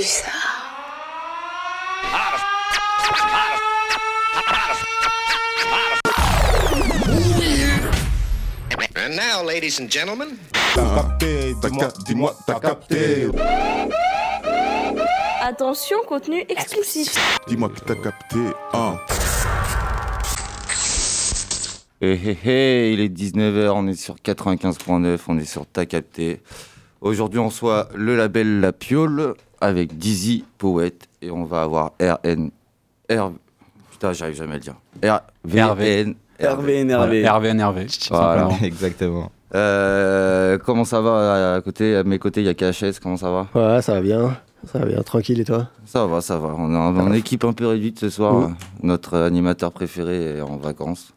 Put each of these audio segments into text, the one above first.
ça. And now, ladies and gentlemen, T'as capté, dis-moi, t'as capté. Attention, contenu explicite. Dis-moi que t'as capté. Hein. Hé hé hé, il est 19h, on est sur 95.9, on est sur Ta Capté. Aujourd'hui, on soit le label La Piole avec Dizzy Poète et on va avoir RN. R. Putain, j'arrive jamais à le dire. RVN. Hervé énervé. Voilà. Exactement. Euh, comment ça va à côté À mes côtés, il y a KHS, comment ça va? Ouais, ça va bien. Ça va bien, tranquille et toi? Ça va, ça va. On est en en équipe un peu réduite ce soir. Mhm. Notre animateur préféré est en vacances.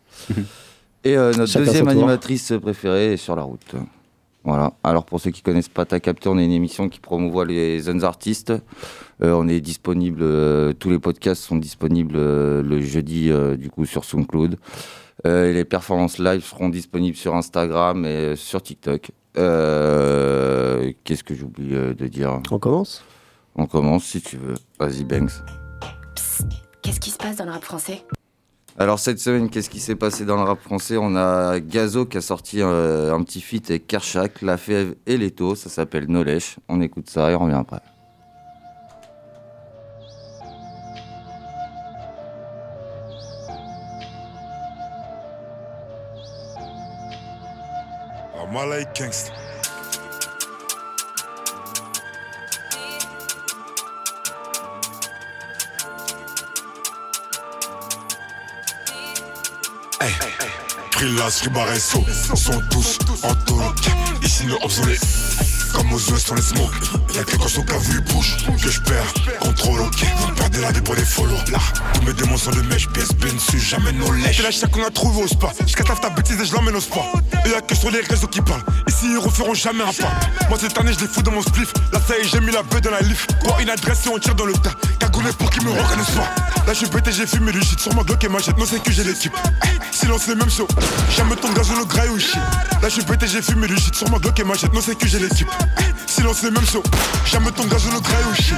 Et euh, notre Chacun deuxième animatrice préférée est sur la route. Voilà. Alors pour ceux qui connaissent pas Ta Capté, on est une émission qui promouvoit les jeunes artistes. Euh, on est disponible, euh, tous les podcasts sont disponibles euh, le jeudi euh, du coup sur SoundCloud. Euh, et les performances live seront disponibles sur Instagram et sur TikTok. Euh, Qu'est-ce que j'oublie euh, de dire? On commence? On commence si tu veux. Vas-y Banks. Qu'est-ce qui se passe dans le rap français? Alors cette semaine, qu'est-ce qui s'est passé dans le rap français? On a Gazo qui a sorti euh, un petit feat avec Kershak, La Fève et Leto, ça s'appelle Nolèche. On écoute ça et on revient après. Hey, Ribaresso sont tous en talk. Ici, nos obsolètes. Comme aux US dans les smokes. Y'a que quand son cas vu bouge que je perds. Contrôle, ok. Vous perdez la vie pour les follow. Là, tous mes démons sont de mèche. PSP ne suit jamais nos lèches. C'est la chaque qu'on a trouvé au spa. Je ta bêtise et je l'emmène au spa. Et y'a que sur les réseaux qui parlent. Ici, ils referont jamais un pas. Moi, cette année, je les fous dans mon spliff. Là, ça y est, j'ai mis la bœuf dans la lift. Quoi, une adresse et on tire dans le tas. Cagoulé pour qu'ils me reconnaissent pas. Là, je suis pété, j'ai fumé du shit. Sur ma Glock et ma jette. Non, c'est que j'ai l'équipe. Eh, Silence, les mêmes shows. Jamais ton gaz, le graille ou shit. Là, je suis pété, j'ai fumé du shit. Sur ma Glock et ma. Non, c'est que j'ai l'équipe. Silence, les mêmes shows. Jamais ton gaz, le graille ou shit.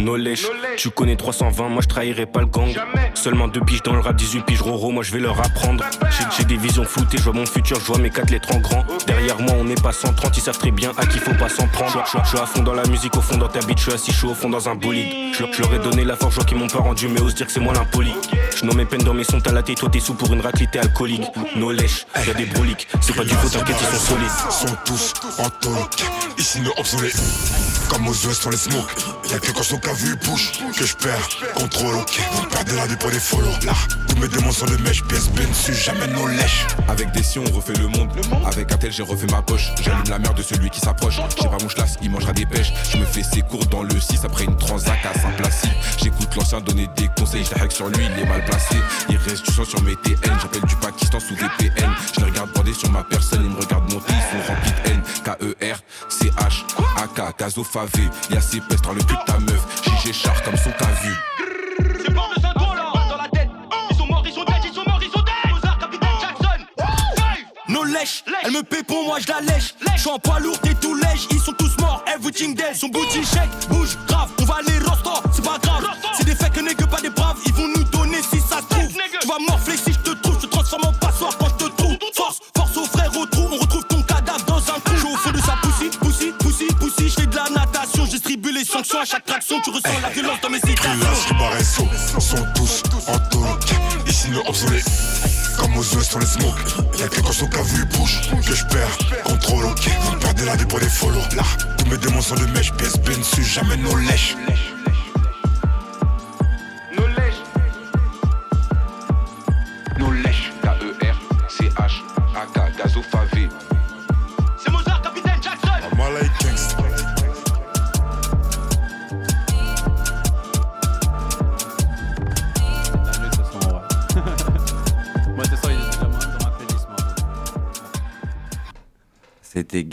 No lèche, tu connais 320, moi je trahirai pas le gang. Seulement deux piges dans le rap, 18 piges roro, moi je vais leur apprendre. J'ai- J'ai des visions floutées, je vois mon futur, je vois mes quatre lettres en grand. Derrière moi on n'est pas 130, ils savent très bien à qui faut pas s'en prendre. Je je suis à fond dans la musique, au fond dans ta bite, je suis assis chaud au fond dans un bolide. Je leur- je leur ai donné la force, je vois qu'ils m'ont pas rendu, mais ose dire que c'est moi l'impoli. Je nomme mes peines dans mes sons, t'as la tête, toi t'es sous pour une raclée, t'es alcoolique. No lèche, y'a des broliques, c'est pas du faux, t'inquiète, ils sont solides. sont tous en talk. Ici, nos obsolètes. Comme aux US dans les smokes. Y'a que quand son cas vu bouge que je perds. Contrôle, ok. Vous perdez la vie pour les follow. Là, tous mes démons sont de mèche. PSP ne suit jamais nos lèches. Avec des si on refait le monde. Avec un tel j'ai refait ma poche. J'allume la merde de celui qui s'approche. J'ai pas mon chlasse, il mangera des pêches. Je me fais ses cours dans le 6 après une transac à Saint-Placide. J'écoute l'ancien donner des conseils. Je sur lui, il est mal placé. Il reste du sang sur mes TN. J'appelle du Pakistan sous VPN. Je les regarde bander sur ma personne. Ils me regardent monter, ils sont remplis de haine. K-E-R, C-H, A-K, Gazo Favé. Y'a ses pestes dans le cul de ta meuf. JG char comme son t'as vu. C'est pas de Saint-Paul dans la tête. Ils sont morts, ils sont dead, ils sont morts, ils sont dead. Mozart, capitaine Jackson. Nos lèches, elle me paie pour moi, je la lèche. Je suis en poids lourd, t'es tout lèche. Ils sont tous morts, everything dead. Son booty shake, bouge, pour. Là, tous mes démons sont de mèche. PSP ne suit jamais nos lèches.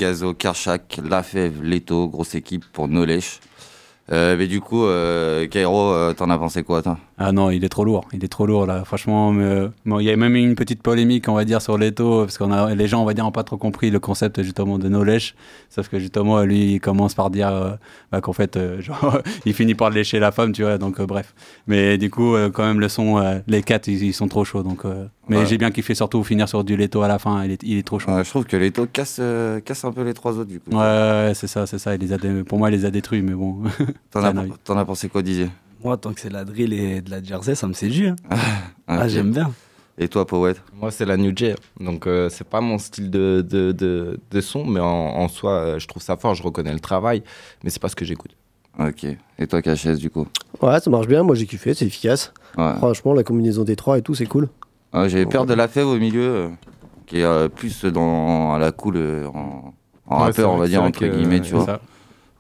Gazo, Kershak, La Fève, Leto, grosse équipe pour Nolèche. Euh, mais du coup, euh, Kairo, euh, t'en as pensé quoi, toi? Ah non, il est trop lourd. Il est trop lourd là. Franchement, mais, bon, il y a même eu une petite polémique, on va dire, sur Leto, parce a les gens, on va dire, n'ont pas trop compris le concept justement de no lèche. Sauf que justement, lui, il commence par dire euh, bah, qu'en fait, genre, il finit par lécher la femme, tu vois. Donc bref. Mais du coup, quand même, le son, les quatre, ils, ils sont trop chauds. Donc, mais Ouais. j'ai bien kiffé surtout finir sur du Leto à la fin. Il est, il est trop chaud. Ouais, Je trouve que Leto casse, casse un peu les trois autres, du coup. Ouais, ouais, c'est ça, c'est ça. Il les a dé- Pour moi, il les a détruits, mais bon. T'en as, as pensé quoi, Didier? Moi, tant que c'est la drill et de la jersey, ça me séduit. hein. Ah, Ok. j'aime bien. Et toi, Powet Moi, c'est la New Jay. Donc, euh, c'est pas mon style de, de, de, de son, mais en, en soi, euh, je trouve ça fort. Je reconnais le travail, mais c'est pas ce que j'écoute. Ok. Et toi, KHS, du coup? Ouais, ça marche bien. Moi, j'ai kiffé. C'est efficace. Ouais. Franchement, la combinaison des trois et tout, c'est cool. Ouais, J'avais peur de la fève au milieu, euh, qui est euh, plus dans à la cool, en, en rappeur, on va dire, entre guillemets, euh, tu c'est vois. ça.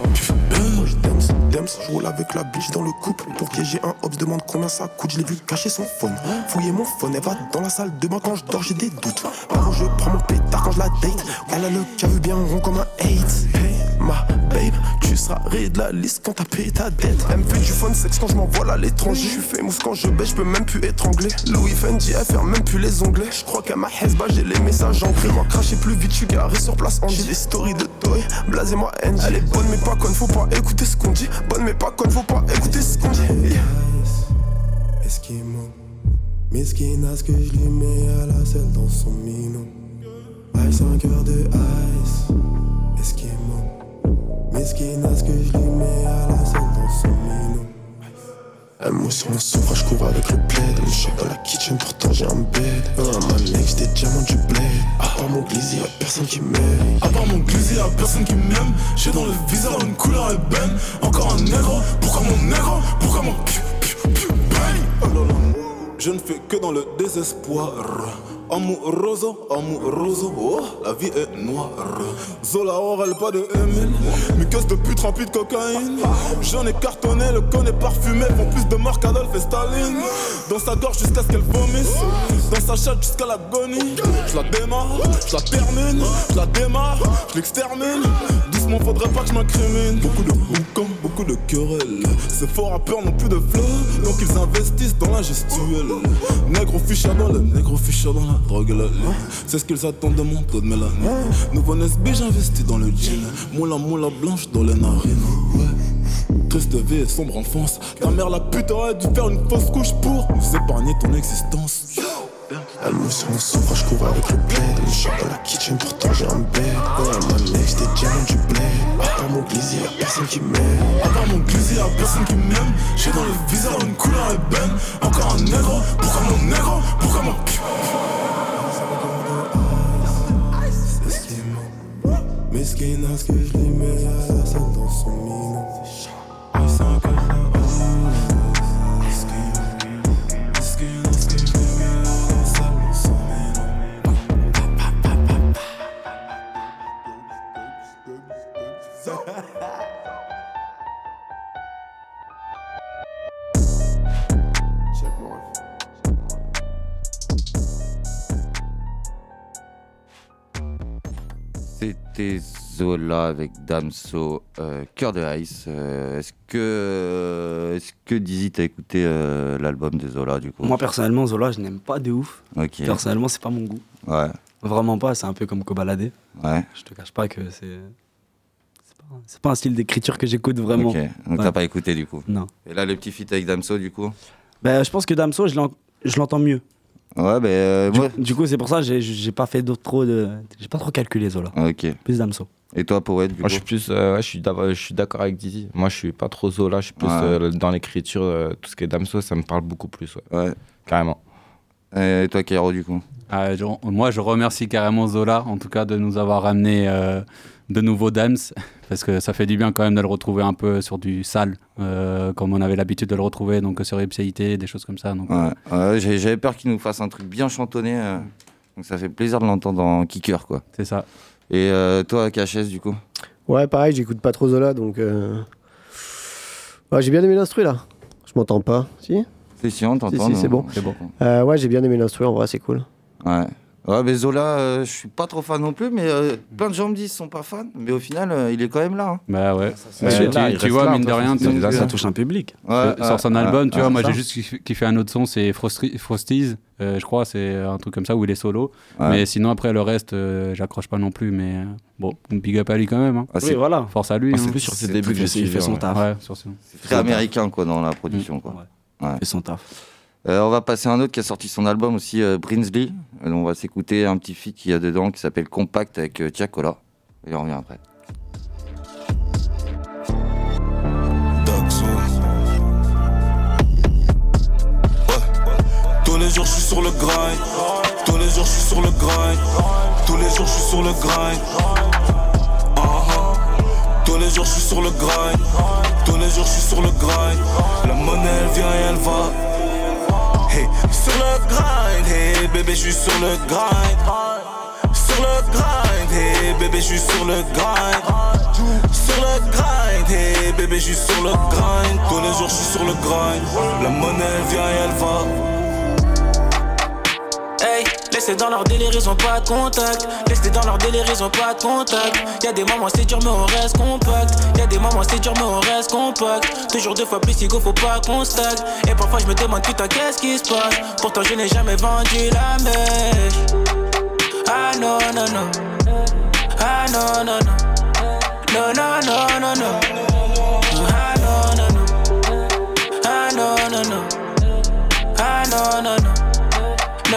Moi je danse, je roule avec la biche dans le couple. Pour piéger un hops, demande combien ça coûte. Je l'ai vu cacher son phone. Fouiller mon phone, elle va dans la salle de bain quand je dors, j'ai des doutes. Par où je prends mon pétard quand je la date. Elle a le cas bien rond comme un 8 ma babe, tu seras rayé de la liste quand t'as payé ta dette. Elle me fait du fun sexe quand je m'envole à l'étranger. Je suis famous quand je baisse, je peux même plus étrangler. Louis Fendi, elle ferme même plus les onglets. Je crois qu'à ma Hesba, j'ai les messages ancrés. Moi, cracher plus vite, je garé sur place. J'ai des stories de toy, blasez-moi NG. Elle est bonne, mais pas conne, faut pas écouter ce qu'on dit. Bonne, mais pas conne, faut pas écouter ce qu'on dit. Esquimau, mesquinasse que je lui mets à la selle dans son minot. Ice, un cœur de ice. Esquimau, mesquinasse que je lui mets à la selle dans son minot. Un mot sur mon sofa, je cours avec le plaid. Une shop dans la kitchen, pourtant j'ai un bed. Un Manex, des diamants du bled. À part mon glizzy, y'a personne qui m'aime. À part mon glizzy, y'a personne qui m'aime. J'ai dans le viseur une couleur ébène. Encore un négro, pourquoi mon négro Pourquoi mon piou, piou, piou, bang? Oh là là. Je ne fais que dans le désespoir. Amouroso, amouroso, oh, la vie est noire. Zola Aurel, pas de Emile. Mais caisse de pute remplie de cocaïne. J'en ai cartonné, le con est parfumé. Font plus de marque Adolphe et Staline. Dans sa gorge jusqu'à ce qu'elle vomisse. Dans sa chatte jusqu'à l'agonie. Je la démarre, je la termine. Je la démarre, je l'extermine. Faudrait pas que je m'incrimine. Beaucoup de boucans, beaucoup de querelles. Ces faux rappeurs n'ont plus de flow. Donc ils investissent dans la gestuelle. Négro fichard dans le négro fichard dans la drogue la. C'est ce qu'ils attendent de mon taux de mélanine. Nouveau Nesby, j'investis dans le jean. Moula moula blanche dans les narines. Triste vie et sombre enfance. Ta mère la pute aurait dû faire une fausse couche pour nous épargner ton existence. Un mot sur mon sofa, je cours avec le bled. Une shop dans la kitchen, pourtant j'ai un bed. Un Manex, des diamants du bled. À part mon glizzy, y'a personne qui m'aime. À part mon glizzy, y'a personne qui m'aime. J'ai dans le viseur une couleur ébène. Encore un négro, pourquoi mon négro Pourquoi mon Mesquinasse que je lui mets à la salle dans son. C'était Zola avec Damso, euh, Cœur de Ice. Euh, est-ce que, euh, est-ce que Dizzy t'as écouté euh, l'album de Zola du coup? Moi, personnellement, Zola, je n'aime pas de ouf. Ok. Personnellement, c'est pas mon goût. Ouais. Vraiment pas, c'est un peu comme Kobalade. Ouais. Je te cache pas que c'est. C'est pas, un style d'écriture que j'écoute vraiment. Ok. Donc Ouais. t'as pas écouté du coup? Non. Et là le petit feat avec Damso du coup? Ben, je pense que Damso, je l'entends mieux. Ouais, ben euh, Du, du coup, c'est pour ça que j'ai- j'ai pas fait d'autres trop de. J'ai pas trop calculé Zola. Ok. Plus Damso. Et toi, Poète, du Moi, coup je suis plus, euh, ouais, je suis d'accord avec Didi. Moi, je suis pas trop Zola. Je suis plus Ouais. euh, dans l'écriture. euh, tout ce qui est Damso, ça me parle beaucoup plus. Ouais. Ouais. Carrément. Et toi, Kairo, du coup Ah, je- moi, je remercie carrément Zola, en tout cas, de nous avoir ramené euh, de nouveau Dams, parce que ça fait du bien quand même de le retrouver un peu sur du sale, euh, comme on avait l'habitude de le retrouver, donc sur Ipséité, des choses comme ça. Donc, Ouais, ouais, j'ai- j'avais peur qu'il nous fasse un truc bien chantonné. euh, donc ça fait plaisir de l'entendre en kicker, quoi. C'est ça. Et euh, toi, KHS, du coup? Ouais, pareil, j'écoute pas trop Zola, donc. euh, ouais, j'ai bien aimé l'instru là. Je m'entends pas. Si? Si, si, on t'entend. Si, c'est bon. C'est bon. Euh, Ouais, j'ai bien aimé l'instru, en vrai, c'est cool. Ouais. Ouais, mais Zola, euh, je suis pas trop fan non plus, mais euh, plein de gens me disent qu'ils sont pas fans, mais au final, euh, il est quand même là. hein. Bah ouais. c'est Mais tu, Là, vois, là, mine de rien, c'est- donc, Là, ça euh, touche un public. Ouais, sur son album, tu vois, moi c'est j'ai ça. juste fait un autre son, c'est Frosties, euh, je crois, c'est un truc comme ça où il est solo. Ouais. Mais sinon, après le reste, euh, j'accroche pas non plus. Mais euh, bon, big up à lui quand même. hein. Ah, Oui, c'est voilà. Force à lui. Ah, c'est hein. plus sur ses C'est débuts que j'ai fait son taf. Son- très américain quoi, dans la production. Quoi. Ouais. Ouais. Et son taf. Euh, on va passer à un autre qui a sorti son album aussi, euh, Brinsley. Euh, on va s'écouter un petit feat qu'il y a dedans qui s'appelle Compact avec euh, Tiakola. Et revient après. Tous les jours je suis sur le grind. Tous les jours je suis sur le grind. Tous les jours je suis sur le grind. Ah-ha. Tous les jours je suis sur le grind. Tous les jours je suis sur le grind. La monnaie elle vient et elle va. Sur le grind, hey bébé, je suis sur le grind. Sur le grind, hey bébé, je suis sur le grind. Sur le grind, hey bébé, je suis sur le grind. Tous les jours, je suis sur le grind. La monnaie, elle vient et elle va. Laissez dans leur délire, ils ont pas de contact. Laissez dans leur délire, ils ont pas de contact. Y'a des moments c'est dur, mais on reste compact. Y'a des moments c'est dur, mais on reste compact. Toujours deux fois plus, go, faut pas qu'on stagne. Et parfois je me demande putain, qu'est-ce qui se passe? Pourtant je n'ai jamais vendu la mèche. Ah non, non, non. Ah non, non, non. Non, non, non, non, non. Ah non, non, non. Ah non, non, non. Ah non, non, non.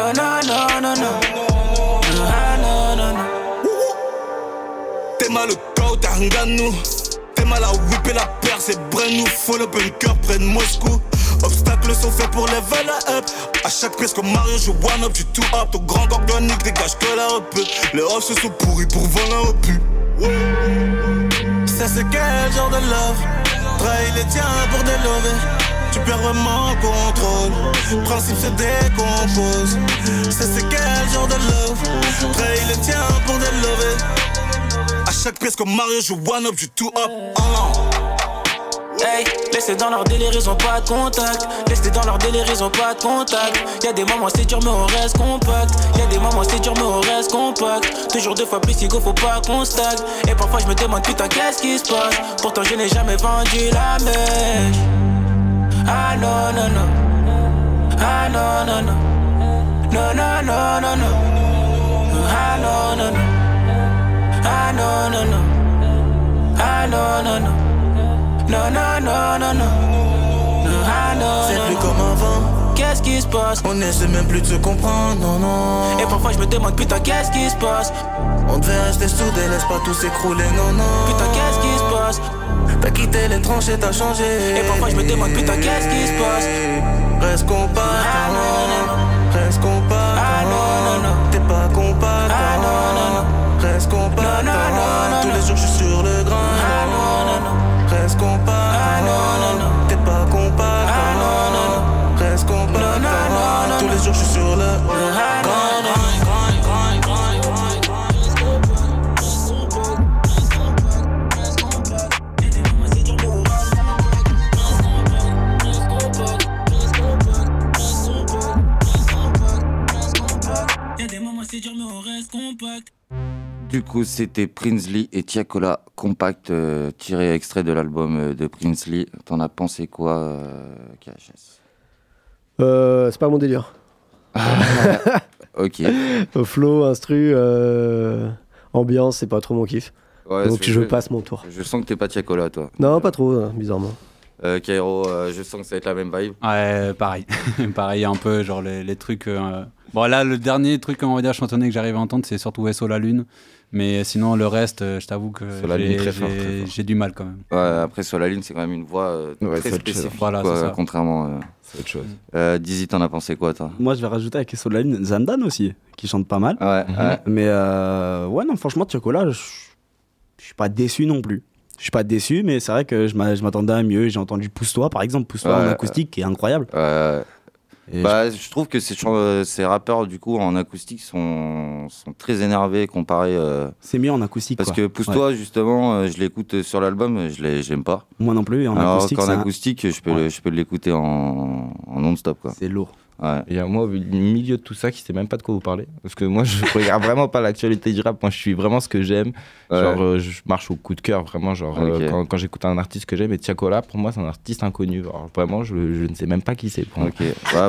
No, no, no, no, no. Ah, no, no, no. T'es mal le cao, t'es un ganou. T'es mal à whip et la paire, c'est brand new. Faut le bunker près de Moscou. Obstacles sont faits pour level up. À chaque pièce comme Mario, je one up, tu tout up. Ton grand organique dégage que la up. Les offs se sont pourris pour voler un pu. Ça c'est quel genre de love Trahis les tiens pour des lovés Tu perds vraiment le contrôle Principe se décompose c'est quel genre de love? Trahis les tiens pour des lovés À chaque pièce comme Mario, je one up, je tout up. Non. Hey, laissez dans leur délire, ils ont pas de contact. Laissez dans leur délire, ils ont pas de contact. Y'a des moments c'est dur, mais on reste compact. Y'a des moments c'est dur, mais on reste compact. Toujours deux fois plus, go, faut pas qu'on stagne. Et parfois je me demande putain, qu'est-ce qui se passe? Pourtant je n'ai jamais vendu la mèche. Ah non, non, non. Ah non, non, non. Non, non, non, non, non. Ah non, non, non. Ah non, non, non. Ah non, non, non. Non, non, non, non, non. Ah non, non, non. Qu'est-ce qui se passe? On essaie même plus de se comprendre, non, non. Et parfois je me demande putain qu'est-ce qui se passe? On devait rester soudés, laisse pas tout s'écrouler, non, non. Putain qu'est-ce qui se passe? T'as quitté les tranchées, t'as changé. Et parfois je me demande putain qu'est-ce qui se passe? Reste compact, Ah non, non, non. reste compact. Ah non, non, non. T'es pas compact, Ah non, non, non. reste compact. Tous les jours, je suis sur le grain. Ah non, non, non. Reste compact. Ah non, non, c'est dur mais on reste compact Du coup, c'était Prinsley et Tiakola Compact, euh, tiré extrait de l'album euh, de Prinsley. T'en as pensé quoi, euh, KHS Euh, c'est pas mon délire. Ok. Flow, instru, euh, ambiance, c'est pas trop mon kiff. Ouais, Donc je passe mon tour. Je sens que t'es pas Tiakola, toi. Non, pas trop, hein, bizarrement. Euh, Kairo, euh, je sens que ça va être la même vibe. Ouais, pareil. pareil, un peu, genre les, les trucs. Bon, là, le dernier truc, on va dire, chantonné que j'arrive à entendre, c'est surtout SO La Lune. Mais sinon, le reste, euh, je t'avoue que Sur Lune, j'ai- du mal quand même. Ouais, après, sur la ligne, c'est quand même une voix euh, Ouais, très spécifique, Voilà, quoi, contrairement. euh, C'est autre chose. Euh, Dizzy, t'en as pensé quoi, toi? Moi, je vais rajouter avec de la Lune Zandan aussi, qui chante pas mal. Ouais, ouais. Mais euh, ouais, non, franchement, Tiokola, je suis pas déçu non plus. Je suis pas déçu, mais c'est vrai que je m'a- je m'attendais à mieux. J'ai entendu Pousse-toi, par exemple, Pousse-toi en acoustique, qui est incroyable. Bah, je trouve que ces, euh, ces rappeurs, du coup, en acoustique, sont, sont très énervés comparé. euh, C'est mieux en acoustique. Parce quoi. que Pousse-toi, justement, euh, je l'écoute sur l'album, je l'ai- j'aime pas. Moi non plus, en Alors acoustique, qu'en un- acoustique, je peux, le- je peux l'écouter en, en non-stop. C'est lourd. Il y a moi au milieu de tout ça qui sait même pas de quoi vous parlez. Parce que moi, je regarde vraiment pas l'actualité du rap. Moi, je suis vraiment ce que j'aime. Ouais. Genre, euh, je marche au coup de cœur, vraiment. Genre, euh, quand, quand j'écoute un artiste que j'aime, et Tiakola, pour moi, c'est un artiste inconnu. Alors, vraiment, je, je ne sais même pas qui c'est. pour. Ouais,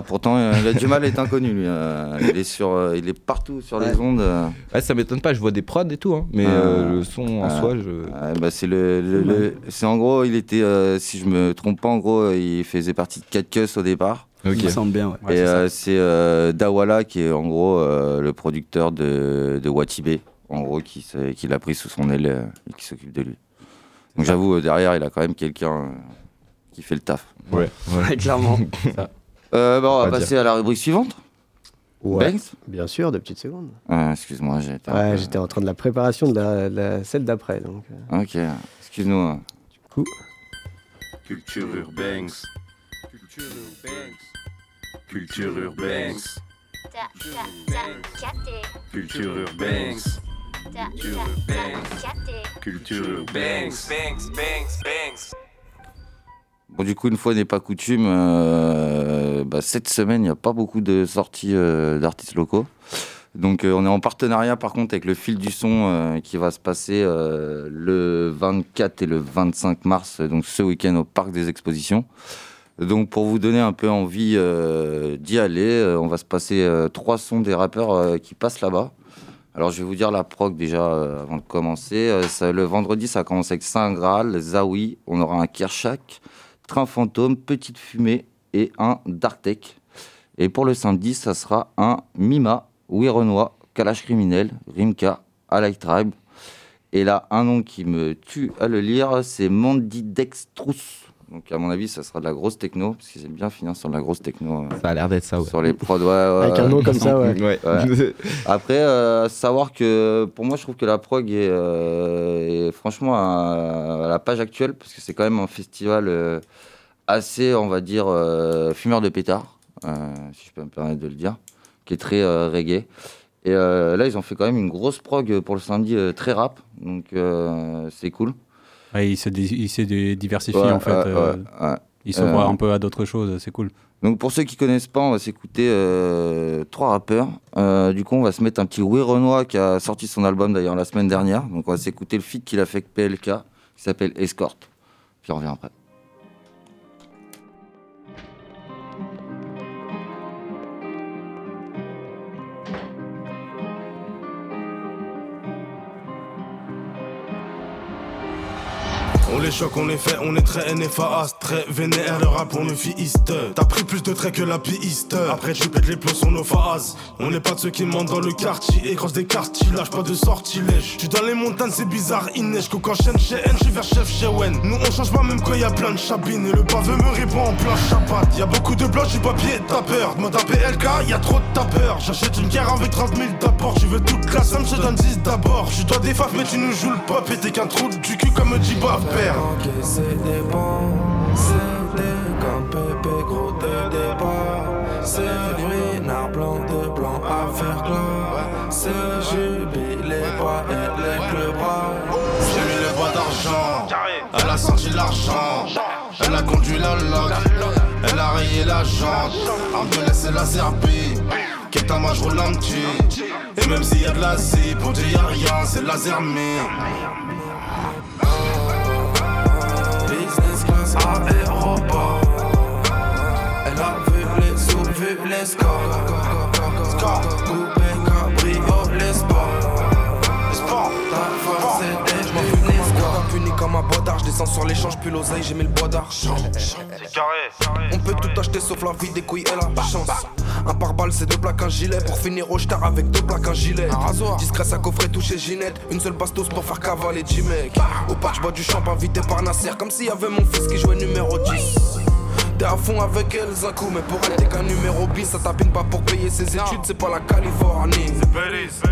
pourtant, euh, il a du mal à être inconnu, lui. euh, il, est sur, euh, il est partout sur les ondes. euh. Ouais, ça m'étonne pas, je vois des prods et tout. hein, mais Ah. euh, le son en Ah. soi, je. Bah, c'est le, le- le- c'est en gros, il était, euh, si je me trompe pas, en gros, il faisait partie de 4 Cuss au départ. Il me semble bien, ouais. et euh, c'est euh, Dawala qui est en gros euh, le producteur de, de Watibé, en gros, qui, l'a pris sous son aile euh, et qui s'occupe de lui. Donc j'avoue, euh, derrière, il a quand même quelqu'un euh, qui fait le taf. Ouais, ouais. clairement. Euh, bah, on va Pas passer à la rubrique suivante. Ouais, Banks bien sûr, deux petites secondes. Ah, Excuse-moi, un Ouais, peu- j'étais en train de la préparation de la, celle d'après. Donc, euh, Ok, excuse-nous. hein. coup. Culture urbaine. Culture urbaine. Culture urbaine. Culture urbaine. Culture urbaine. Bon, du coup, une fois n'est pas coutume, euh, bah, cette semaine, il n'y a pas beaucoup de sorties euh, d'artistes locaux. Donc, euh, on est en partenariat, par contre, avec le fil du son euh, qui va se passer euh, le 24 et le 25 mars, donc ce week-end au Parc des Expositions. Donc, pour vous donner un peu envie euh, d'y aller, euh, on va se passer euh, trois sons des rappeurs qui passent là-bas. Alors, je vais vous dire la prog déjà avant de commencer. Le vendredi, ça commence avec Saint Graal, Zawi, on aura un Kershak, Train Fantôme, Petite Fumée et un Dark Tech. Et pour le samedi, ça sera un Mima, Oui Renoir, Kalash Criminel, Rimka, Alike Tribe. Et là, un nom qui me tue à le lire, c'est Mandy Dextrous. Donc, à mon avis, ça sera de la grosse techno, parce qu'ils aiment bien finir sur de la grosse techno. euh, Ça a l'air d'être ça, ouais. Sur les prods, ouais, ouais, Avec un nom comme ça, ouais. Ouais. Ouais. Après, euh, savoir que pour moi, je trouve que la prog est, euh, est franchement à, à la page actuelle, parce que c'est quand même un festival euh, assez, on va dire, euh, fumeur de pétard, euh, si je peux me permettre de le dire, qui est très euh, reggae. Et euh, là, ils ont fait quand même une grosse prog pour le samedi, euh, très rap, donc euh, c'est cool. Ouais, il se, dé- il se dé- diversifie Ouais, en fait. euh, ouais. Il s'ouvre Euh, un peu à d'autres choses, c'est cool. Donc pour ceux qui connaissent pas, on va s'écouter euh, trois rappeurs. Euh, du coup, on va se mettre un petit Louis Renoir qui a sorti son album d'ailleurs la semaine dernière. Donc on va s'écouter le feat qu'il a fait avec PLK qui s'appelle Escort. Puis on revient après. On les choque, on les fait, on est très NFAS, très vénère, le rap on le fiiste. T'as pris plus de traits que la piste. Après tu pètes les plombs sur nos phases. On n'est pas de ceux qui mentent dans le quartier crossent des lâche pas de sortilège. Tu dans les montagnes, c'est bizarre, il neige. Coco enchaîne chez N, je vers chef chez Wen. Nous on change pas même quand y a plein de chabines. Et le pavé me répond en plein chapat. Y a beaucoup de blocs, du papier, tapeur. Demande à PLK, y a trop de tapeurs. J'achète une guerre avec 30 000 d'apport. Tu veux toute la somme, je donne 10 d'abord. Je toi des faf, mais tu nous joues le pop. Et t'es qu'un trou du cul comme père. C'est des bons, c'est des comme Pépé gros de départ. C'est ruinard blanc de blanc à faire gloire. C'est jubilé bois et les clubs J'ai mis le bois d'argent, elle a senti l'argent, elle a conduit la loque, elle a rayé la jante, Abdel c'est la Serbie, Keta moi je roule un petit, et même s'il y a de la zip, on dit y'a rien, c'est la Zermie. Business class aéroport. Elle a vu les sous, vu les scores. Score, coupé, cabriolet, sport. Sport, ta force, scores. Puni comme un bodard, je descends sur l'échange, puis l'oseille, j'ai mis le bois d'argent. On peut tout acheter sauf la vie des couilles et la chance. Un pare-balles, c'est deux plaques, un gilet. Pour finir au star avec deux plaques, un gilet. Discret, ça coffret touché Ginette. Une seule bastos pour faire cavaler 10 mecs. Au parc, je bois du champagne invité par Nasser. Comme s'il y avait mon fils qui jouait numéro 10. T'es à fond avec elle, Zakou, mais pour elle, t'es qu'un numéro bis. Ça tapine pas pour payer ses études, c'est pas la Californie.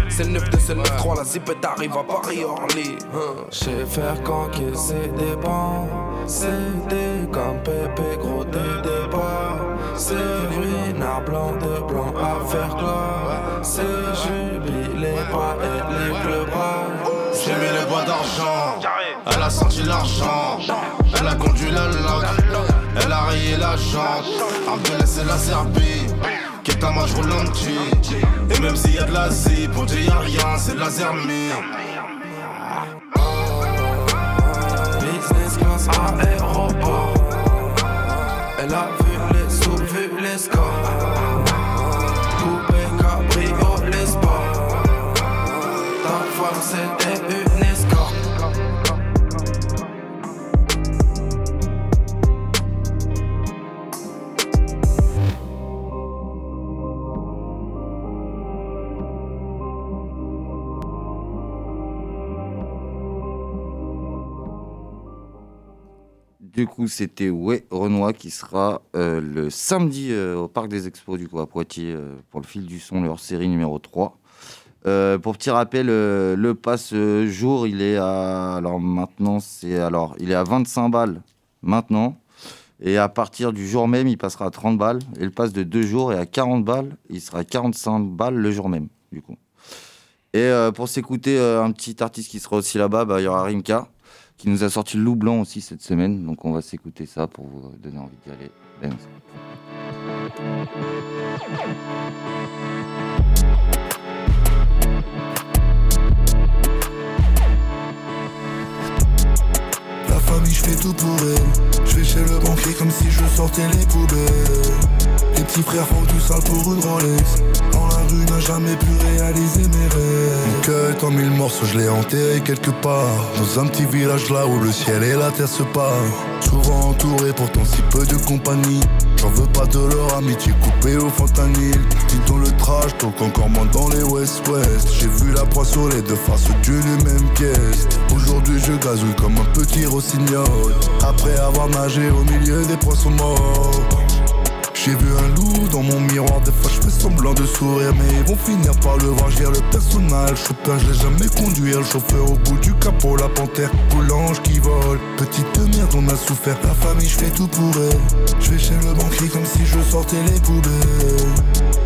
C'est le 9 2 c'est le 9 3, la zipette arrive à Paris-Orly. Hein. J'ai faire qu'encaisser des bancs. C'est des comme Pépé, gros des débats. C'est ruinard blanc de blanc à faire gloire. C'est jubilé, pas être les plus bras. J'ai mis les bois d'argent, elle a senti l'argent, elle a conduit la loque, elle a rayé la jante, Abdel c'est la Serbie, qui est un match ralenti, et même s'il y a de l'Asie, pour dire y'a rien, c'est de la Zermie. Business class aéroport. Elle a vu les sous, vu les scores. Du coup, c'était Renoir qui sera euh, le samedi euh, au Parc des Expos du coup, à Poitiers euh, pour le fil du son, leur série numéro 3. Euh, pour petit rappel, le pass euh, jour, il est à alors maintenant c'est alors il est à 25 balles maintenant et à partir du jour même, il passera à 30 balles et le pass de deux jours est à 40 balles, il sera à 45 balles le jour même du coup. Et pour s'écouter un petit artiste qui sera aussi là-bas, bah, il y aura Rimka qui nous a sorti le loup blanc aussi cette semaine. Donc on va s'écouter ça pour vous donner envie d'y aller. La famille, je fais tout pour elle. Je vais chez le banquier comme si je sortais les poubelles. Les petits frères font tout sale pour une Rolex. Dans la rue, n'a jamais pu réaliser mes rêves. Mon cœur en mille morceaux, je l'ai enterré quelque part. Dans un petit village là où le ciel et la terre se parent. Souvent entouré, pourtant si peu de compagnie. J'en veux pas de leur amitié coupée au fentanyl. Petit dans le trash, donc encore moins dans les West-West. J'ai vu la proie sur les deux faces d'une même pièce. Aujourd'hui, je gazouille comme un petit rossignol. Après avoir nagé au milieu des poissons morts. J'ai vu un loup dans mon miroir, des fois je fais semblant de sourire Mais ils vont finir par le voir, le personnage. Chopin, je l'ai jamais conduit, le chauffeur au bout du capot La panthère, l'ange qui vole. Petite merde, on a souffert, la famille, je fais tout pour elle Je vais chez le banquier comme si je sortais les poubelles.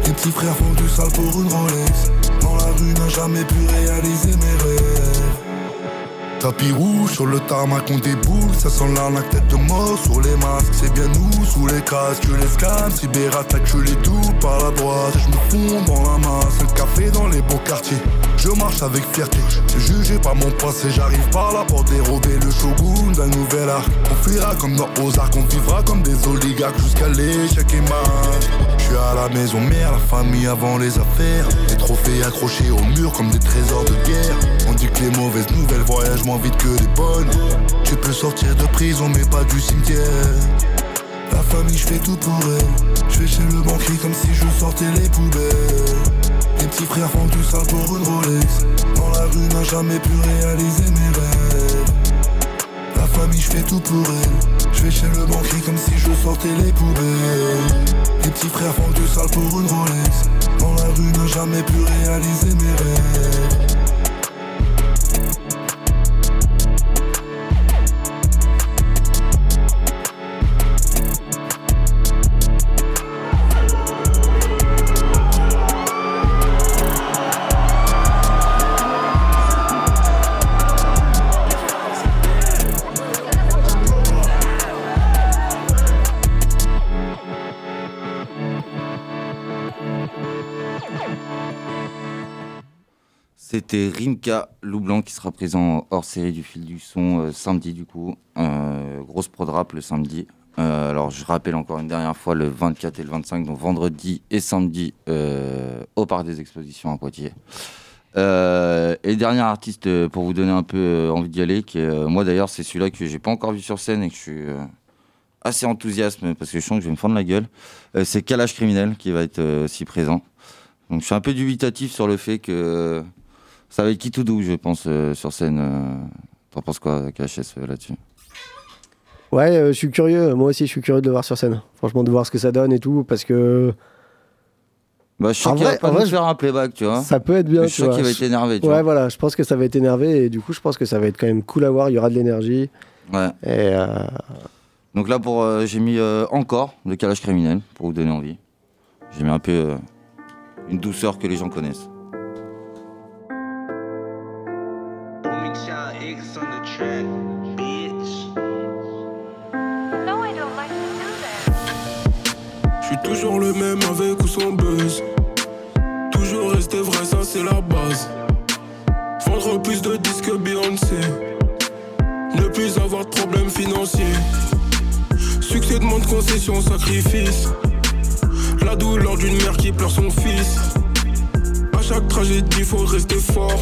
Les petits frères font du sale pour une Rolex. Dans la rue, n'a jamais pu réaliser mes rêves Tapis rouge sur le tarmac on déboule. Ça sent l'arnaque tête de mort sur les masques. C'est bien nous sous les casques les scams Cyberattaque je les double par la droite. Je me fonds dans la masse Un café dans les beaux quartiers. Je marche avec fierté. Jugé par mon passé J'arrive par la porte dérober le shogun d'un nouvel arc On fuira comme dans Ozark On vivra comme des oligarques Jusqu'à l'échec et Je suis à la maison mère La famille avant les affaires. Des trophées accrochés au mur comme des trésors de guerre. On dit que les mauvaises nouvelles voyagent moins vite que les bonnes. Tu peux sortir de prison mais pas du cimetière. La famille je fais tout pour elle Je vais chez le banquier comme si je sortais les poubelles. Les petits frères font du sale pour une Rolex. Dans la rue n'a jamais pu réaliser mes rêves. La famille je fais tout pour elle chez le banquier comme si je sortais les poubelles. Les petits frères font du sale pour une Rolex Dans la rue n'a jamais pu réaliser mes rêves C'était Rimka Loublanc qui sera présent hors série du fil du son euh, samedi du coup. Euh, grosse prod rap le samedi. Euh, alors je rappelle encore une dernière fois le 24 et le 25, donc vendredi et samedi au Parc des Expositions à Poitiers. Et dernier artiste pour vous donner un peu envie d'y aller, qui moi d'ailleurs c'est celui-là que j'ai pas encore vu sur scène et que je suis assez enthousiaste parce que je sens que je vais me fendre la gueule. C'est Kalash Criminel qui va être aussi présent. Donc je suis un peu dubitatif sur le fait que ça va être qui tout doux, je pense, euh, sur scène. euh. T'en penses quoi, KHS, euh, là-dessus? Ouais, euh, je suis curieux. Moi aussi, je suis curieux de le voir sur scène. Franchement, de voir ce que ça donne et tout, parce que. Bah, je sais En qu'il va pas nous faire un playback, tu vois. Ça peut être bien. Mais Je sais vois. qu'il va être énervé, tu ouais, vois. voilà. Je pense que ça va être énervé et du coup, je pense que ça va être quand même cool à voir. Il y aura de l'énergie. Ouais. Et euh, Donc là, pour, euh, j'ai mis encore le calage criminel pour vous donner envie. J'ai mis un peu une douceur que les gens connaissent. Je suis toujours le même avec ou sans buzz. Toujours rester vrai, ça c'est la base. Vendre plus de disques que Beyoncé. Ne plus avoir de problèmes financiers. Succès demande concession, sacrifice. La douleur d'une mère qui pleure son fils. À chaque tragédie, faut rester fort.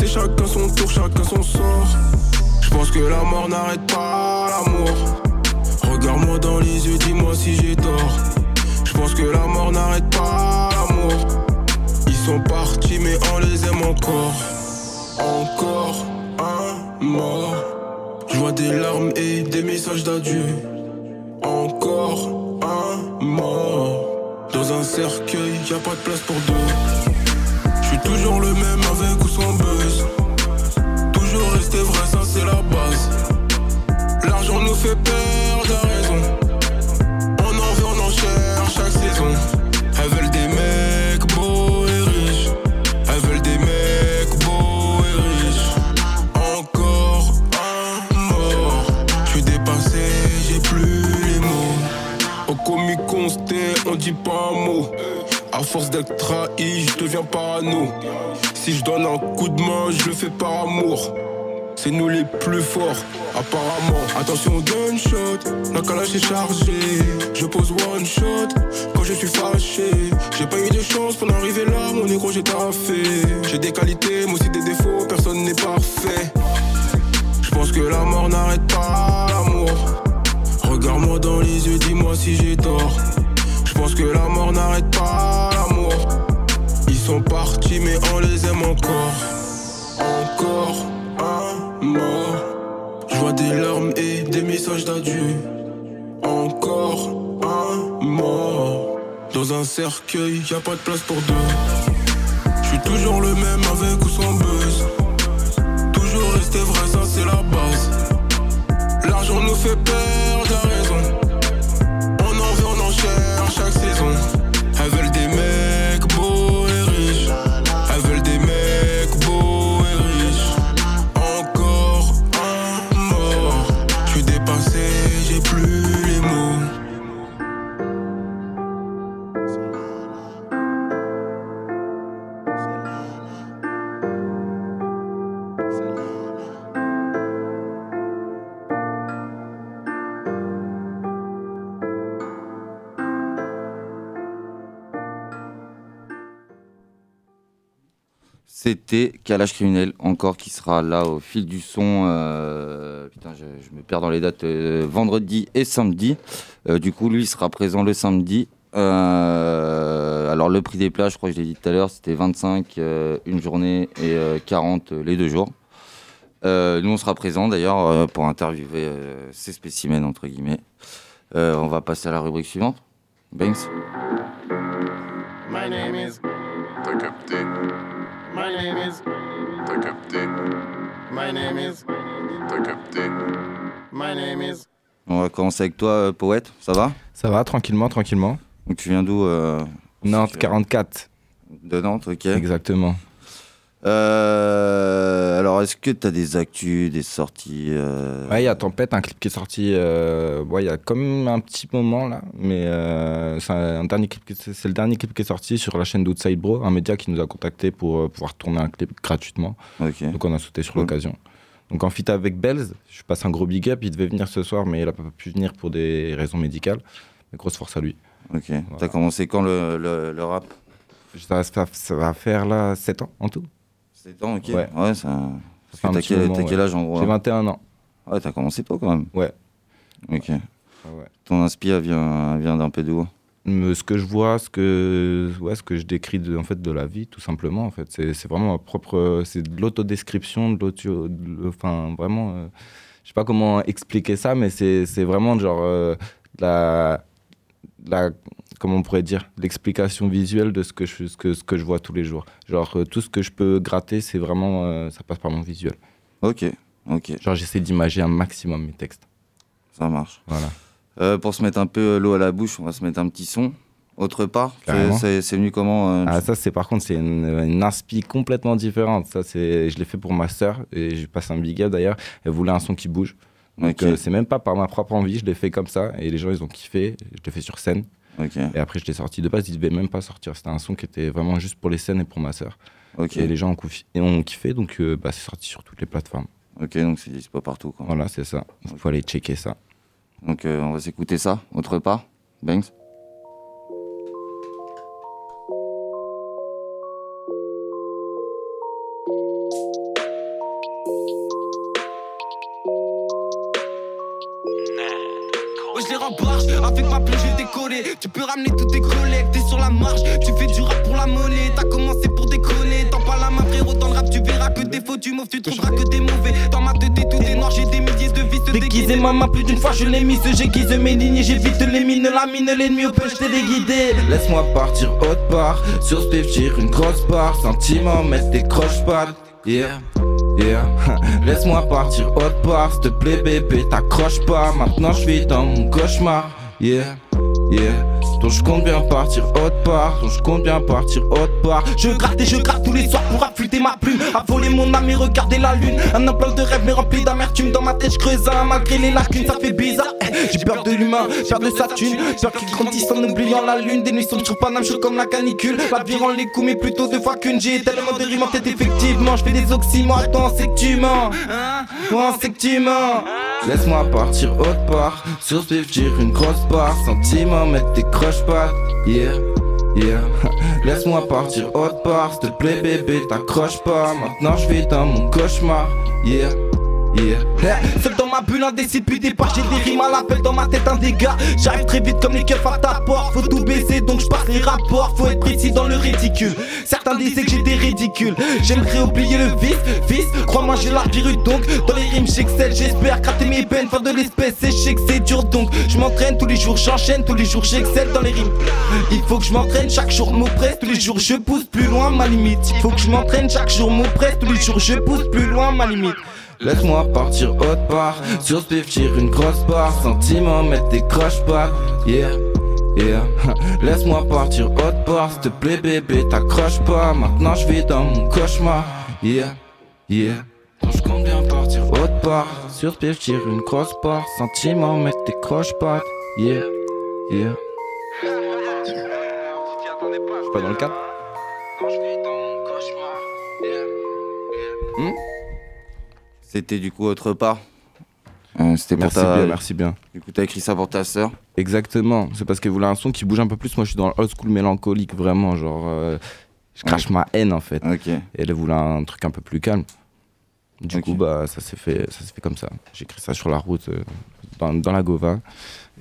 C'est chacun son tour, chacun son sort. Je pense que la mort n'arrête pas l'amour. Regarde-moi dans les yeux, dis-moi si j'ai tort. Je pense que la mort n'arrête pas l'amour. Ils sont partis, mais on les aime encore. Encore un mort. Je vois des larmes et des messages d'adieu. Encore un mort. Dans un cercueil, y a pas de place pour deux. Suis toujours le même avec ou sans buzz. Toujours rester vrai, ça c'est la base. L'argent nous fait perdre la raison. On en veut, on en cherche chaque saison. Elles veulent des mecs beaux et riches. Elles veulent des mecs beaux et riches. Encore un mort. Je suis dépassé, j'ai plus les mots. Au consté, on dit pas un mot. À force d'être trahi, je deviens parano. Si je donne un coup de main, je le fais par amour. C'est nous les plus forts, apparemment. Attention au gunshot, la calage est chargée. Je pose one shot quand je suis fâché. J'ai pas eu de chance pour en arriver là, mon négro, j'ai taffé. J'ai des qualités, mais aussi des défauts, personne n'est parfait. Je pense que la mort n'arrête pas l'amour. Regarde-moi dans les yeux, dis-moi si j'ai tort. Je pense que la mort n'arrête pas sont partis, mais on les aime encore. Encore un mort. Je vois des larmes et des messages d'adieu. Encore un mort. Dans un cercueil, y a pas de place pour deux. Je suis toujours le même avec ou sans buzz. Toujours rester vrai, ça c'est la base. L'argent nous fait perdre la raison. On en veut, on en cherche chaque saison. C'était Calage Criminel, encore qui sera là au fil du son. euh, putain, je, me perds dans les dates. euh, vendredi et samedi. Euh, du coup, lui sera présent le samedi. Alors, le prix des places, je crois que je l'ai dit tout à l'heure, c'était 25 euh, une journée et euh, 40 les deux jours. Nous, on sera présent d'ailleurs pour interviewer ces spécimens, entre guillemets. On va passer à la rubrique suivante. Banks. My name is. My name is. T'as capté. My name is. T'as capté. My name is. On va commencer avec toi, euh, Poète. Ça va? Ça va, tranquillement, tranquillement. Donc tu viens d'où euh, Nantes 44. De Nantes, ok. Exactement. Euh, alors, est-ce que tu as des actus, des sorties euh, Ouais, il y a Tempête, un clip qui est sorti. euh, ouais, il y a même un petit moment là, mais euh, c'est un dernier clip. qui- C'est le dernier clip qui est sorti sur la chaîne d'Outside Bro, un média qui nous a contacté pour euh, pouvoir tourner un clip gratuitement. Donc on a sauté sur Cool. l'occasion. Donc en fit avec Bells, je passe un gros big up. Il devait venir ce soir, mais il a pas pu venir pour des raisons médicales. Mais grosse force à lui. Ok. T'as commencé quand le, le, le rap? Ça, ça- ça va faire là 7 ans en tout. 7 ans, ok. Ouais. Ouais, ça. Parce que t'as quel, moment, t'as quel ouais. âge en gros J'ai là 21 ans. Ouais, t'as commencé tôt quand même. Ouais. Ok. ouais. Ton inspi elle vient, vient d'un peu d'où Me- ce que je vois, ce que, ouais, ce que je décris de, en fait, de la vie, tout simplement. En fait. C'est, c'est vraiment ma propre. C'est de l'autodescription, de l'auto. de- Enfin, vraiment. euh, je sais pas comment expliquer ça, mais c'est c'est vraiment genre euh, la, la, comment on pourrait dire, l'explication visuelle de ce que, je, ce, que, ce que je vois tous les jours. Genre, euh, tout ce que je peux gratter, c'est vraiment, euh, ça passe par mon visuel. Ok, ok. Genre, j'essaie d'imager un maximum mes textes. Ça marche. Voilà. Euh, pour se mettre un peu l'eau à la bouche, on va se mettre un petit son. Autre part, c'est- venu comment euh, Ah, ça, c'est par contre, c'est une, une inspi complètement différente. Ça, c'est, je l'ai fait pour ma sœur et je passe un big up d'ailleurs. Elle voulait un son qui bouge. Donc, euh, c'est même pas par ma propre envie, je l'ai fait comme ça et les gens, ils ont kiffé. Je l'ai fait sur scène. Et après, je l'ai sorti. De base, il devait même pas sortir. C'était un son qui était vraiment juste pour les scènes et pour ma sœur. Et les gens ont, koufi- et ont kiffé, donc euh, bah, c'est sorti sur toutes les plateformes. Ok, donc c'est dispo partout. Quoi. Voilà, c'est ça. Il faut aller checker ça. Donc euh, on va s'écouter ça, autre part. Banks? Ramener tous tes collègues, t'es sur la marche. Tu fais du rap pour la monnaie, t'as commencé pour déconner. T'en pas la main, frérot, dans le rap, tu verras que des faux, tu mauves, tu trouveras que des mauvais. Dans ma tête, tout est noir, j'ai des milliers de vis déguisés. Ma main, plus d'une fois, je l'ai mise, j'aiguise mes lignes, j'évite les mines, la mine, l'ennemi au punch, t'es déguidé. Laisse-moi partir autre part. Sur ce tire une grosse part Sentiment mettre des croche-pattes Yeah Yeah. Laisse-moi partir autre part. S'il te plaît bébé t'accroche pas. Maintenant je vis dans mon cauchemar. Yeah Yeah Donc je compte bien partir autre part Donc je compte bien partir autre part. Je gratte et je gratte tous les soirs pour affûter ma plume À voler mon âme et regarder la lune. Un implant de rêve mais rempli d'amertume Dans ma tête je creuse un malgré les lacunes Ça fait bizarre. Eh, J'ai peur de l'humain, peur de sa thune Peur qu'il grandisse en oubliant la lune. Des nuits sombres sur Paname chaud comme la canicule. La vie rend les coups mais plutôt deux fois qu'une. J'ai tellement de rimes en tête effectivement Je fais des oxymores. Attends c'est que tu mens. Ouais c'est que tu mens Laisse-moi partir autre part. Sur ce tire une grosse part Sentiment mettre des croche-pattes Yeah Yeah. Laisse-moi partir autre part. S'il te plaît bébé t'accroche pas. Maintenant je vis dans mon cauchemar. Yeah Seul dans ma bulle indécis depuis départ J'ai des rimes à l'appel dans ma tête un dégât. J'arrive très vite comme les keufs à ta porte. Faut tout baisser donc je les rapports. Faut être précis dans le ridicule. Certains disaient que j'étais ridicule J'aimerais oublier le vice, fils Crois-moi j'ai la donc. Dans les rimes j'excelle. J'espère gratter mes peines. Faire de l'espèce et je que c'est dur donc. Je m'entraîne tous les jours j'enchaîne Tous les jours j'excelle dans les rimes. Il faut que je m'entraîne chaque jour m'oppresse. Tous les jours je pousse plus loin ma limite. Il faut que je m'entraîne chaque jour m'oppresse. Tous les jours je pousse plus loin ma limite Laisse-moi partir autre part. Sur ce tire une grosse part Sentiment mettre des croche-pattes Yeah Yeah. Laisse-moi partir autre part. S'il te plaît bébé t'accroche pas. Maintenant je vis dans mon cauchemar. Yeah Yeah. Donc je compte bien partir autre part. Sur ce tire une grosse part Sentiment mettre des croche-pattes Yeah Yeah. Je suis pas dans le cadre. Hmm? C'était du coup autre part. Euh, C'était pour Merci ta. bien, merci bien. Du coup, t'as écrit ça pour ta sœur. Exactement. C'est parce qu'elle voulait un son qui bouge un peu plus. Moi, je suis dans le old school mélancolique, vraiment. Genre, euh, je crache ma haine, en fait. Ok. Et elle voulait un truc un peu plus calme. Du coup, bah, ça s'est fait, ça s'est fait comme ça. J'ai écrit ça sur la route, euh, dans, dans la Gova.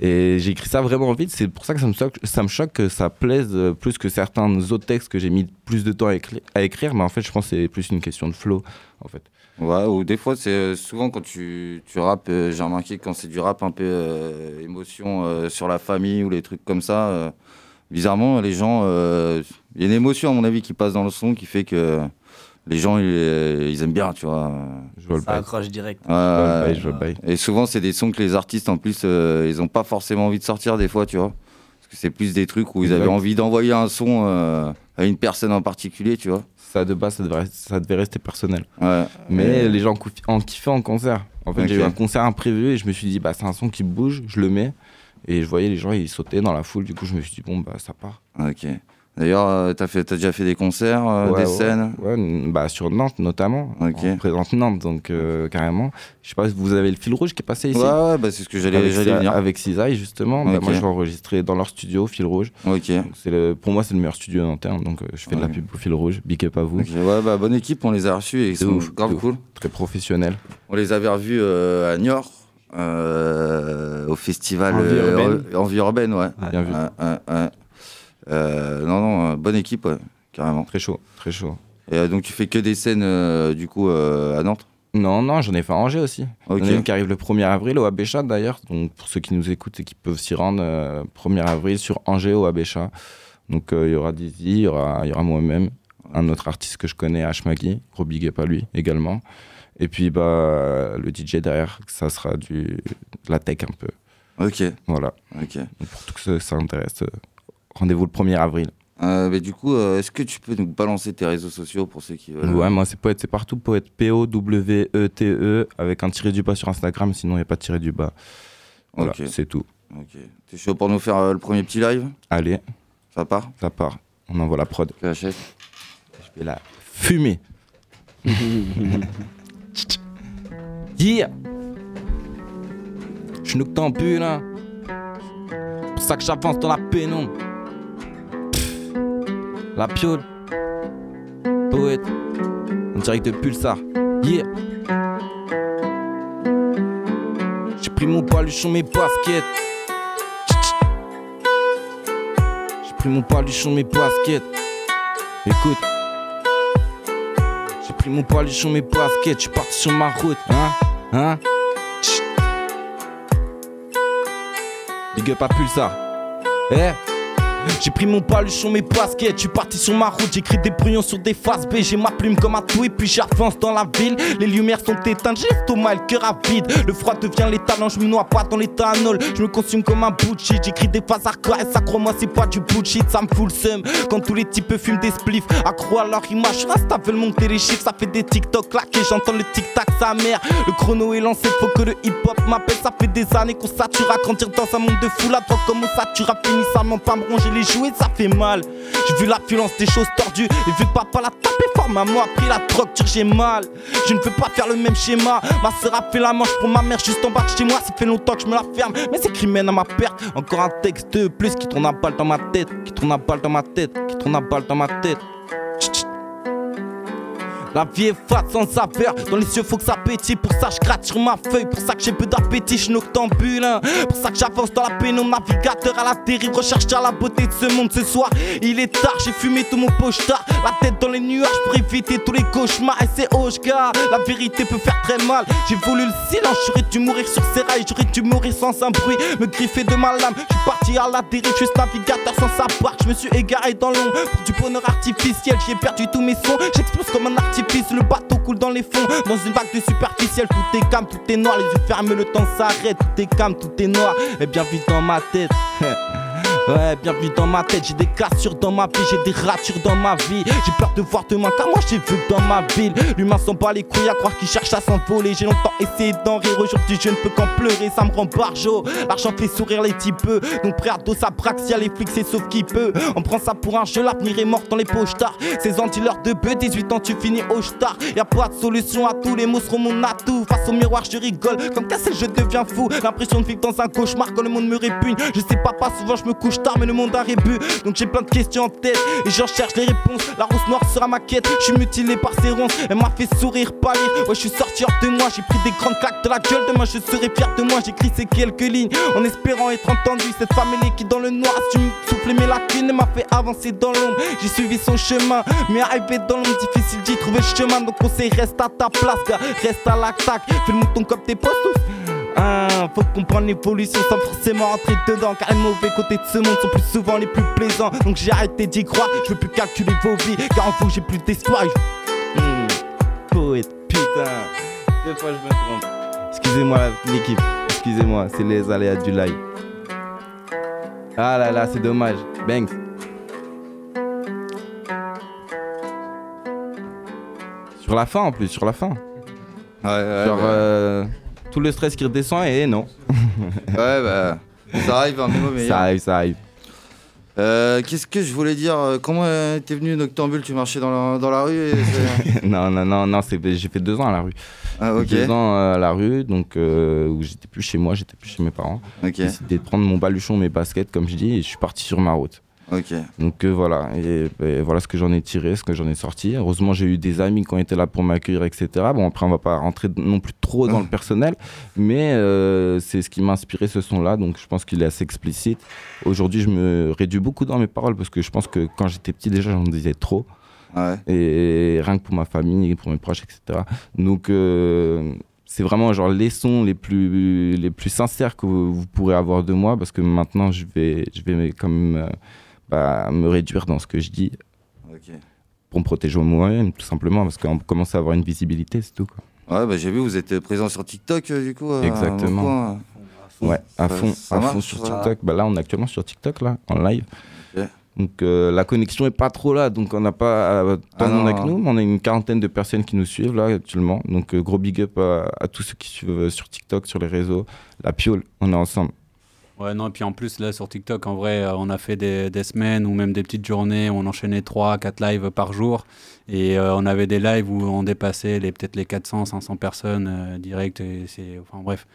Et j'ai écrit ça vraiment vite. C'est pour ça que ça me choque, ça me choque que ça plaise plus que certains autres textes que j'ai mis plus de temps à écrire. Mais en fait, je pense que c'est plus une question de flow, en fait. Ouais, ou des fois, c'est euh, souvent quand tu, tu rappes, euh, j'ai remarqué que quand c'est du rap un peu euh, émotion euh, sur la famille ou les trucs comme ça, euh, bizarrement, les gens, euh, il y a une émotion à mon avis qui passe dans le son qui fait que les gens, ils, euh, ils aiment bien, tu vois. Je vois le Ça accroche direct. Ouais, Je vois le ouais, bail, je vois le bail. Et souvent, c'est des sons que les artistes, en plus, euh, ils ont pas forcément envie de sortir des fois, tu vois. Parce que c'est plus des trucs où ils avaient envie d'envoyer un son euh, à une personne en particulier, tu vois. Ça, de base, ça devait, ça devait rester personnel. Ouais. Mais les gens en kiffaient en concert. En fait, j'ai eu un concert imprévu et je me suis dit, bah, c'est un son qui bouge, je le mets. Et je voyais les gens, ils sautaient dans la foule. Du coup, je me suis dit, bon, bah, ça part. Ok. D'ailleurs, euh, t'as fait, t'as déjà fait des concerts, euh, Ouais, des ouais, scènes. Ouais, bah, sur Nantes notamment. On présente Nantes, donc euh, carrément. Je sais pas si vous avez le fil rouge qui est passé ici. Ouais, ouais, bah, c'est ce que j'allais- venir. Avec Cisaille, justement. Bah, Ok. moi, je vais enregistrer dans leur studio, fil rouge. Ok. Le, pour moi, c'est le meilleur studio nantais. hein, donc, je fais de la pub au fil rouge. Big up à vous. Ouais, bah, bonne équipe, on les a reçus et ils sont ouf, grave ouf. cool. Très professionnel. On les avait revus euh, à Niort, euh, au festival Envie urbaine. en- Envie urbaine, ouais. Bien vu. Euh, non, non, euh, bonne équipe, ouais, carrément. Très chaud, très chaud. Et euh, donc tu fais que des scènes, euh, du coup, à Nantes? Non, non, j'en ai fait à Angers aussi. Ok. Il y en a une qui arrive le 1er avril au Abéchat d'ailleurs. Donc pour ceux qui nous écoutent et qui peuvent s'y rendre, euh, 1er avril sur Angers au Abéchat. Donc il y aura Dizzy, il y aura, y aura moi-même, un autre artiste que je connais, H. Maggie, gros big up à lui également. Et puis bah, le DJ derrière, ça sera du, de la tech un peu. Ok. Voilà. Ok. Donc, pour tout ceux que ça intéresse, euh, rendez-vous le 1er avril. Euh, mais du coup, euh, est-ce que tu peux nous balancer tes réseaux sociaux pour ceux qui veulent Ouais, moi c'est poète, c'est partout, poète P-O-W-E-T-E, E, avec un tiré du bas sur Instagram, sinon il n'y a pas de tiré du bas. Voilà, Ok. c'est tout. Ok. T'es chaud pour nous faire euh, le premier petit live? Allez. Ça part? Ça part. On envoie la prod. PHS. Je vais la fumer. yeah Je suis noctambule, hein. Pour ça que j'avance dans la pénombre. La piole. Poète. En direct de Pulsar. Yeah J'ai pris mon paluchon, mes baskets. J'ai pris mon paluchon, mes baskets. Écoute. J'ai pris mon paluchon, mes baskets. Je suis parti sur ma route, hein, hein. Big up à Pulsar. Eh? J'ai pris mon paluchon, mes baskets, je suis parti sur ma route, j'écris des brouillons sur des faces B, j'ai ma plume comme un tout et puis j'avance dans la ville. Les lumières sont éteintes, j'ai l'estomac et le cœur à vide. Le froid devient l'étalon, je me noie pas dans l'éthanol, je me consume comme un bullshit, j'écris des phases hardcore et ça crois-moi c'est pas du bullshit, ça me fout le seum. Quand tous les types fument des spliffs, accro à leur image, reste veulent monter les chiffres, ça fait des TikTok claqués, j'entends le tic-tac sa mère. Le chrono est lancé, faut que le hip-hop m'appelle, ça fait des années qu'on sature à grandir dans un monde de fou, la drogue comme on sature, a fini seulement pas me ronger les jouets, ça fait mal. J'ai vu la violence des choses tordues et vu que papa l'a tapé fort, maman a pris la drogue, tire j'ai mal. Je ne veux pas faire le même schéma. Ma sœur a fait la manche pour ma mère juste en bas de chez moi. Ça fait longtemps que je me la ferme, mais c'est criminel à ma perte. Encore un texte de plus qui tourne à balle dans ma tête, qui tourne à balle dans ma tête, qui tourne à balle dans ma tête. La vie est fade sans saveur, dans les yeux faut que ça pétille. Pour ça je gratte sur ma feuille, pour ça que j'ai peu d'appétit, je noctambule hein. Pour ça que j'avance dans la pénombre, navigateur à la dérive Recherche à la beauté de ce monde ce soir. Il est tard, j'ai fumé tout mon pochetard. La tête dans les nuages pour éviter tous les cauchemars. Et c'est Oscar, la vérité peut faire très mal. J'ai voulu le silence, j'aurais dû mourir sur ces rails. J'aurais dû mourir sans un bruit, me griffer de ma lame. Je suis parti à la dérive, juste navigateur sans sa barque Je me suis égaré dans l'ombre pour du bonheur artificiel. J'ai perdu tous mes sons, j'explose comme un Le bateau coule dans les fonds, dans une vague de superficiel Tout est calme, tout est noir, les yeux fermés, le temps s'arrête Tout est calme, tout est noir, et bien vite dans ma tête Ouais, bienvenue dans ma tête, j'ai des cassures dans ma vie, j'ai des ratures dans ma vie. J'ai peur de voir demain, car moi j'ai vu dans ma ville, l'humain s'en bat les couilles à croire qu'il cherche à s'envoler. J'ai longtemps essayé d'en rire, aujourd'hui je ne peux qu'en pleurer, ça me rend barjo. L'argent fait sourire les types, donc prêt à dos ça braque si y a les flics, c'est sauf qui peut. On prend ça pour un jeu, l'avenir est mort dans les pochards. Ces anti-leurs de bœufs, 18 ans tu finis au star. Y a pas de solution à tous les mots seront mon atout. Face au miroir, je rigole, comme cassé, je deviens fou. L'impression de vivre dans un cauchemar quand le monde me répugne. Je sais pas, pas souvent je me couche mais le monde a rébut. Donc j'ai plein de questions en tête et j'en cherche les réponses. La rousse noire sera ma quête. Je suis mutilé par ses ronces. Elle m'a fait sourire, rire. Ouais, je suis sorti hors de moi. J'ai pris des grandes claques de la gueule. Demain, je serai fier de moi. J'écris ces quelques lignes en espérant être entendu. Cette femme elle est qui dans le noir a su me souffler mes lacunes. Elle m'a fait avancer dans l'ombre. J'ai suivi son chemin, mais arrivé dans l'ombre, difficile d'y trouver le chemin. Donc conseil, reste à ta place, gars. Reste à l'attaque. Fais le mouton comme tes potes. Ah, faut comprendre l'évolution sans forcément rentrer dedans Car les mauvais côtés de ce monde sont plus souvent les plus plaisants. Donc j'ai arrêté d'y croire, je veux plus calculer vos vies Car en vous j'ai plus d'espoir. Hmm, Poète, putain. Des fois je me trompe. Excusez-moi l'équipe, excusez-moi, c'est les aléas du live. Ah là là, c'est dommage, Banks. Sur la fin en plus, sur la fin. Ouais, ouais, Genre ouais. euh, tout le stress qui redescend et non. Ouais, bah, ça arrive, un moment meilleur. Ça arrive, ça arrive. Euh, Qu'est-ce que je voulais dire euh, Comment euh, t'es venu Noctambule Tu marchais dans la, dans la rue et non, non, non, non, j'ai fait deux ans à la rue. Ah, ok. Deux ans à la rue, donc euh, où j'étais plus chez moi, j'étais plus chez mes parents. Ok. J'ai décidé de prendre mon baluchon, mes baskets, comme je dis, et je suis parti sur ma route. Ok. Donc euh, voilà, et, et voilà ce que j'en ai tiré, ce que j'en ai sorti. Heureusement, j'ai eu des amis qui ont été là pour m'accueillir, etc. Bon, après, on va pas rentrer non plus trop dans le personnel, mais euh, c'est ce qui m'a inspiré ce son-là, donc je pense qu'il est assez explicite. Aujourd'hui, je me réduis beaucoup dans mes paroles parce que je pense que quand j'étais petit, déjà, j'en disais trop. Et rien que pour ma famille, pour mes proches, etc. Donc, euh, c'est vraiment genre les sons les plus, les plus sincères que vous, vous pourrez avoir de moi parce que maintenant, je vais, je vais quand bah, me réduire dans ce que je dis pour me protéger moi-même, tout simplement, parce qu'on commence à avoir une visibilité, c'est tout. Quoi. Ouais, bah, j'ai vu, vous êtes présent sur TikTok, euh, du coup. euh, Exactement. Ouais, à fond, ça à fond sur ça TikTok. Bah là, on est actuellement sur TikTok, là, en live. Donc euh, la connexion est pas trop là, donc on n'a pas euh, tant Ah de monde non. avec nous, mais on a une quarantaine de personnes qui nous suivent là actuellement. Donc euh, gros big up à, à tous ceux qui suivent sur TikTok, sur les réseaux. La piole, on est ensemble. Ouais, non, et puis en plus, là, sur TikTok, en vrai, euh, on a fait des, semaines ou même des petites journées où on enchaînait 3, 4 lives par jour. Et euh, on avait des lives où on dépassait les, peut-être les 400, 500 personnes euh, direct. Et c'est, enfin bref.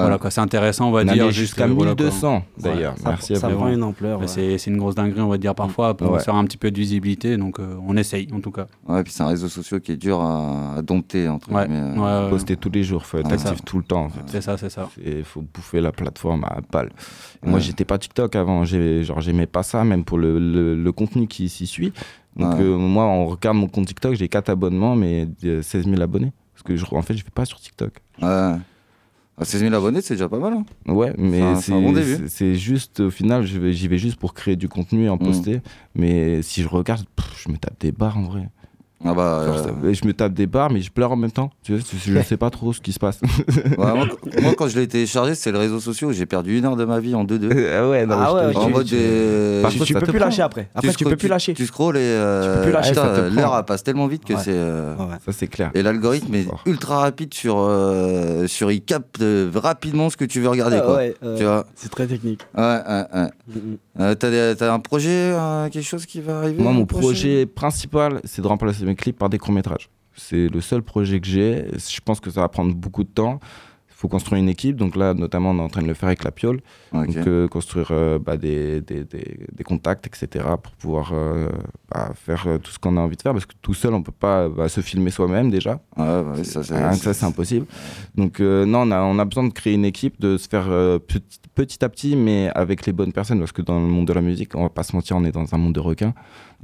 Voilà, quoi, c'est intéressant, on va On dire. jusqu'à euh, voilà, quoi. 1200, d'ailleurs. ça Merci prend- à ça vous. prend Ouais. une ampleur. ouais. C'est, c'est une grosse dinguerie, on va dire parfois, pour Ouais. faire un petit peu de visibilité. Donc euh, on essaye, en tout cas. Ouais, puis c'est un réseau social qui est dur à, à dompter, entre Ouais, guillemets. ouais, ouais. Poster tous les jours, faut être Ouais, actif ça. tout le temps. En fait. C'est ça, c'est ça. Il faut bouffer la plateforme à balle. Moi, Ouais. j'étais pas TikTok avant. J'ai- Genre, j'aimais pas ça, même pour le, le, le contenu qui s'y suit. Donc, Ouais. euh, moi, on regarde mon compte TikTok, j'ai 4 abonnements, mais euh, 16 000 abonnés. Parce que, je, en fait, je vais pas sur TikTok. Ouais. Ah, 16 000 abonnés, c'est déjà pas mal. hein. Ouais, mais c'est bon juste, au final, vais- j'y vais, juste pour créer du contenu et en Mm. poster. Mais si je regarde, pff, je me tape des barres en vrai. Ah bah, Genre, euh, je me tape des barres, mais je pleure en même temps. Tu vois, je, je sais pas trop ce qui se passe. Ouais, moi, quand- moi, quand je l'ai téléchargé, c'est le réseau social où j'ai perdu une heure de ma vie en 2-2. ah ouais, non, Ah ouais, en tu- mode tu- des- Par contre, tu peux plus lâcher après. Après, tu peux plus lâcher. Tu scrolles et euh, l'heure passe tellement vite que Ouais. c'est. euh, Ouais. Ça, c'est clair. Et l'algorithme est Fort. ultra rapide sur, euh, sur il capte euh, rapidement ce que tu veux regarder. Ah quoi. ouais, ouais. Tu vois C'est très technique. Ouais, ouais, ouais. Euh, t'as, un projet, euh, quelque chose qui va arriver Moi, mon projet principal, c'est de remplacer mes clips par des courts-métrages. C'est le seul projet que j'ai. Je pense que ça va prendre beaucoup de temps. Faut construire une équipe. Donc là, notamment, on est en train de le faire avec la Piole. Donc, euh, construire euh, bah, des, des, des- des contacts, etc. pour pouvoir euh, bah, faire tout ce qu'on a envie de faire. Parce que tout seul, on peut pas bah, se filmer soi-même déjà. Bah oui, ça, c'est- impossible. Donc, non, on a, on a besoin de créer une équipe, de se faire petit, petit à petit, mais avec les bonnes personnes. Parce que dans le monde de la musique, on va pas se mentir, on est dans un monde de requins.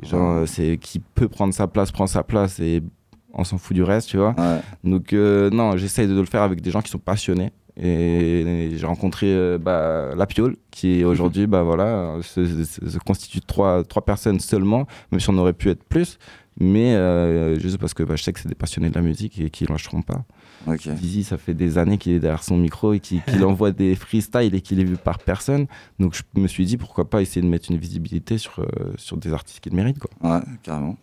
Les gens, c'est qui peut prendre sa place, prend sa place et on s'en fout du reste, tu vois. Ouais. Donc, euh, non, j'essaye de le faire avec des gens qui sont passionnés. Et j'ai rencontré euh, bah, la Piole, qui aujourd'hui bah, voilà, se, se- se constitue de trois, trois personnes seulement, même si on aurait pu être plus. Mais euh, juste parce que bah, je sais que c'est des passionnés de la musique et qui ne lâcheront pas. Ok. Dizzy, ça fait des années qu'il est derrière son micro et qu'il envoie des freestyles et qu'il est vu par personne. Donc je me suis dit pourquoi pas essayer de mettre une visibilité sur, sur des artistes qui le méritent. Quoi. Ouais, carrément.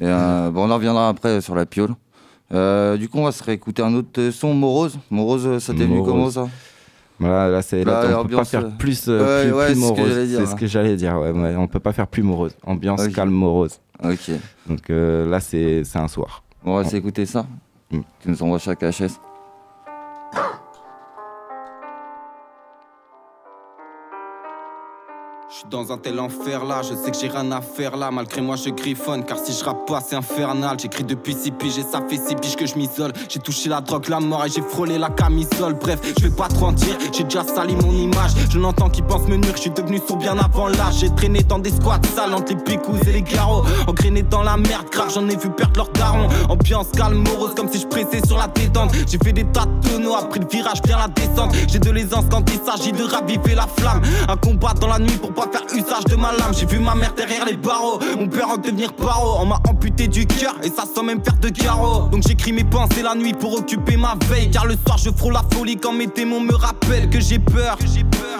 Et euh, bon, on en reviendra après sur la piole. Euh, du coup, on va se réécouter un autre son, Morose. Morose, ça t'est venu comment ça? Voilà, là, c'est, là, Là, on peut pas faire euh, plus, euh, ouais, plus, ouais, plus morose. C'est ce que j'allais dire. Ouais, ouais, on peut pas faire plus morose. Ambiance Ok. calme morose. Ok. Donc euh, là, c'est, c'est un soir. On va s'écouter ça. Mm. Tu nous envoies chaque HS. Suis dans un tel enfer là, je sais que j'ai rien à faire là. Malgré moi, je griffonne, car si je rappe pas, c'est infernal. J'écris depuis 6 piges et ça fait 6 piges que je m'isole. J'ai touché la drogue, la mort et j'ai frôlé la camisole. Bref, je vais pas trop en j'ai déjà sali mon image. Je n'entends qui pense me nuire, je suis devenu sourd bien avant l'âge. J'ai traîné dans des squats sales entre les picous et les garrots. Engrainé dans la merde, grave, j'en ai vu perdre leur daron. Ambiance calme, morose, comme si je pressais sur la détente. J'ai fait des tas de tonneaux, après le virage, bien la descente. J'ai de l'aisance quand il s'agit de raviver la flamme. Un combat dans la nuit pour pas faire usage de ma lame. J'ai vu ma mère derrière les barreaux, mon père en devenir paro. On m'a amputé du cœur et ça sans même faire de carreaux. Donc j'écris mes pensées la nuit pour occuper ma veille. Car le soir je frôle la folie quand mes démons me rappellent que j'ai peur.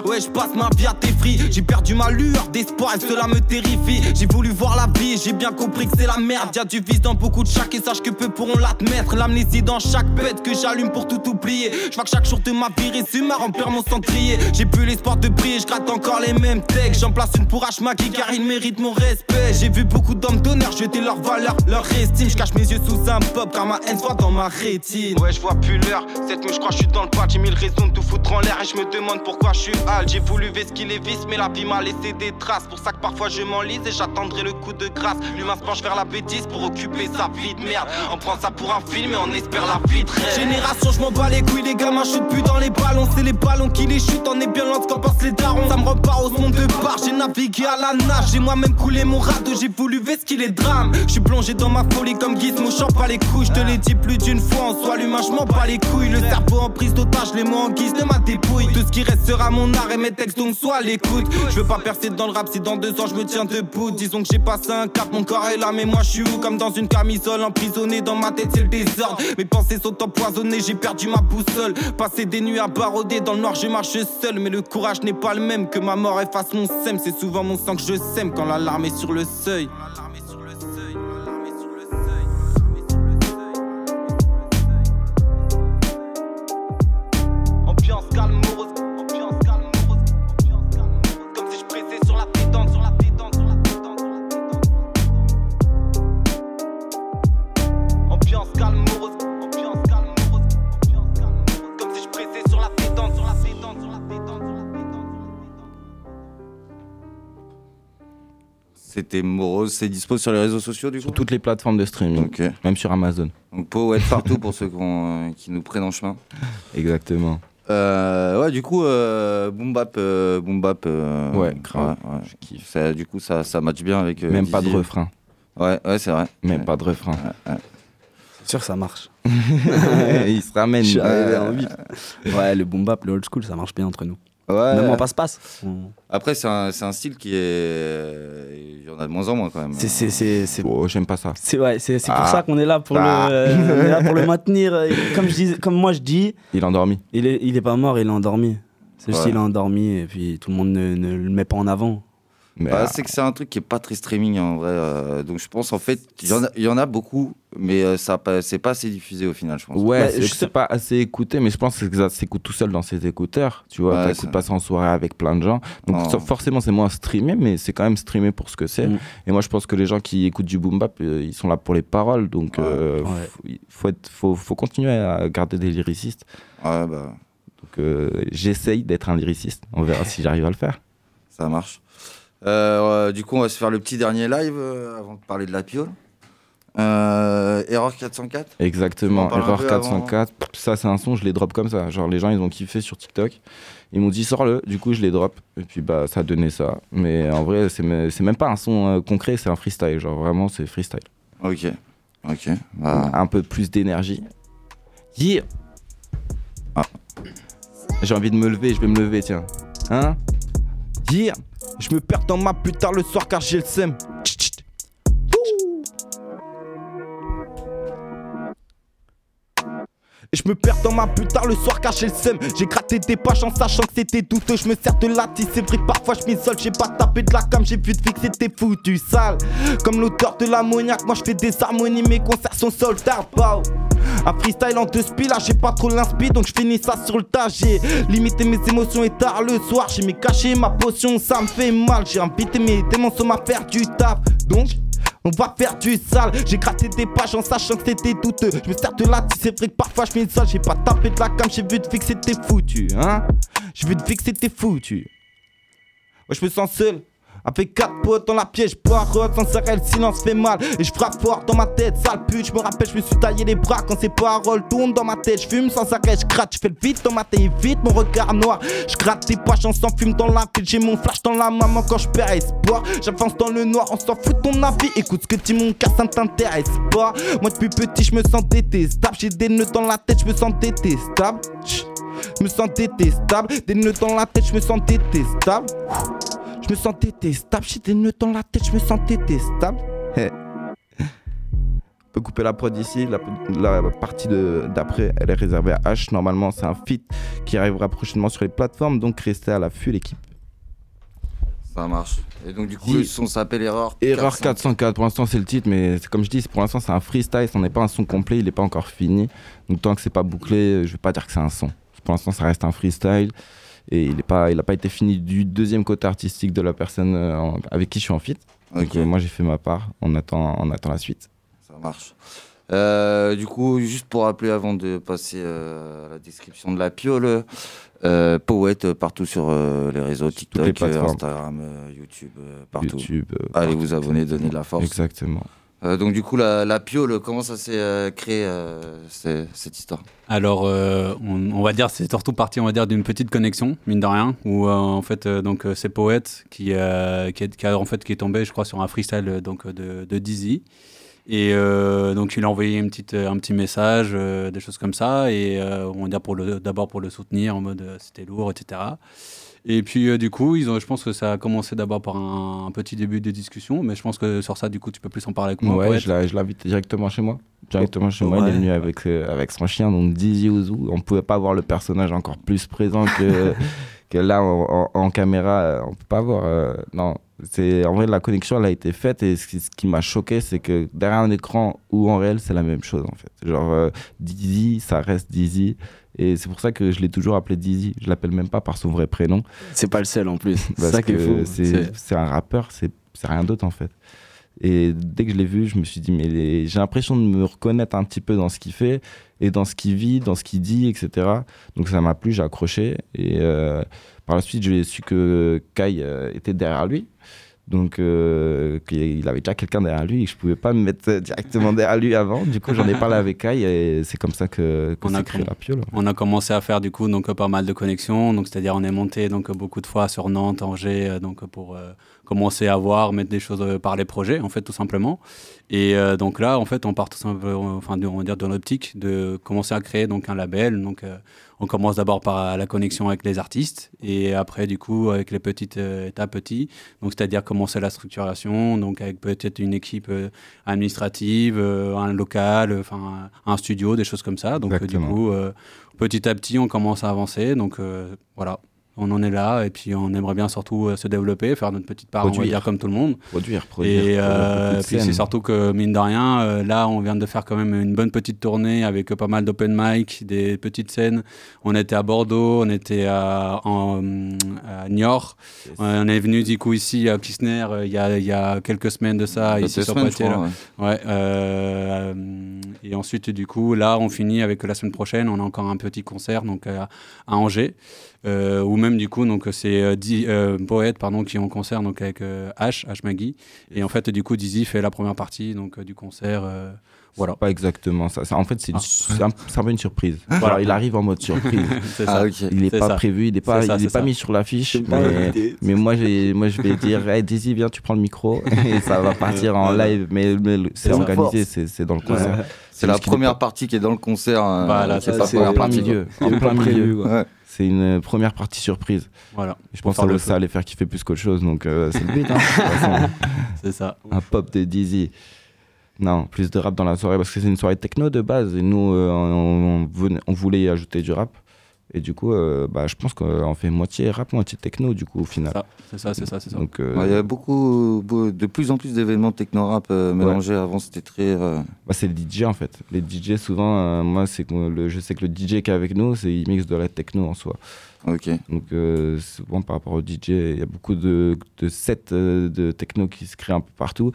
Ouais, je passe ma vie à tes fris. J'ai perdu ma lueur d'espoir et cela me terrifie. J'ai voulu voir la vie j'ai bien compris que c'est la merde. Y'a du vice dans beaucoup de chaque et sache que peu pourront l'admettre. L'amnésie dans chaque bête que j'allume pour tout oublier. Je vois que chaque jour de ma vie résume à remplir mon cendrier. J'ai plus l'espoir de briller, je gratte encore les mêmes textes. J'en place une pour H-Maki car il mérite mon respect. J'ai vu beaucoup d'hommes d'honneur jeter leur valeur, leur estime. Je cache mes yeux sous un pop car ma haine se voit dans ma rétine. Ouais, je vois plus l'heure. Cette nuit, je crois que je suis dans le patch. J'ai mille raisons de tout foutre en l'air et je me demande pourquoi je suis hal. J'ai voulu vesquiller les vices, mais la vie m'a laissé des traces. Pour ça que parfois je m'enlise et j'attendrai le coup de grâce. L'humain se penche vers la bêtise pour occuper sa vie de merde. On prend ça pour un film et on espère la vie de rêve. Génération, je m'en bats les couilles, les gamins shootent plus dans les ballons. C'est les ballons qui les chutent, on est bien loin de ce qu'en pensent les darons. Ça me rend pas au monde de j'ai navigué à la nage. J'ai moi-même coulé mon radeau, j'ai voulu vesquiller les drames. Je suis plongé dans ma folie comme Gizmo, j'en pas les couilles. Je te l'ai dit plus d'une fois, en soi l'humain, je m'en bats les couilles. Le cerveau en prise d'otage, les mots en guise de ma dépouille. Tout ce qui reste sera mon art et mes textes, donc sois l'écoute. Je veux pas percer dans le rap si dans deux ans je me tiens debout. Disons que j'ai passé un cap, mon corps est là, mais moi je suis où? Comme dans une camisole, emprisonné dans ma tête, c'est le désordre. Mes pensées sont empoisonnées, j'ai perdu ma boussole. Passer des nuits à barauder dans le noir, je marche seul. Mais le courage n'est pas le même que ma mort efface mon C'est souvent mon sang que je sème quand l'alarme est sur le seuil. C'était morose, c'est dispo sur les réseaux sociaux du coup Sur toutes les plateformes de streaming, Ok. même sur Amazon. Donc Poète partout pour ceux qui, ont, euh, qui nous prennent en chemin. Exactement. Euh, ouais, du coup, euh, Boom Bap, euh, Boom Bap, euh, Ouais, grave. ouais, ouais. Ça, du coup, ça, ça match bien avec. euh, Même pas de refrain. Ouais, ouais, c'est vrai. Même pas de refrain. C'est sûr que ça marche. Il se ramène. Je suis Euh, en. Ouais, le boom bap, le old school, ça marche bien entre nous. Ouais. Même en passe-passe. Après, c'est un, c'est un style qui est. Il y en a de moins en moins quand même. C'est, c'est, c'est, c'est, Oh, j'aime pas ça. c'est, ouais, c'est, c'est pour Ah. ça qu'on est là pour, Ah. le, euh, on est là pour le maintenir. Comme, je dis, comme moi je dis, Il est endormi. il est, il est pas mort, il est endormi. C'est juste Ouais. qu'il est endormi et puis tout le monde ne, ne le met pas en avant. Bah, euh, c'est que c'est un truc qui est pas très streaming en vrai. euh, donc je pense en fait, il y, en a- il y en a beaucoup, mais euh, ça c'est pas assez diffusé au final, je pense. Ouais, Bah, c'est je pas assez écouté, mais je pense que ça s'écoute tout seul dans ses écouteurs. Tu vois, Ouais, t'écoutes ça- pas ça en soirée avec plein de gens. Donc ça, forcément, c'est moins streamé, mais c'est quand même streamé pour ce que c'est. Mm. Et moi, je pense que les gens qui écoutent du boom bap, euh, ils sont là pour les paroles. Donc, Ouais. euh, Ouais. faut, il faut, faut, faut continuer à garder des lyricistes. Ouais, bah, Donc, euh, j'essaye d'être un lyriciste. On verra si j'arrive à le faire. ça marche. Euh, du coup, on va se faire le petit dernier live euh, avant de parler de la piole. Euh, Error 404 Exactement, peu 404. Ça, c'est un son, je les drop comme ça. Genre, les gens, ils ont kiffé sur TikTok. Ils m'ont dit, sors-le. Du coup, je les drop. Et puis, bah, ça a donné ça. Mais en vrai, c'est même pas un son euh, concret, c'est un freestyle. Genre, vraiment, c'est freestyle. Ok. Ok. Bah, Un peu plus d'énergie. Yeah Ah. J'ai envie de me lever, je vais me lever, tiens. Hein? Je me perds dans ma plus tard le soir car j'ai le seum. Et je me perds dans ma plus tard le soir j'ai le seum J'ai gratté des poches en sachant que c'était douteux Je me sers de la c'est vrai parfois je m'isole J'ai pas tapé de la cam, j'ai vu de que c'était foutu sale Comme l'odeur de l'ammoniaque, moi je fais des harmonies Mes concerts sont soldats, pow un freestyle en deux spies, là j'ai pas trop l'inspi donc je finis ça sur le tas. J'ai limité mes émotions et tard le soir, j'ai mis caché ma potion, ça me fait mal. J'ai invité mes démons sur ma faire du taf. Donc, on va faire du sale. J'ai gratté des pages en sachant que c'était douteux. Je me sers de la c'est vrai que parfois je m'isole. J'ai pas tapé de la cam, j'ai vu de que c'était foutu, hein. J'ai vu de que c'était foutu. Ouais, je me sens seul. Avec quatre potes dans la pièce, poireuse, sans arrêt, le silence fait mal. Et je frappe fort dans ma tête, sale pute. Je me rappelle, je me suis taillé les bras quand ces paroles tournent dans ma tête. Je fume sans arrêt, je gratte, je fais le vide dans ma tête, vite mon regard noir. Je gratte des poches, on s'en fume dans la ville. J'ai mon flash dans la maman quand je perds espoir. J'avance dans le noir, on s'en fout de ton avis. Écoute ce que dit mon cas, ça ne t'intéresse pas. Moi depuis petit, je me sens détestable. J'ai des nœuds dans la tête, je me sens détestable. Je me sens détestable, des nœuds dans la tête, je me sens détestable. Je me sens détestable, j'ai des nœuds dans la tête, je me sens détestable. Hé. On peut couper la prod ici, la, la partie d'après elle est réservée à H. Normalement c'est un feat qui arrivera prochainement sur les plateformes, donc restez à l'affût l'équipe. ça marche. Et donc, du coup, le son s'appelle Error Erreur 404. 404, pour l'instant c'est le titre, mais comme je dis, pour l'instant c'est un freestyle, ce n'est pas un son complet, il n'est pas encore fini. Donc tant que c'est pas bouclé, je vais pas dire que c'est un son. Pour l'instant ça reste un freestyle et il n'a pas, il a pas été fini du deuxième côté artistique de la personne euh, en- avec qui je suis en feat. Donc euh, moi j'ai fait ma part, on attend, on attend la suite. Ça marche. Euh, du coup, juste pour rappeler avant de passer euh, à la description de la piole, euh, Poète partout sur les réseaux TikTok. Instagram, YouTube, partout. YouTube. Allez partout, vous abonner, donner de la force. Exactement. Euh, donc du coup, la, la piole, comment ça s'est euh, créé euh, cette histoire? Alors, euh, on, va dire, c'est surtout parti, on va dire, d'une petite connexion, mine de rien, où en fait, donc c'est Poète qui, qui, est, a, en fait, qui est tombé, je crois, sur un freestyle donc de, de Dizzy. Et donc il a envoyé une petite, un petit message, des choses comme ça, et on va dire d'abord pour le soutenir en mode c'était lourd, etc. Et puis euh, du coup, ils ont, je pense que ça a commencé d'abord par un, un petit début de discussion, mais je pense que sur ça, du coup, tu peux plus en parler avec moi. Ouais, je l'ai- je l'invite directement chez moi. Directement chez moi, il est venu avec, euh, avec son chien, donc Dizzy Ouzou. On pouvait pas voir le personnage encore plus présent que, que là en, en- en caméra. On peut pas voir. euh, non, c'est en vrai la connexion elle a été faite et ce qui, ce qui m'a choqué, c'est que derrière un écran ou en réel, c'est la même chose en fait. Genre euh, Dizzy, ça reste Dizzy. Et c'est pour ça que je l'ai toujours appelé Dizzy. Je l'appelle même pas par son vrai prénom. C'est pas le seul en plus. C'est ça qui est fou. c'est- un rappeur, c'est c'est rien d'autre en fait. Et dès que je l'ai vu, je me suis dit, mais les- j'ai l'impression de me reconnaître un petit peu dans ce qu'il fait et dans ce qu'il vit, dans ce qu'il dit, etc. Donc ça m'a plu, j'ai accroché. Et euh, par la suite, j'ai su que Kai euh, était derrière lui. Donc euh, qu'il avait déjà quelqu'un derrière lui et que je pouvais pas me mettre directement derrière lui avant. Du coup, j'en ai parlé avec Kai et c'est comme ça que, que on a, créé la piole. on a commencé à faire du coup donc euh, pas mal de connexions donc c'est-à-dire on est monté donc euh, beaucoup de fois sur Nantes, Angers euh, donc euh, pour euh, commencer à voir mettre des choses euh, par les projets en fait tout simplement et euh, donc là en fait on part tout simplement enfin on va dire dans l'optique de commencer à créer donc un label donc euh, on commence d'abord par la connexion avec les artistes et après du coup avec les petites euh, étapes petits. Donc c'est-à-dire commencer la structuration donc avec peut-être une équipe euh, administrative euh, un local euh, enfin un studio des choses comme ça. Donc euh, du coup euh, petit à petit on commence à avancer. Donc euh, voilà on en est là et puis on aimerait bien surtout euh, se développer faire notre petite part on va Produire. dire comme tout le monde. Produire, produire, et euh, de puis c'est surtout que mine de rien euh, là on vient de faire quand même une bonne petite tournée avec pas mal d'open mic des petites scènes. On était à Bordeaux on était à, en, à Niort. On est venu du coup ici à euh, il y, a, il y a quelques semaines de ça ici sur semaines, Poitiers crois, Ouais, euh, et ensuite, du coup, là, on finit avec la semaine prochaine. On a encore un petit concert donc à Angers, euh, ou même du coup, donc c'est euh, euh, Poète, pardon, qui est en concert donc avec euh, H, H Maggie. Et en fait, du coup, Dizzy fait la première partie donc euh, du concert. euh, voilà. Pas exactement ça. Ça, En fait, c'est Ah. c'est un, peu une surprise. Voilà. Alors, il arrive en mode surprise. Ah. Il n'est C'est pas ça. prévu, il n'est pas, ça, il est pas mis sur l'affiche. Mais, mais moi, j'ai- moi, je vais dire hey, Daisy, viens, tu prends le micro. Et ça va partir en Voilà. live. Mais, c'est organisé, c'est dans le concert. Ouais. C'est la est première partie qui est dans le concert. Voilà, c'est pas ça, la première en plein partie, milieu. En plein milieu. C'est une première partie surprise. Voilà. Je pense que ça allait faire kiffer plus qu'autre chose. Donc, euh, c'est le but. hein. C'est ça. Un pop de Dizzy. Non, plus de rap dans la soirée parce que c'est une soirée techno de base et nous euh, on, on venait- on voulait y ajouter du rap et du coup euh, bah, je pense qu'on fait moitié rap moitié techno du coup au final. C'est ça, c'est ça, c'est ça. Donc euh, Ouais, Il y a beaucoup, beau- de plus en plus d'événements techno-rap euh, mélangés. Avant, c'était très. euh, bah, c'est le DJ en fait. Les DJ souvent euh, moi c'est que le, je sais que le DJ qui est avec nous c'est il mixe de la techno en soi. Ok. Donc euh, souvent par rapport au DJ il y a beaucoup de, de sets euh, de techno qui se créent un peu partout.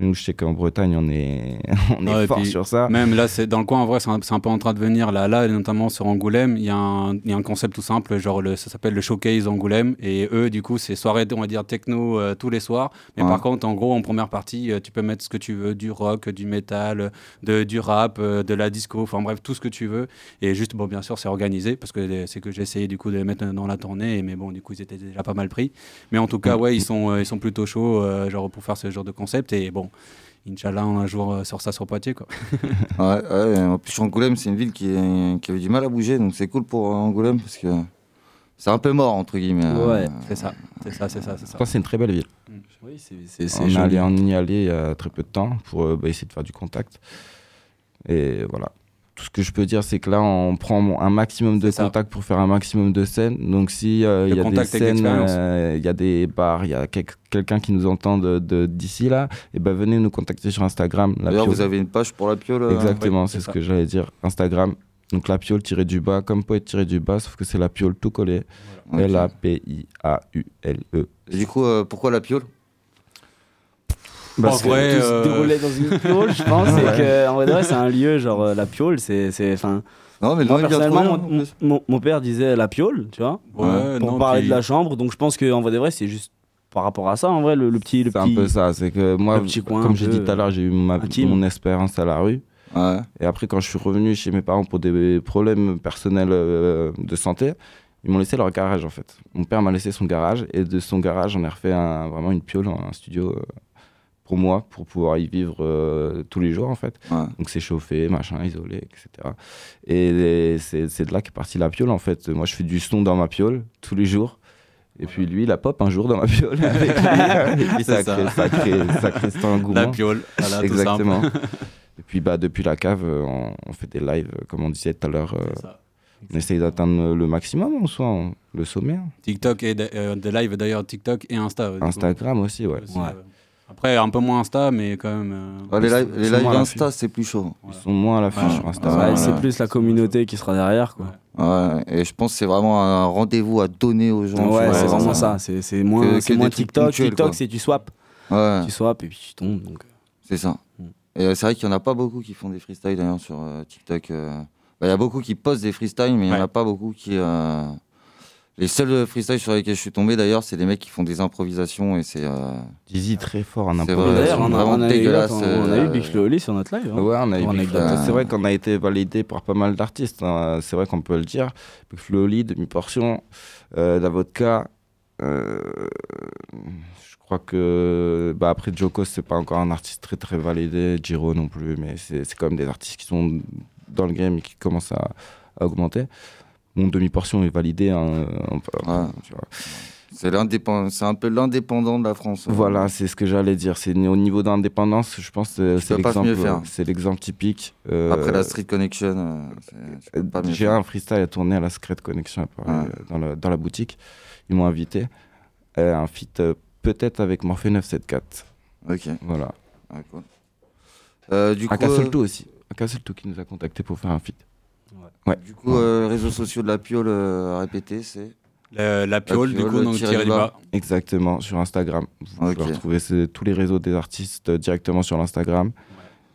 Nous je sais qu'en Bretagne on est on est Ouais, fort sur ça. Même là, c'est dans le coin, en vrai, c'est un, c'est un peu en train de venir. Là, là, notamment sur Angoulême, il y, a un- il y a un concept tout simple, genre le, ça s'appelle le Showcase Angoulême. Et eux, du coup, c'est soirée, on va dire, techno euh, tous les soirs. Mais Ouais. par contre, en gros, en première partie, euh, tu peux mettre ce que tu veux, du rock, du métal, de, du rap, euh, de la disco, enfin bref, tout ce que tu veux. Et juste, bon, bien sûr, c'est organisé, parce que c'est que j'ai essayé, du coup, de les mettre dans la tournée. Mais bon, du coup, ils étaient déjà pas mal pris. Mais en tout cas, ouais, ils sont, ils sont plutôt chauds, genre, pour faire ce genre de concept. Et bon. Inch'Allah, un jour euh, sur ça sur Poitiers. Quoi. Ouais, ouais, en plus Angoulême, c'est une ville qui, est- qui avait du mal à bouger, donc c'est cool pour euh, Angoulême parce que c'est un peu mort entre guillemets. euh, c'est ça, c'est ça, c'est ça, c'est ça. Pourtant, c'est une très belle ville. Oui, c'est- c'est c'est on, est joli. allé- on y allait il y a très peu de temps pour euh, bah, essayer de faire du contact. Et voilà. Tout ce que je peux dire, c'est que là, on prend un maximum de contacts pour faire un maximum de scènes. Donc, si euh, il y a des scènes, euh, il y a des bars, il y a quel- quelqu'un qui nous entend de- de- d'ici là, et ben venez nous contacter sur Instagram. D'ailleurs, vous avez une page pour la piole. euh, Exactement, c'est ce que j'allais dire. Instagram. Donc la piole tiré du bas, comme poète tiré du bas, sauf que c'est la piole tout collé. Voilà. L-A-P-I-A-U-L-E. Et du coup, euh, pourquoi la piole? Parce En que vrai, tout se euh, déroulait dans une piole, je pense. Ouais. Et que, en vrai, de vrai, c'est un lieu, genre euh, la piole, c'est. c'est- enfin, Non, mais moi, bien personnellement, mon, mon- mon père disait la piole, tu vois, Ouais, pour non, parler puis- de la chambre. Donc je pense qu'en vrai, de vrai, c'est juste par rapport à ça, en vrai, le, le petit. le C'est un peu ça, c'est que moi, le petit coin comme j'ai dit tout à l'heure, j'ai eu ma, mon expérience à la rue. Et après, quand je suis revenu chez mes parents pour des problèmes personnels euh, de santé, ils m'ont laissé leur garage en fait. Mon père m'a laissé son garage et de son garage, j'en ai refait un- vraiment une piole, un studio euh, pour moi, pour pouvoir y vivre euh, tous les jours en fait. Donc c'est chauffé, machin, isolé, etc. Et c'est c'est de là qu'est partie la piole en fait. Moi, je fais du son dans ma piole tous les jours. Et puis lui, il a pop un jour dans ma piole. avec lui. Et ça, ça. crée, ça, crée, ça crée cet engouement. La piole, voilà, tout Exactement. simple. Et puis bah, depuis la cave, euh, on, on fait des lives, euh, comme on disait tout à l'heure. euh, on essaye d'atteindre le maximum en soi, on- le sommet. hein. TikTok et euh, des lives d'ailleurs TikTok et Insta. du coup. Instagram aussi, ouais. Aussi, euh, Après un peu moins Insta, mais quand même. euh, Ouais, les lives, les Insta, c'est plus chaud. Ils sont moins à l'affût Ouais. sur Insta. Ouais, c'est plus la communauté qui sera derrière, quoi. Ouais, et je pense que c'est vraiment un rendez-vous à donner aux gens. Ouais, c'est vraiment euh, ça. C'est moins, que- que TikTok. TikTok, c'est tu swap. Ouais. Tu swap et puis tu tombes. Donc. C'est ça. Et euh, c'est vrai qu'il n'y en a pas beaucoup qui font des freestyles d'ailleurs sur euh, TikTok. euh. Bah, Il y a beaucoup qui postent des freestyles, mais il n'y en a pas beaucoup qui. Euh, Les seuls freestyles sur lesquels je suis tombé d'ailleurs, c'est des mecs qui font des improvisations et c'est. euh, Dizzy très fort en c'est improvisation. vrai, on a, vraiment on a, dégueulasse. on a eu euh, Big Flo Oli sur notre live. hein. Ouais, on a eu Big. C'est vrai qu'on a été validé par pas mal d'artistes. hein. C'est vrai qu'on peut le dire. Big Flo Oli, demi-portion, euh, la vodka. euh, je crois que bah, après Joko, c'est pas encore un artiste très très validé. Giro non plus, mais c'est c'est quand même des artistes qui sont dans le game et qui commencent à, à augmenter. Mon demi-portion est validé. hein, tu vois. C'est un peu l'indépendant de la France. hein. Voilà, c'est ce que j'allais dire. C'est au niveau d'indépendance, je pense que c'est l'exemple, mieux faire. c'est l'exemple typique. euh, Après la Street Connection, euh, J'ai un freestyle à tourner à la Secret Connection Paris, euh, dans, la, dans la boutique. Ils m'ont invité. Euh, un feat euh, peut-être avec Morphe 974. Ok. Voilà. Ah, cool. Euh, du coup, Akasolto euh, aussi. Akasolto qui nous a contacté pour faire un feat. Ouais. Du coup, euh, réseaux sociaux de la piole euh, à répéter, c'est. La, la piole, du coup, donc tiré du bas. Exactement, sur Instagram. Vous pouvez retrouver tous les réseaux des artistes euh, directement sur l'Instagram.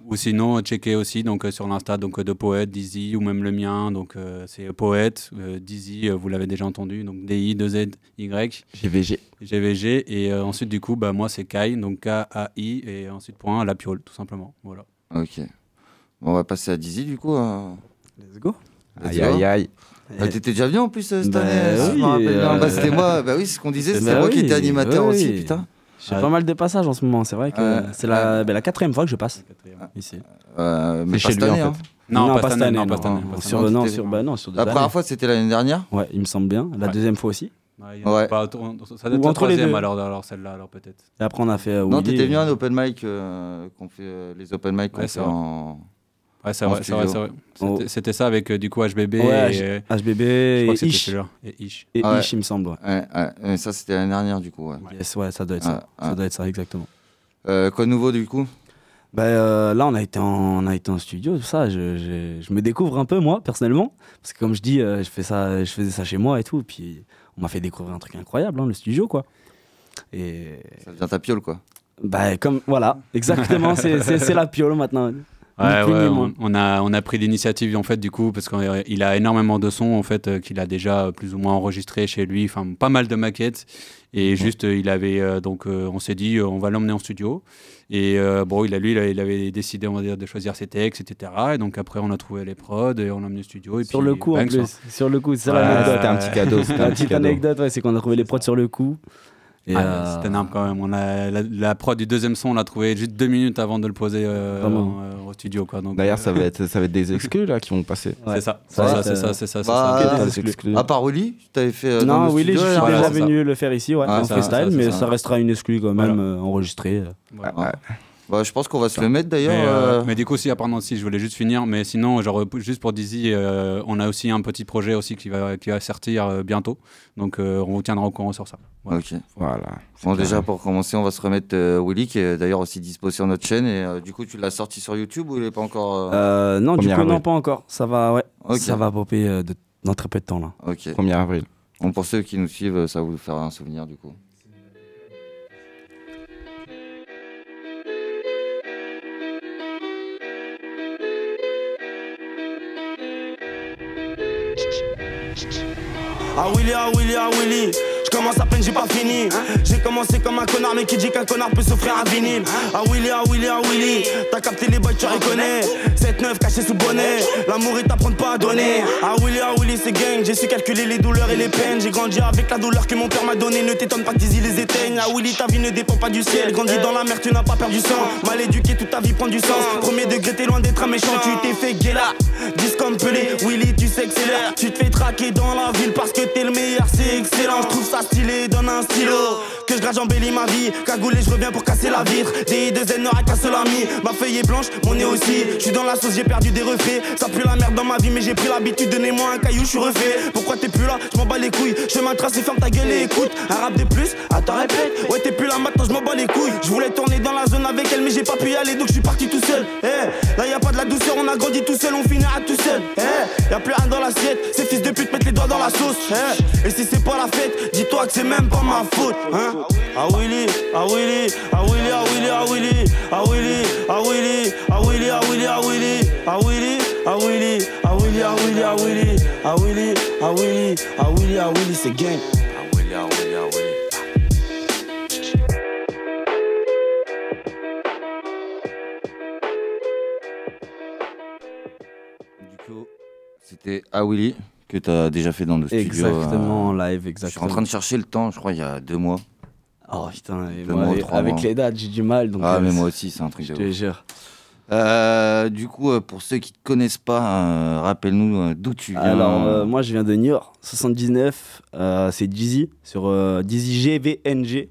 Ou sinon, checker aussi donc, euh, sur l'Insta donc, euh, de Poète, Dizzy, ou même le mien. Donc, euh, c'est Poète, euh, Dizzy, euh, vous l'avez déjà entendu. Donc, D-I-2-Z-Y. GVG. GVG. Et euh, ensuite, du coup, bah, moi, c'est Kai, donc K-A-I. Et ensuite, point, la piole, tout simplement. Voilà. Ok. Bon, on va passer à Dizzy, du coup. euh. Let's go. Aïe, aïe, aïe. Ah, T'étais déjà venu en plus euh, cette Bah année je oui, euh, Bah, c'était moi, bah oui, c'est ce qu'on disait, c'était Bah moi qui oui, étais animateur oui, aussi, oui. putain. Je fais pas mal de passages en ce moment, c'est vrai que Ouais. c'est la, bah, la quatrième fois que je passe ici. Euh, mais pas chez lui, en année, fait. hein. Non, pas cette année, non, non, pas cette année, non. pas cette Sur, année. non, T'étais- sur, bah, non, sur deux La première années. fois, c'était l'année dernière Ouais, il me semble bien. La Ouais. deuxième fois aussi. Ouais, en pas autour- ça doit être la entre les troisième, deux. alors, alors celle-là, alors peut-être. Et après, on a fait. euh, Non, t'étais venu à un euh, open mic euh, qu'on fait, euh, les open mic qu'on Ouais, fait en. Ouais, c'est vrai, c'est vrai, c'est studio. vrai. C'était- ça avec euh, du coup HBB Ouais, et. HBB crois et Ish. Et Ish. Et Ah ouais. Ish, il me semble. Ouais. Ouais, ouais, mais ça, c'était l'année dernière, du coup. Ouais. Yes, ouais, ça doit être ça. Ça doit être ça, exactement. Euh, quoi de nouveau, du coup? Bah, euh, là, on a, été en, on a été en studio, tout ça. Je, je, je me découvre un peu, moi, personnellement. Parce que, comme je dis, euh, je, fais ça, je faisais ça chez moi et tout. Puis, on m'a fait découvrir un truc incroyable, hein, le studio, quoi. Et. Ça devient ta piole, quoi. Bah, comme. Voilà, exactement. c'est la piole maintenant. Ouais, ouais, on, on a, on a pris l'initiative en fait du coup parce qu'il a énormément de sons en fait euh, qu'il a déjà plus ou moins enregistré chez lui, enfin pas mal de maquettes et juste euh, il avait euh, donc euh, on s'est dit euh, on va l'emmener en studio et euh, bon il a lui il, a- il avait décidé on va dire de choisir ses textes etc et donc après on a trouvé les prods et on l'a emmené au studio et Sur puis, le coup, en bang, plus. ça. Sur le coup, c'est Ouais, l'anecdote. c'était un petit cadeau, un La petite anecdote, ouais, c'est qu'on a trouvé les prods sur le coup. Et, Ah, euh, C'était énorme quand même. On a, la, la prod du deuxième son, on l'a trouvé juste deux minutes avant de le poser euh, en- euh, au studio. Quoi. Donc, D'ailleurs, euh, ça va être, ça va être des exclus là qui vont passer. C'est ça, c'est Ouais, ça, c'est- c'est ça, c'est ça. Bah, ça. Que des exclus. À part Willy, tu avais fait. euh, dans non, Willy, je suis déjà venu le faire ici, ouais, Ah, en freestyle, mais ça. ça restera une exclue quand même Voilà. euh, enregistrée. Bah, je pense qu'on va se le mettre d'ailleurs. Mais, euh, euh, mais du coup, si, ah, pardon, si, je voulais juste finir. Mais sinon, genre, euh, juste pour Dizzy, euh, on a aussi un petit projet aussi qui va, qui va sortir euh, bientôt. Donc, euh, on vous tiendra au courant sur ça. Voilà. Ok. Voilà. Bon, déjà pour commencer, on va se remettre euh, Willy qui est d'ailleurs aussi dispo sur notre chaîne. Et euh, du coup, tu l'as sorti sur YouTube ou il est pas encore. euh, Euh, non, du 1er coup, non, pas encore. Ça va, ouais. Ok. Ça va popper euh, de- dans très peu de temps, là. Ok. 1er avril. Bon, pour ceux qui nous suivent, ça va vous faire un souvenir du coup. Ah Willy, ah Willy, ah Willy. Je commence à peine, j'ai pas fini. J'ai commencé comme un connard, mais qui dit qu'un connard peut s'offrir un vinyle. Ah Willy, ah Willy, ah Willy, t'as capté les boys, tu reconnais. 7-9 caché sous bonnet, l'amour est à prendre pas à donner. Ah Willy, ah Willy, c'est gang, j'ai su calculer les douleurs et les peines. J'ai grandi avec la douleur que mon père m'a donnée, ne t'étonne pas Dizzy les éteigne. Ah Willy, ta vie ne dépend pas du ciel, grandi dans la mer, tu n'as pas perdu sang. Mal éduqué, toute ta vie prend du sens. Premier degré, t'es loin d'être un méchant, tu t'es fait guéla. Dis comme Pelé, Willy, tu sais que c'est l'heure. Tu te fais traquer dans la ville parce que t'es le meilleur, c'est excellent. Je trouve stylé, donne un stylo. Que je grage embellis ma vie, cagoulé, je reviens pour casser la vitre. Des de Z n'aura qu'un seul ami, ma feuille est blanche, mon nez aussi. Je suis dans la sauce, j'ai perdu des reflets Ça pue la merde dans ma vie mais j'ai pris l'habitude Donnez-moi un caillou, je suis refait. Pourquoi t'es plus là, je m'en bats les couilles. Chemin tracé, ferme ta gueule et écoute. Un rap de plus, attends répète. Ouais t'es plus là maintenant, je m'en bats les couilles. Je voulais tourner dans la zone avec elle mais j'ai pas pu y aller donc je suis parti tout seul. Eh, Là y a pas de la douceur, on a grandi tout seul, on finira tout seul. Eh, Y'a plus rien dans l'assiette, ces fils de pute mettent les doigts dans la sauce. Eh, Et si c'est pas la fête, dis-toi que c'est même pas ma faute hein Ah Willy, ah Willy, ah Willy, ah Willy, ah Willy, ah Willy, ah Willy, ah Willy, ah Willy, ah Willy, ah Willy, ah Willy, ah Willy, ah Willy, ah Willy, ah Willy, ah Willy, ah Willy, ah Willy, c'est gang. Ah Willy, ah Willy, ah Willy. C'était Ah Willy que tu as déjà fait dans le studio. Exactement, en euh, live, Je suis exactement. en train de chercher le temps, je crois, il y a deux mois. Oh putain, et Deux moi, mois, avec mois. les dates, j'ai du mal. Donc, ah, euh, mais moi aussi, c'est un truc Je te jure. Euh, du coup, euh, pour ceux qui ne te connaissent pas, euh, rappelle-nous euh, d'où tu viens. Alors, euh, moi, je viens de New York, 79. euh, c'est Dizzy, sur euh, Dizzy GVNG.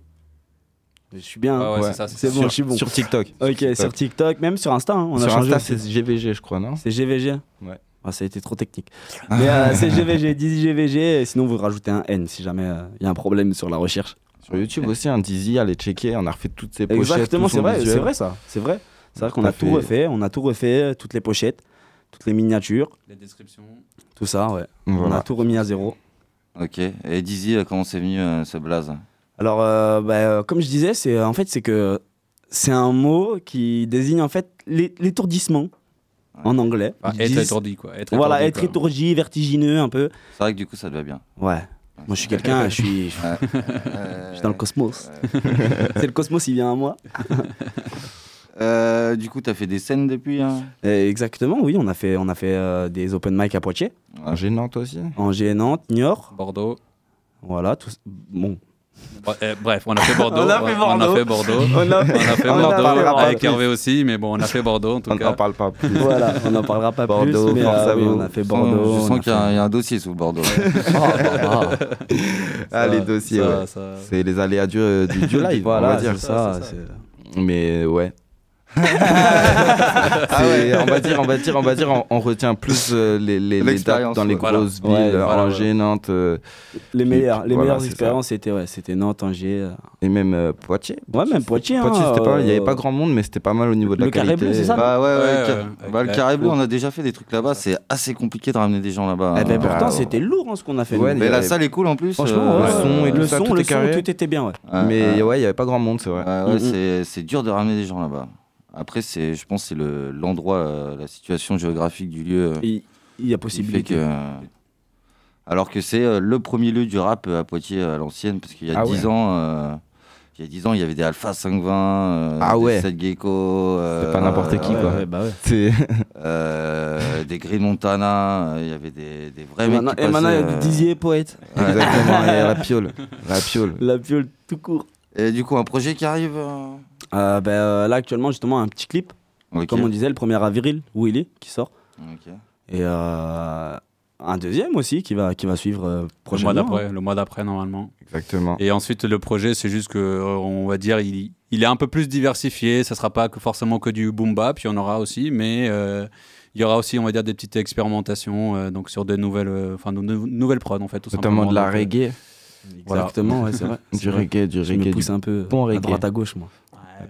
Je suis bien. Ah hein ouais, c'est bon, Sur- je suis bon. sur TikTok. Ok, TikTok. sur TikTok, même sur Insta. hein, on Sur a changé c'est GVG, je crois, non? C'est GVG Ouais. Ah, ça a été trop technique. Mais euh, c'est GVG, Dizzy GVG. Et sinon, vous rajoutez un N si jamais il y a un problème sur la recherche. Sur YouTube aussi, un Dizzy, allez checker, on a refait toutes ses pochettes. Exactement, c'est vrai, c'est vrai ça. C'est vrai. C'est vrai qu'on a tout fait- refait. On a tout refait, toutes les pochettes, toutes les miniatures. Les descriptions. Tout ça, ouais. On a tout remis à zéro. Ok. Et Dizzy, euh, comment c'est venu euh, ce blaze? Alors, euh, bah, euh, comme je disais, c'est en fait c'est que c'est un mot qui désigne en fait l'é- l'étourdissement en anglais. Ah, Ils être disent- étourdi, quoi. Être voilà, étourdi, être quoi. étourdi, vertigineux un peu. C'est vrai que du coup, ça te va bien. Ouais. Moi, je suis quelqu'un, je suis, je suis dans le cosmos. c'est le cosmos, il vient à moi. Euh, du coup, tu as fait des scènes depuis hein? Euh, Exactement, oui, on a fait, on a fait euh, des open mic à Poitiers. En Nantes aussi? Angers, Nantes, Niort. Bordeaux. Voilà, tout, bon. Eh, Bref, on a fait Bordeaux. On a fait On Bordeaux. a fait Bordeaux. On a- fait on en Bordeaux parlera pas avec plus. Hervé aussi, mais bon, on a fait Bordeaux en tout On cas. n'en parle pas plus. Voilà, on n'en parlera pas Bordeaux, plus. Mais euh, oui, on a fait Je Bordeaux. sens- Je on sens qu'il y, a fait- un- il y a un dossier sous Bordeaux. Ah, les dossiers, ça, ouais. ça- C'est les aléas du, euh, du, du live, Voilà, on va dire. ça, Mais ouais. Ah on va dire, on va dire, on va dire, on, on retient plus euh, les, les, les dates dans les ouais. grosses Voilà. villes, Ouais, voilà, Angers, Nantes, euh, Les meilleures, les Voilà, meilleures expériences, c'était ouais, c'était Nantes, Angers. euh. et même euh, Poitiers. Ouais, même Poitiers. Poitiers, hein, c'était pas, il y avait pas grand monde, mais c'était pas mal au niveau de la Le Carré qualité. Bleu, c'est ça Bah ouais, ouais, bah, le avec carré la- bleu, on a déjà fait des trucs là-bas. C'est assez compliqué de ramener des gens là-bas. Eh ben, hein. pourtant, Bah, c'était lourd hein, ce qu'on a fait. Mais la salle est cool en plus. Franchement, le son et le son, tout le est son, carré. tout était bien, Mais ouais. il y avait pas grand monde, c'est vrai. Mm, mm. c'est dur de ramener des gens là-bas. Après, c'est, je pense que c'est le, l'endroit, euh, la situation géographique du lieu euh, Il il y a possibilité. que. Alors que c'est euh, le premier lieu du rap euh, à Poitiers à l'ancienne, parce qu'il y a Ah 10 ouais. ans. euh, il y a 10 ans, il y avait des Alpha 520, euh, Ah des ouais. 7 Gecko. euh, C'est pas n'importe qui, quoi. ouais, bah ouais. Euh, des Green Montana, euh, il y avait des, des vrais Et mecs maintenant, qui et maintenant, il y a du euh, Dizier poète. Exactement, et la piole. La piole. La piole tout court. Et du coup, un projet qui arrive. Euh, ben, euh, là, actuellement, justement, un petit clip. Comme on disait, le premier avril, où il est, qui sort. Et euh, un deuxième aussi qui va, qui va suivre euh, Le mois prochainement. d'après, le mois d'après normalement. Exactement. Et ensuite, le projet, c'est juste que, euh, on va dire, il, il est un peu plus diversifié. Ça sera pas que forcément que du boom bap, il y en aura aussi, mais euh, il y aura aussi, on va dire, des petites expérimentations, euh, donc sur de nouvelles, euh, enfin, de nou- nouvelles prods en fait, tout Notamment simplement. de la Donc, reggae. voilà. Exactement, ouais, c'est vrai. Du reggae, du Je me reggae. pousse du un peu bon à reggae. droite à gauche, moi.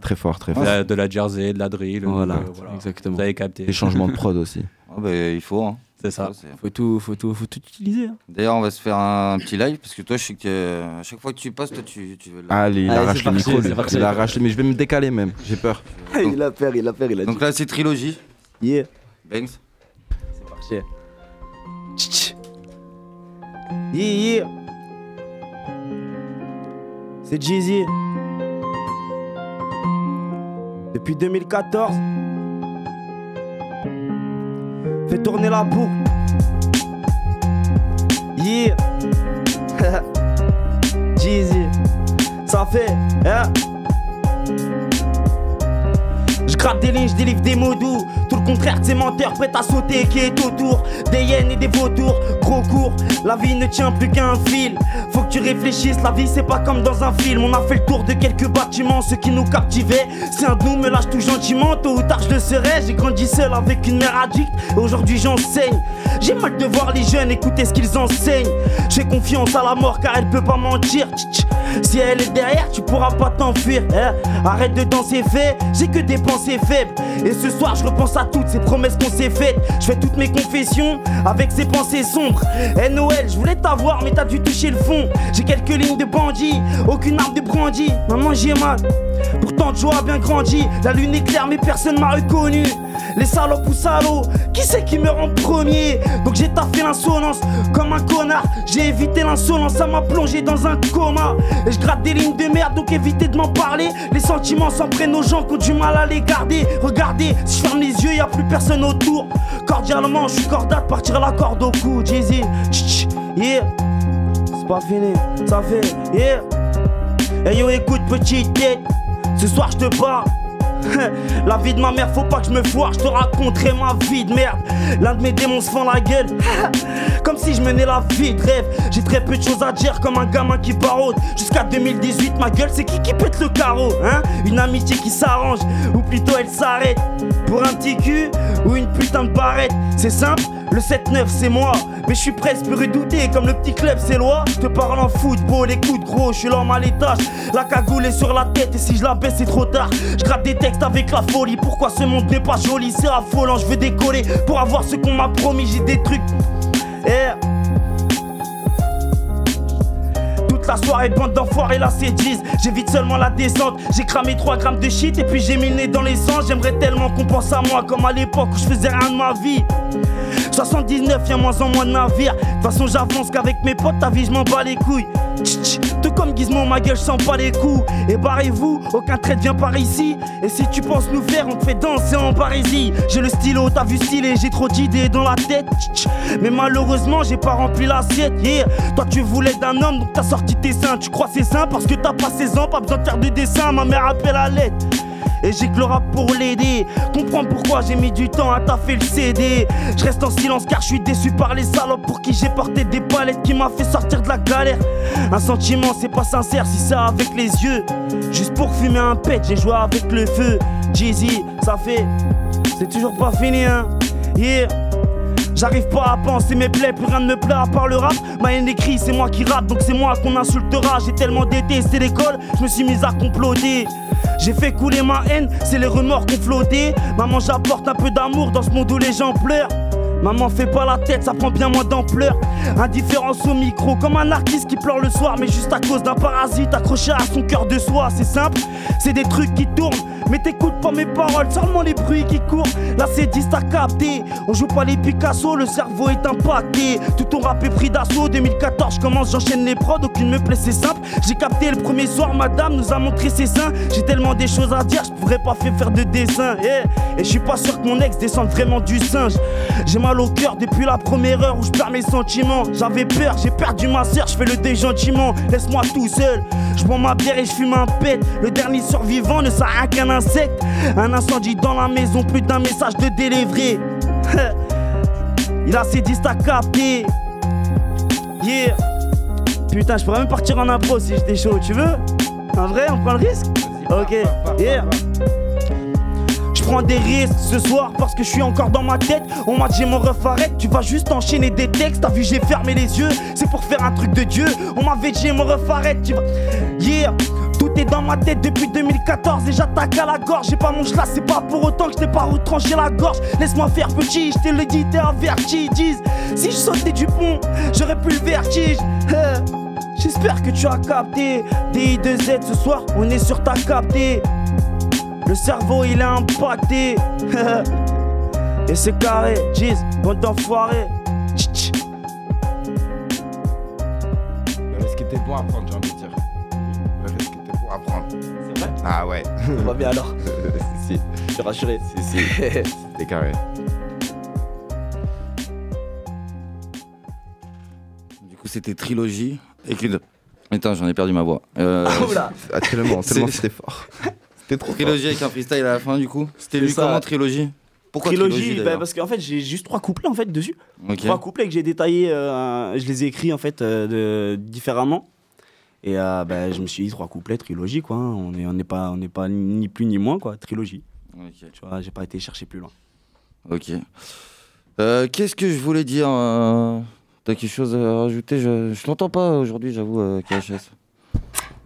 Très fort, très De fort. la, de la jersey, de la drill. donc, Voilà, euh, exactement. Vous avez capté. Les changements de prod aussi. Ah bah, il faut. hein. C'est ça. Faut tout, faut tout, faut tout utiliser. hein. D'ailleurs, on va se faire un petit live parce que toi, je sais que euh, à chaque fois que tu passes, toi, tu, tu veux. le- Allez, il Allez, arrache le micro, c'est lui. parti. Il arrache, mais je vais me décaler même. J'ai peur. il a peur, il a peur, il a Donc là, c'est trilogie. Yeah. Banks. C'est parti. Tch, tch. Yeah, yeah. C'est Jeezy. Depuis 2014. Fais tourner la boucle. Yeah. Jeezy. Ça fait, hein. Je gratte des lignes, je délivre des mots doux. Contraire de menteurs prêts à sauter qui est autour. Des hyènes et des vautours, gros cours. La vie ne tient plus qu'à un fil. Faut que tu réfléchisses, la vie c'est pas comme dans un film. On a fait le tour de quelques bâtiments, ce qui nous captivait. Si un nous me lâche tout gentiment, tôt ou tard je le serai. J'ai grandi seul avec une mère addict. et Aujourd'hui j'enseigne. J'ai mal de voir les jeunes écouter ce qu'ils enseignent. J'ai confiance à la mort car elle peut pas mentir. Si elle est derrière, tu pourras pas t'enfuir. hein. Arrête de danser fait, j'ai que des pensées faibles. Et ce soir, je repense à toutes ces promesses qu'on s'est faites. Je fais toutes mes confessions avec ces pensées sombres. Eh Noël, je voulais t'avoir, mais t'as dû toucher le fond. J'ai quelques lignes de bandit, aucune arme de brandi. Maman, j'ai mal. Pourtant, Joe a bien grandi. La lune est claire, mais personne m'a reconnu. Les salopes ou salauds, qui c'est qui meurt en premier? Donc j'ai taffé l'insolence comme un connard. J'ai évité l'insolence, ça m'a plongé dans un coma. Et je gratte des lignes de merde, donc évitez de m'en parler. Les sentiments s'en prennent aux gens qui ont du mal à les garder. Regardez, si je ferme les yeux, y a plus personne autour. Cordialement, je suis cordat de partir la corde au cou. Jay-Z, yeah. C'est pas fini, ça fait, yeah. Hey yo, écoute, petite tête, ce soir je te parle. La vie de ma mère, faut pas que je me foire, je te raconterai ma vie de merde. L'un de mes démons se fend la gueule, comme si je menais la vie de rêve. J'ai très peu de choses à dire, comme un gamin qui parode. Jusqu'à 2018, ma gueule, c'est qui qui pète le carreau, hein? Une amitié qui s'arrange, ou plutôt elle s'arrête. Pour un petit cul ou une putain de barrette, c'est simple. Le 7-9 c'est moi, mais je suis presque redouté comme le petit club c'est loi. Je te parle en football, écoute gros, je suis l'homme à l'étage. La cagoule est sur la tête et si je la baisse c'est trop tard. Je gratte des textes avec la folie, pourquoi ce monde n'est pas joli, c'est affolant, je veux décoller pour avoir ce qu'on m'a promis, j'ai des trucs. Eh. Toute la soirée, bande d'enfoirés, là c'est 10. J'évite seulement la descente. J'ai cramé 3 grammes de shit et puis j'ai mis le nez dans l'essence. J'aimerais tellement qu'on pense à moi comme à l'époque où je faisais rien de ma vie. 79, y'a moins en moins de navires. De toute façon, j'avance qu'avec mes potes, ta vie, je m'en bats les couilles. Tch, tch, Tout comme Gizmo, ma gueule, je sens pas les coups. Et barrez-vous, aucun trait vient par ici. Et si tu penses nous faire, on te fait danser en parésie. J'ai le stylo, t'as vu stylé, j'ai trop d'idées dans la tête. Tch. Mais malheureusement, j'ai pas rempli l'assiette. Yeah. Toi, tu voulais d'un homme, donc t'as sorti tes seins. Tu crois c'est sain parce que t'as pas 16 ans, pas besoin de faire de dessin. Ma mère appelle à l'aide. Et j'ai que le pour l'aider. Comprends pourquoi j'ai mis du temps à taffer le CD. Je reste en silence car je suis déçu par les salopes pour qui j'ai porté des palettes qui m'a fait sortir de la galère. Un sentiment, c'est pas sincère si c'est avec les yeux. Juste pour fumer un pet, j'ai joué avec le feu. Jeezy, ça fait. C'est toujours pas fini, hein. Yeah. J'arrive pas à penser mes plaies, plus rien ne me plaît à part le rap. Ma haine écrit, c'est moi qui rappe, donc c'est moi qu'on insultera. J'ai tellement détesté l'école, je me suis mis à comploter. J'ai fait couler ma haine, c'est les remords qu'on flottait. Maman, j'apporte un peu d'amour dans ce monde où les gens pleurent. Maman, fais pas la tête, ça prend bien moins d'ampleur. Indifférence au micro, comme un artiste qui pleure le soir, mais juste à cause d'un parasite accroché à son cœur de soie. C'est simple, c'est des trucs qui tournent. Mais t'écoutes pas mes paroles, seulement les bruits qui courent. Là, c'est 10 t'as capté. On joue pas les Picasso, le cerveau est impacté. Tout ton rap est pris d'assaut. 2014, je commence, j'enchaîne les prods, aucune me plaît, c'est simple. J'ai capté le premier soir, madame nous a montré ses seins. J'ai tellement des choses à dire, je pourrais pas faire de dessin. Et je suis pas sûr que mon ex descende vraiment du singe. Au cœur depuis la première heure où je perds mes sentiments. J'avais peur, j'ai perdu ma sœur, je fais le dé gentiment. Laisse-moi tout seul. Je bois ma bière et je fume un pet. Le dernier survivant ne sert à qu'un insecte. Un incendie dans la maison, plus d'un message de délivré. Il a ses 10 à capter. Yeah. Putain, je pourrais même partir en impro si j'étais chaud, tu veux? En vrai, on prend le risque? Ok, yeah. Prends des risques ce soir parce que je suis encore dans ma tête. On m'a dit mon ref arrête, tu vas juste enchaîner des textes. T'as vu, j'ai fermé les yeux, c'est pour faire un truc de Dieu. On m'avait dit mon ref arrête, tu vas. Yeah, tout est dans ma tête depuis 2014 et j'attaque à la gorge. J'ai pas mon là, c'est pas pour autant que je t'ai pas retranché la gorge. Laisse-moi faire petit, je t'ai le dit, t'es averti. Si je sautais du pont, j'aurais plus le vertige. Euh, J'espère que tu as capté. DI2Z ce soir, on est sur ta capté. Le cerveau il est impacté. Et c'est carré, jeez, bon enfoiré. Tch, tch. Le risque était bon à prendre, j'ai envie de dire. Le risque était bon à prendre. C'est vrai? Ah ouais. On va bien alors. si, Je suis rassuré. si, si. C'était carré. Du coup, c'était trilogie. Et que... Attends, j'en ai perdu ma voix. Euh, oula. Ah, tellement, tellement C'est- c'était fort. C'était trop fort. Trilogie avec un freestyle à la fin, du coup. C'était lui ça. comment, trilogie? Pourquoi trilogie, trilogie, bah, parce qu'en fait j'ai juste trois couplets en fait dessus. Trois couplets que j'ai détaillés, euh, je les ai écrits en fait euh, de, différemment. Et euh, bah, je me suis dit trois couplets, trilogie quoi. On n'est on pas, on n'est pas ni plus ni moins quoi, trilogie. Ok. Tu vois, j'ai pas été chercher plus loin. Ok. Euh, Qu'est-ce que je voulais dire euh, T'as quelque chose à rajouter? Je, je t'entends pas aujourd'hui, j'avoue, euh, KHS.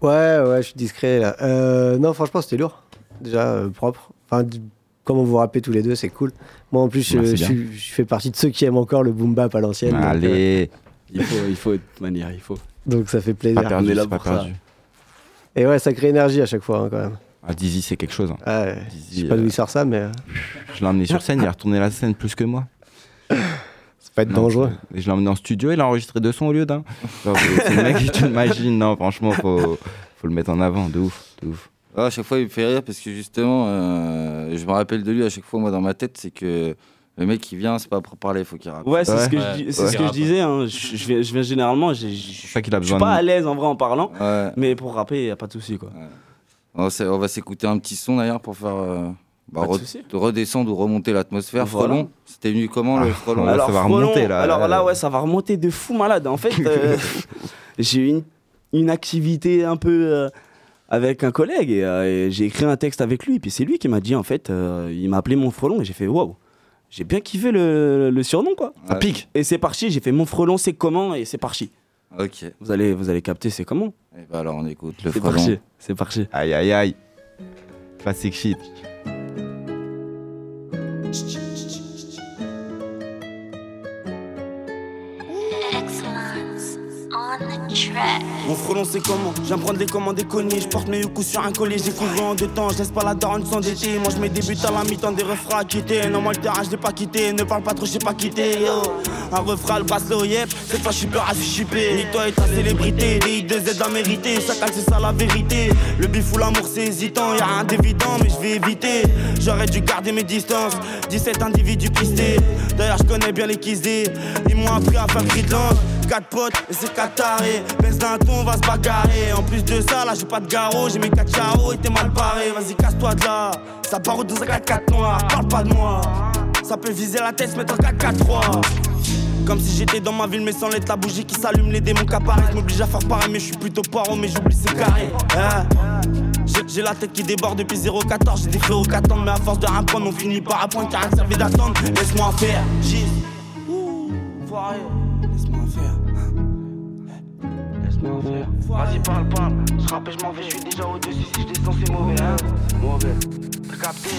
Ouais, ouais, je suis discret là. Euh, non, franchement, c'était lourd. Déjà, euh, propre. Enfin, d- comment vous rappelez tous les deux, c'est cool. Moi, en plus, je, fais partie de ceux qui aiment encore le boom bap à l'ancienne. donc, euh, Allez. Il faut, il faut de toute manière, il faut. Donc, ça fait plaisir. Pas perdu, On là pas pour ça. perdu. Et ouais, ça crée énergie à chaque fois, hein, quand même. Ah, Dizzy, c'est quelque chose. hein. Ouais, je sais pas d'où il sort ça, mais Je l'ai emmené sur scène, il a retourné la scène plus que moi. Être Non, dangereux. Je l'ai emmené en studio, il a enregistré deux sons au lieu d'un. C'est le mec qui t'imagines. Non, franchement, faut, faut le mettre en avant, de ouf, de ouf. Ah, à chaque fois, il me fait rire parce que justement, euh, je me rappelle de lui à chaque fois, moi, dans ma tête, c'est que le mec qui vient, c'est pas pour parler, il faut qu'il rappe. Ouais, c'est ce que, Ouais. je, dis- c'est Ouais. ce que je disais. hein. Je, je viens, je viens généralement, j'ai- je suis pas à l'aise en vrai en parlant, Ouais. mais pour rapper, y a pas de souci quoi. On va, s- on va s'écouter un petit son d'ailleurs pour faire euh, bah, re- redescendre ou remonter l'atmosphère. Voilà. Frelon, c'était venu comment le Ah, frelon Là, ça va remonter, là. Alors là, ouais, ça va remonter de fou malade. En fait, euh, j'ai eu une, une activité un peu euh, avec un collègue et, euh, et j'ai écrit un texte avec lui. Puis c'est lui qui m'a dit, en fait, euh, il m'a appelé mon frelon et j'ai fait waouh. J'ai bien kiffé le, le surnom, quoi. Ça pique. Et c'est parti, j'ai fait mon frelon, c'est comment Et c'est parti. Ok. Et Vous allez, vous allez capter, c'est comment bah alors on écoute le C'est frelon. parti, c'est parti. Aïe, aïe, aïe. Classic shit. Mon frelon c'est comment J'aime prendre les commandes des connies Je porte mes coups sur un collier J'ai couvert en deux temps. Je pas la daronne s'endetter. Moi je mets des buts à la mi-temps Des refrains à quitter. Non moi le terrain je pas quitté. Ne parle pas trop j'ai pas quitté. Un refrain le bracelet yep Cette fois je suis peur à suis chippé Ni toi et ta célébrité Des I2Z à mériter. Chacal c'est ça la vérité. Le bif ou l'amour c'est hésitant. Y'a rien d'évident mais je vais éviter. J'aurais dû garder mes distances. 17 individus pistés D'ailleurs je connais bien les kizés Ils m'ont appris à faire langue. 4 potes et c'est 4 tarés. Baisse d'un ton, on va se bagarrer. En plus de ça, là j'ai pas de garrot. J'ai mes 4 chaos et t'es mal barré Vas-y casse-toi de là. Ça part dans un 4-4 noir Parle pas de moi Ça peut viser la tête, se mettre en 4-4-3 comme si j'étais dans ma ville mais sans l'être la bougie qui s'allume les démons. Qui apparaissent m'oblige à faire pareil mais je suis plutôt paro mais j'oublie c'est carré. Hein. J'ai- la tête qui déborde depuis 0,14 J'ai des frérots qui attendent mais à force de rien prendre On finit par apprendre car servi d'attendre. Laisse-moi faire Gis Ouh, Foiré Laisse-moi faire. Laisse-moi faire. Vas-y parle parle Je rappelle je m'en vais. Je suis déjà au-dessus Si je descends c'est mauvais hein. Mauvais. T'as capté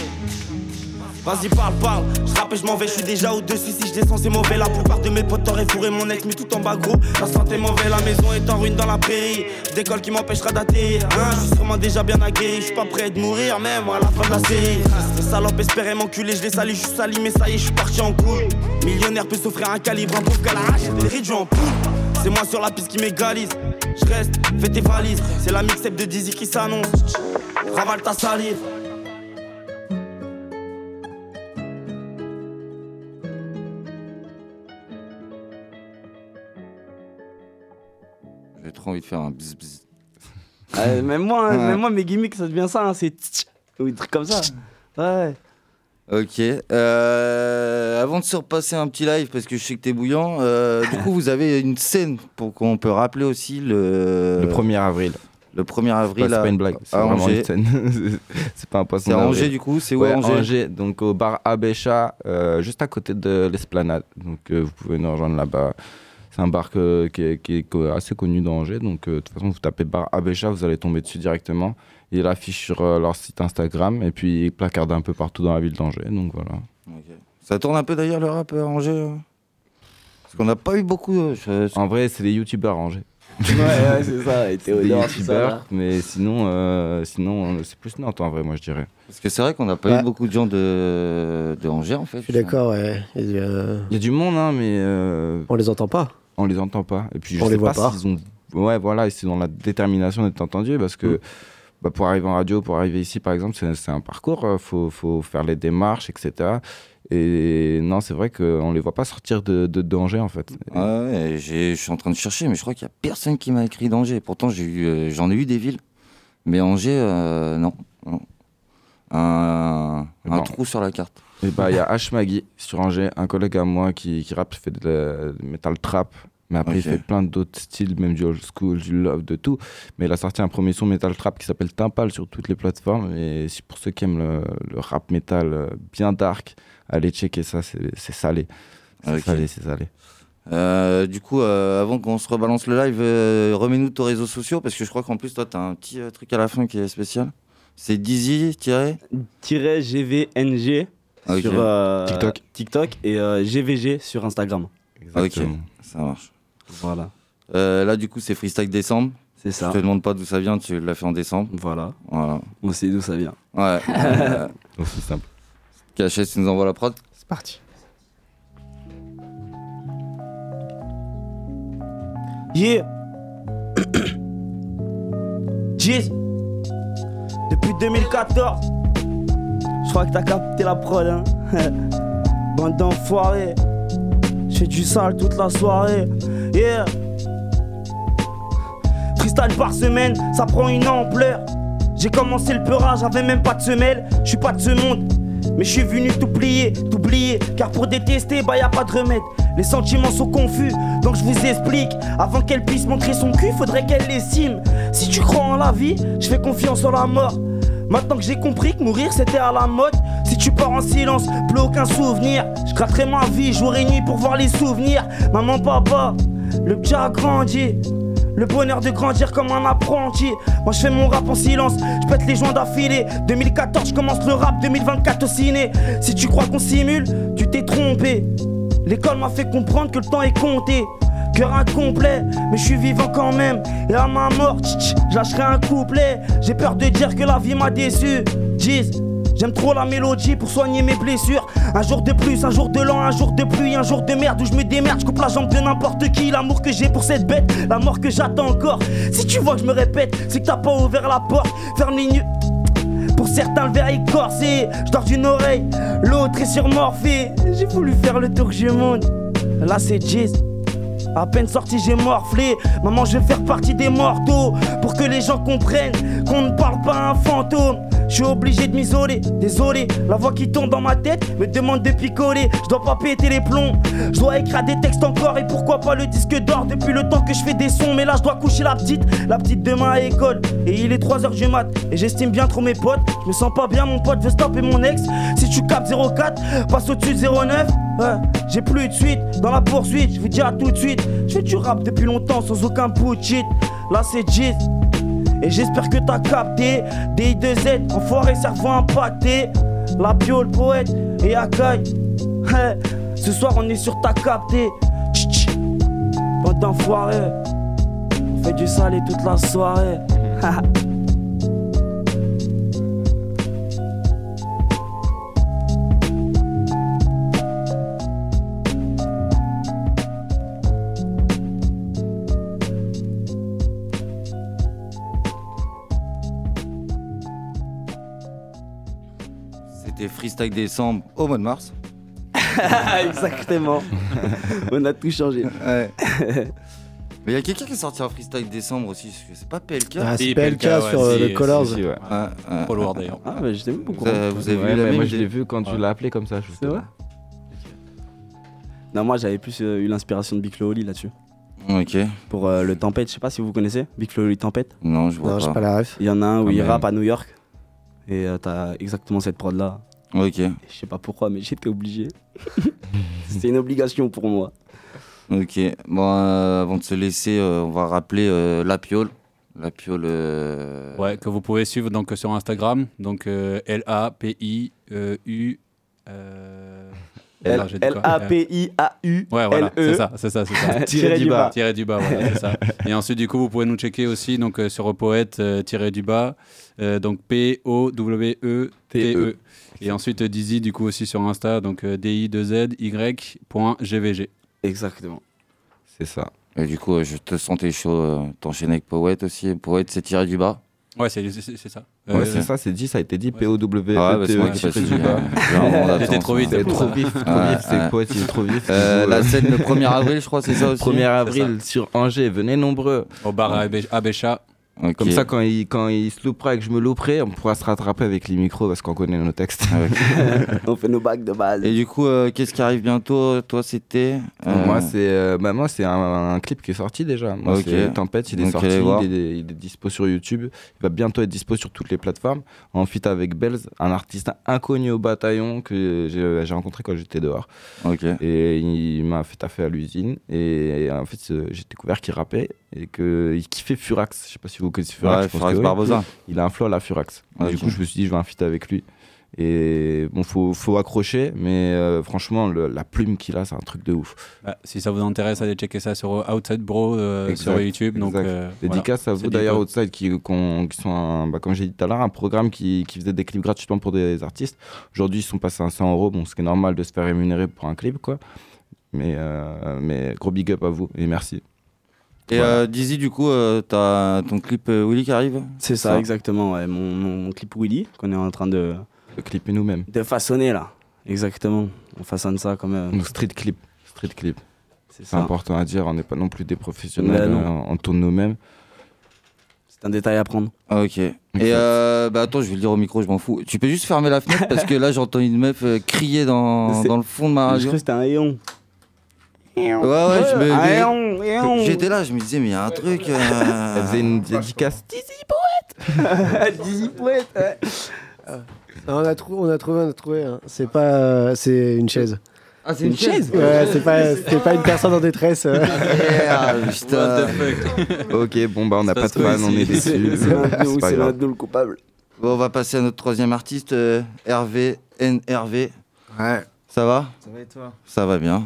Vas-y parle parle, je et je m'en vais, je suis déjà au-dessus. Si je descends c'est mauvais. La plupart de mes potes auraient fourré mon ex mais tout en bas gros La santé mauvaise, la maison est en ruine dans la prairie. D'école qui m'empêchera d'atterrir. Hein, Je suis sûrement déjà bien aguerri, je suis pas prêt de mourir même à la fin de la série. Ces salopes espéraient m'enculer, je les salue, je suis sali mais ça y est je suis parti en couille. Millionnaire peut s'offrir un calibre, un pauvre et des en poule C'est moi sur la piste qui m'égalise. Je reste, fais tes valises. C'est la mixtape de Dizzy qui s'annonce. Ravale ta salive J'ai trop envie de faire un bzz bzz. Euh, même moi, hein, Ouais. même moi, mes gimmicks, ça devient ça, hein, c'est tch, ou des trucs comme ça. Ouais. Ok. euh, avant de se repasser un petit live, parce que je sais que t'es bouillant, euh, du coup, vous avez une scène pour qu'on peut rappeler aussi le. Le 1er avril. Le 1er avril. C'est pas, pas une blague, c'est à vraiment Angers. une scène. c'est pas un poisson. C'est à. Angers, du coup, c'est où Ouais, à Angers donc au bar Abécha, euh, juste à côté de l'esplanade. Donc euh, vous pouvez nous rejoindre là-bas. C'est un bar que- qui, est, qui est co- assez connu d'Angers. Donc euh, de toute façon, vous tapez bar Abécha, vous allez tomber dessus directement. Il affiche sur euh, leur site Instagram et puis il placarde un peu partout dans la ville d'Angers. Donc voilà. Ça tourne un peu d'ailleurs le rap à Angers euh Parce qu'on n'a pas eu beaucoup. euh, je- En vrai, c'est les youtubeurs à Angers. Ouais, ouais, c'est ça, et Théodore, tout ça, mais sinon, euh, sinon euh, c'est plus Nantes en vrai, moi je dirais. Parce que c'est vrai qu'on n'a pas Ouais. eu beaucoup de gens de, de Angers en fait. Je suis d'accord, ouais. Euh, Il y a du monde, hein, mais euh, on les entend pas. On les entend pas. Et puis je On sais les voit pas, pas. s'ils ont. Ouais, voilà, ils sont dans la détermination d'être entendus parce que Mm. bah, pour arriver en radio, pour arriver ici, par exemple, c'est c'est un parcours. Il faut, faut faire les démarches, etc. Et non, c'est vrai qu'on ne les voit pas sortir de, de danger, en fait. Ouais, ouais, je suis en train de chercher, mais je crois qu'il n'y a personne qui m'a écrit danger. Pourtant, eu, euh, j'en ai eu des villes. Mais Angers, euh, non. non. Un, trou sur la carte. Et bah, il y a H sur Angers, un collègue à moi qui, qui rappe, fait de la de metal trap. Mais après, il fait plein d'autres styles, même du old school, du love, de tout. Mais il a sorti un premier son metal trap qui s'appelle Timpal sur toutes les plateformes. Et si pour ceux qui aiment le, le rap metal euh, bien dark, allez checker ça, c'est salé. C'est salé, c'est salé. Euh, du coup, euh, avant qu'on se rebalance le live, euh, remets-nous tes réseaux sociaux parce que je crois qu'en plus, toi, tu as un petit euh, truc à la fin qui est spécial. C'est Dizzy tiré Tiret GVNG Ok. sur euh, TikTok. TikTok et euh, GVG sur Instagram. Ok, ça marche. Voilà. Euh, là, du coup, c'est Freestyle décembre. C'est ça. Je te demande pas d'où ça vient, tu l'as fait en décembre. Voilà. Voilà. On sait d'où ça vient. Ouais. euh, Aussi simple. Cachet, tu nous envoies la prod C'est parti. Yeah. Jeez. Depuis 2014. Je crois que t'as capté la prod, hein. Bande d'enfoirés. J'ai du sale toute la soirée. Yeah. Freestyle par semaine, ça prend une ampleur. J'ai commencé le peurage, j'avais même pas de semelle. Je suis pas de ce monde. Mais je suis venu t'oublier, t'oublier. Car pour détester, bah y a pas de remède. Les sentiments sont confus, donc je vous explique. Avant qu'elle puisse montrer son cul, faudrait qu'elle l'estime. Si tu crois en la vie, je fais confiance en la mort. Maintenant que j'ai compris que mourir c'était à la mode, si tu pars en silence, plus aucun souvenir. Je gratterai ma vie jour et nuit pour voir les souvenirs. Maman, papa, le petit a grandi. Le bonheur de grandir comme un apprenti. Moi je fais mon rap en silence, je pète les joints d'affilée. 2014, je commence le rap, 2024 au ciné. Si tu crois qu'on simule, tu t'es trompé. L'école m'a fait comprendre que le temps est compté. Cœur incomplet, mais je suis vivant quand même. Et à ma mort, je lâcherai un couplet. J'ai peur de dire que la vie m'a déçu. Jeez, J'aime trop la mélodie pour soigner mes blessures. Un jour de plus, un jour de l'an, un jour de pluie, un jour de merde où je me démerde. Je coupe la jambe de n'importe qui. L'amour que j'ai pour cette bête, la mort que j'attends encore. Si tu vois que je me répète, c'est que t'as pas ouvert la porte. Ferme les. Pour certains, le verre est corsé. Je dors d'une oreille, l'autre est surmorphée. J'ai voulu faire le tour du monde. Là, c'est Jizz. À peine sorti, j'ai morflé. Maman, je vais faire partie des mortaux. Pour que les gens comprennent qu'on ne parle pas à un fantôme. Je suis obligé de m'isoler, désolé. La voix qui tombe dans ma tête me demande de picoler. Je dois pas péter les plombs. Je dois écrire des textes encore. Et pourquoi pas le disque d'or depuis le temps que je fais des sons. Mais là, je dois coucher la petite. La petite demain à école. Et il est 3h du mat. Et j'estime bien trop mes potes. Je me sens pas bien, mon pote veut stopper mon ex. Si tu capes 04, passe au-dessus de 09. Ouais, j'ai plus de suite dans la poursuite. Je vous dis à tout de suite. Je fais du rap depuis longtemps sans aucun bullshit. Là, c'est Jizz. Et j'espère que t'as capté. DI2Z, enfoiré, cerveau impacté La bio, le poète et Hey, Ce soir on est sur ta capté. Bande d'enfoirés. On fait du salé toute la soirée Freestyle décembre au mois de mars. Exactement. On a tout changé. Ouais. Mais il y a quelqu'un qui est sorti en freestyle décembre aussi, parce que c'est pas PLK Ah, c'est PLK, PLK, sur, euh, le Colors. Si, si, ouais. Trop lourd, d'ailleurs. Ah, mais j'étais même pas au Vous avez, vous avez Ouais, vu la mais même moi je j'ai- l'ai vu quand tu l'as appelé comme ça. C'est vrai Non, moi j'avais plus euh, eu l'inspiration de Big Flo Oli là-dessus. Ok. Pour euh, le Tempête, je sais pas si vous connaissez. Big Flo Oli Tempête. Non, je vois Non, j'ai pas. pas la ref. Il y en a un où Quand il même. rappe à New York. Et euh, t'as exactement cette prod là. Ok. Je sais pas pourquoi, mais j'étais obligé. C'était une obligation pour moi. Ok. Bon, euh, avant de se laisser, euh, on va rappeler euh, la piole. La piole. euh, Ouais, que vous pouvez suivre donc sur Instagram, donc euh, L-A-P-I-U. Euh... L- alors, j'ai dit quoi L-A-P-I-A-U. Ouais, voilà, c'est ça, c'est ça, c'est ça. Tiré du bas. Tiré du bas, voilà, c'est ça. Et ensuite, du coup, vous pouvez nous checker aussi donc, euh, sur Poète euh, tiré du bas, euh, donc P-O-W-E-T-E. Et ensuite, Dizzy, du coup, aussi sur Insta, donc euh, D-I-2-Z-Y.GVG. Exactement. C'est ça. Et du coup, je te sentais chaud, t'enchaîner avec Poète aussi. Poète, c'est tiré du bas. Ouais, c'est c'est- c'est ça. Ouais, Euh, c'est ça, c'est dit, ça a été dit. POW. Ouais, bah, c'est euh, j'ai un moment J'étais d'attente, trop vite, ouais. C'est trop vif, trop Ouais, vif, c'est ouais. poète, il est trop vif. Euh, la scène le 1er avril, je crois, c'est ça aussi 1er C'est avril sur Angers, venez nombreux. Au bar à Abé- Abécha. Comme ça, quand il, quand il se loupera et que je me louperai, on pourra se rattraper avec les micros parce qu'on connaît nos textes. On fait nos bacs de base. Et du coup, euh, qu'est-ce qui arrive bientôt Toi, c'était euh, Moi, c'est euh, bah, moi, c'est un, un clip qui est sorti déjà. Moi, Ok. c'est Tempête, il est Donc, sorti, il est, il est dispo sur YouTube. Il va bientôt être dispo sur toutes les plateformes. En avec Bells, un artiste inconnu au bataillon que j'ai rencontré quand j'étais dehors. Et il m'a fait taffer à l'usine. Et, en fait, j'ai découvert qu'il rappait et qu'il kiffait Furax. Je sais pas si vous connaissez Furax. Ouais, je pense Furax que oui. Barbosa. Il a un flow à la Furax. Du coup, je me suis dit, je vais un feat avec lui. Et bon, faut, faut accrocher, mais euh, franchement, le- la plume qu'il a, c'est un truc de ouf. Bah, si ça vous intéresse, allez checker ça sur Outside Bro euh, Exact, sur YouTube. Donc, euh, Dédicace voilà. à vous d'ailleurs. Outside, qui sont, un- bah, comme j'ai dit tout à l'heure, un programme qui, qui faisait des clips gratuitement pour des artistes. Aujourd'hui, ils sont passés à 100 euros, bon, ce qui est normal de se faire rémunérer pour un clip, quoi. Mais, euh, mais gros big up à vous et merci. Et Voilà. euh, Dizzy, du coup, euh, t'as ton clip euh, Willy qui arrive? C'est ça, exactement. ouais. Mon, mon- mon clip Willy, qu'on est en train de, Le clip et nous-mêmes. de façonner là. Exactement. On façonne ça comme. euh, Donc, street clip. Street clip. c'est important à dire, on n'est pas non plus des professionnels, Mais non. euh, on tourne nous-mêmes. C'est un détail à prendre. Ah, Ok. Et euh, bah attends, je vais le dire au micro, je m'en fous. Tu peux juste fermer la fenêtre parce que là j'entends une meuf euh, crier dans, dans le fond de ma Je radio. crois que c'était un hayon. Ouais, ouais, hayon. J'étais là, je me disais, mais il y a un truc. euh, Elle faisait une dédicace. Dizzy Poète, ouais. Non, on, a trou- on a trouvé, on a trouvé. hein. C'est pas. euh, c'est une chaise. Ah, c'est une chaise Ouais, c'est pas, c'est pas une personne en détresse. euh. Merde, putain. ok, bon, bah on n'a pas de fan, on est déçus. C'est nous le coupable. Bon, on va passer à notre troisième artiste, euh, Hervé, NRV. Ouais. Ça va? Ça va et toi? Ça va bien.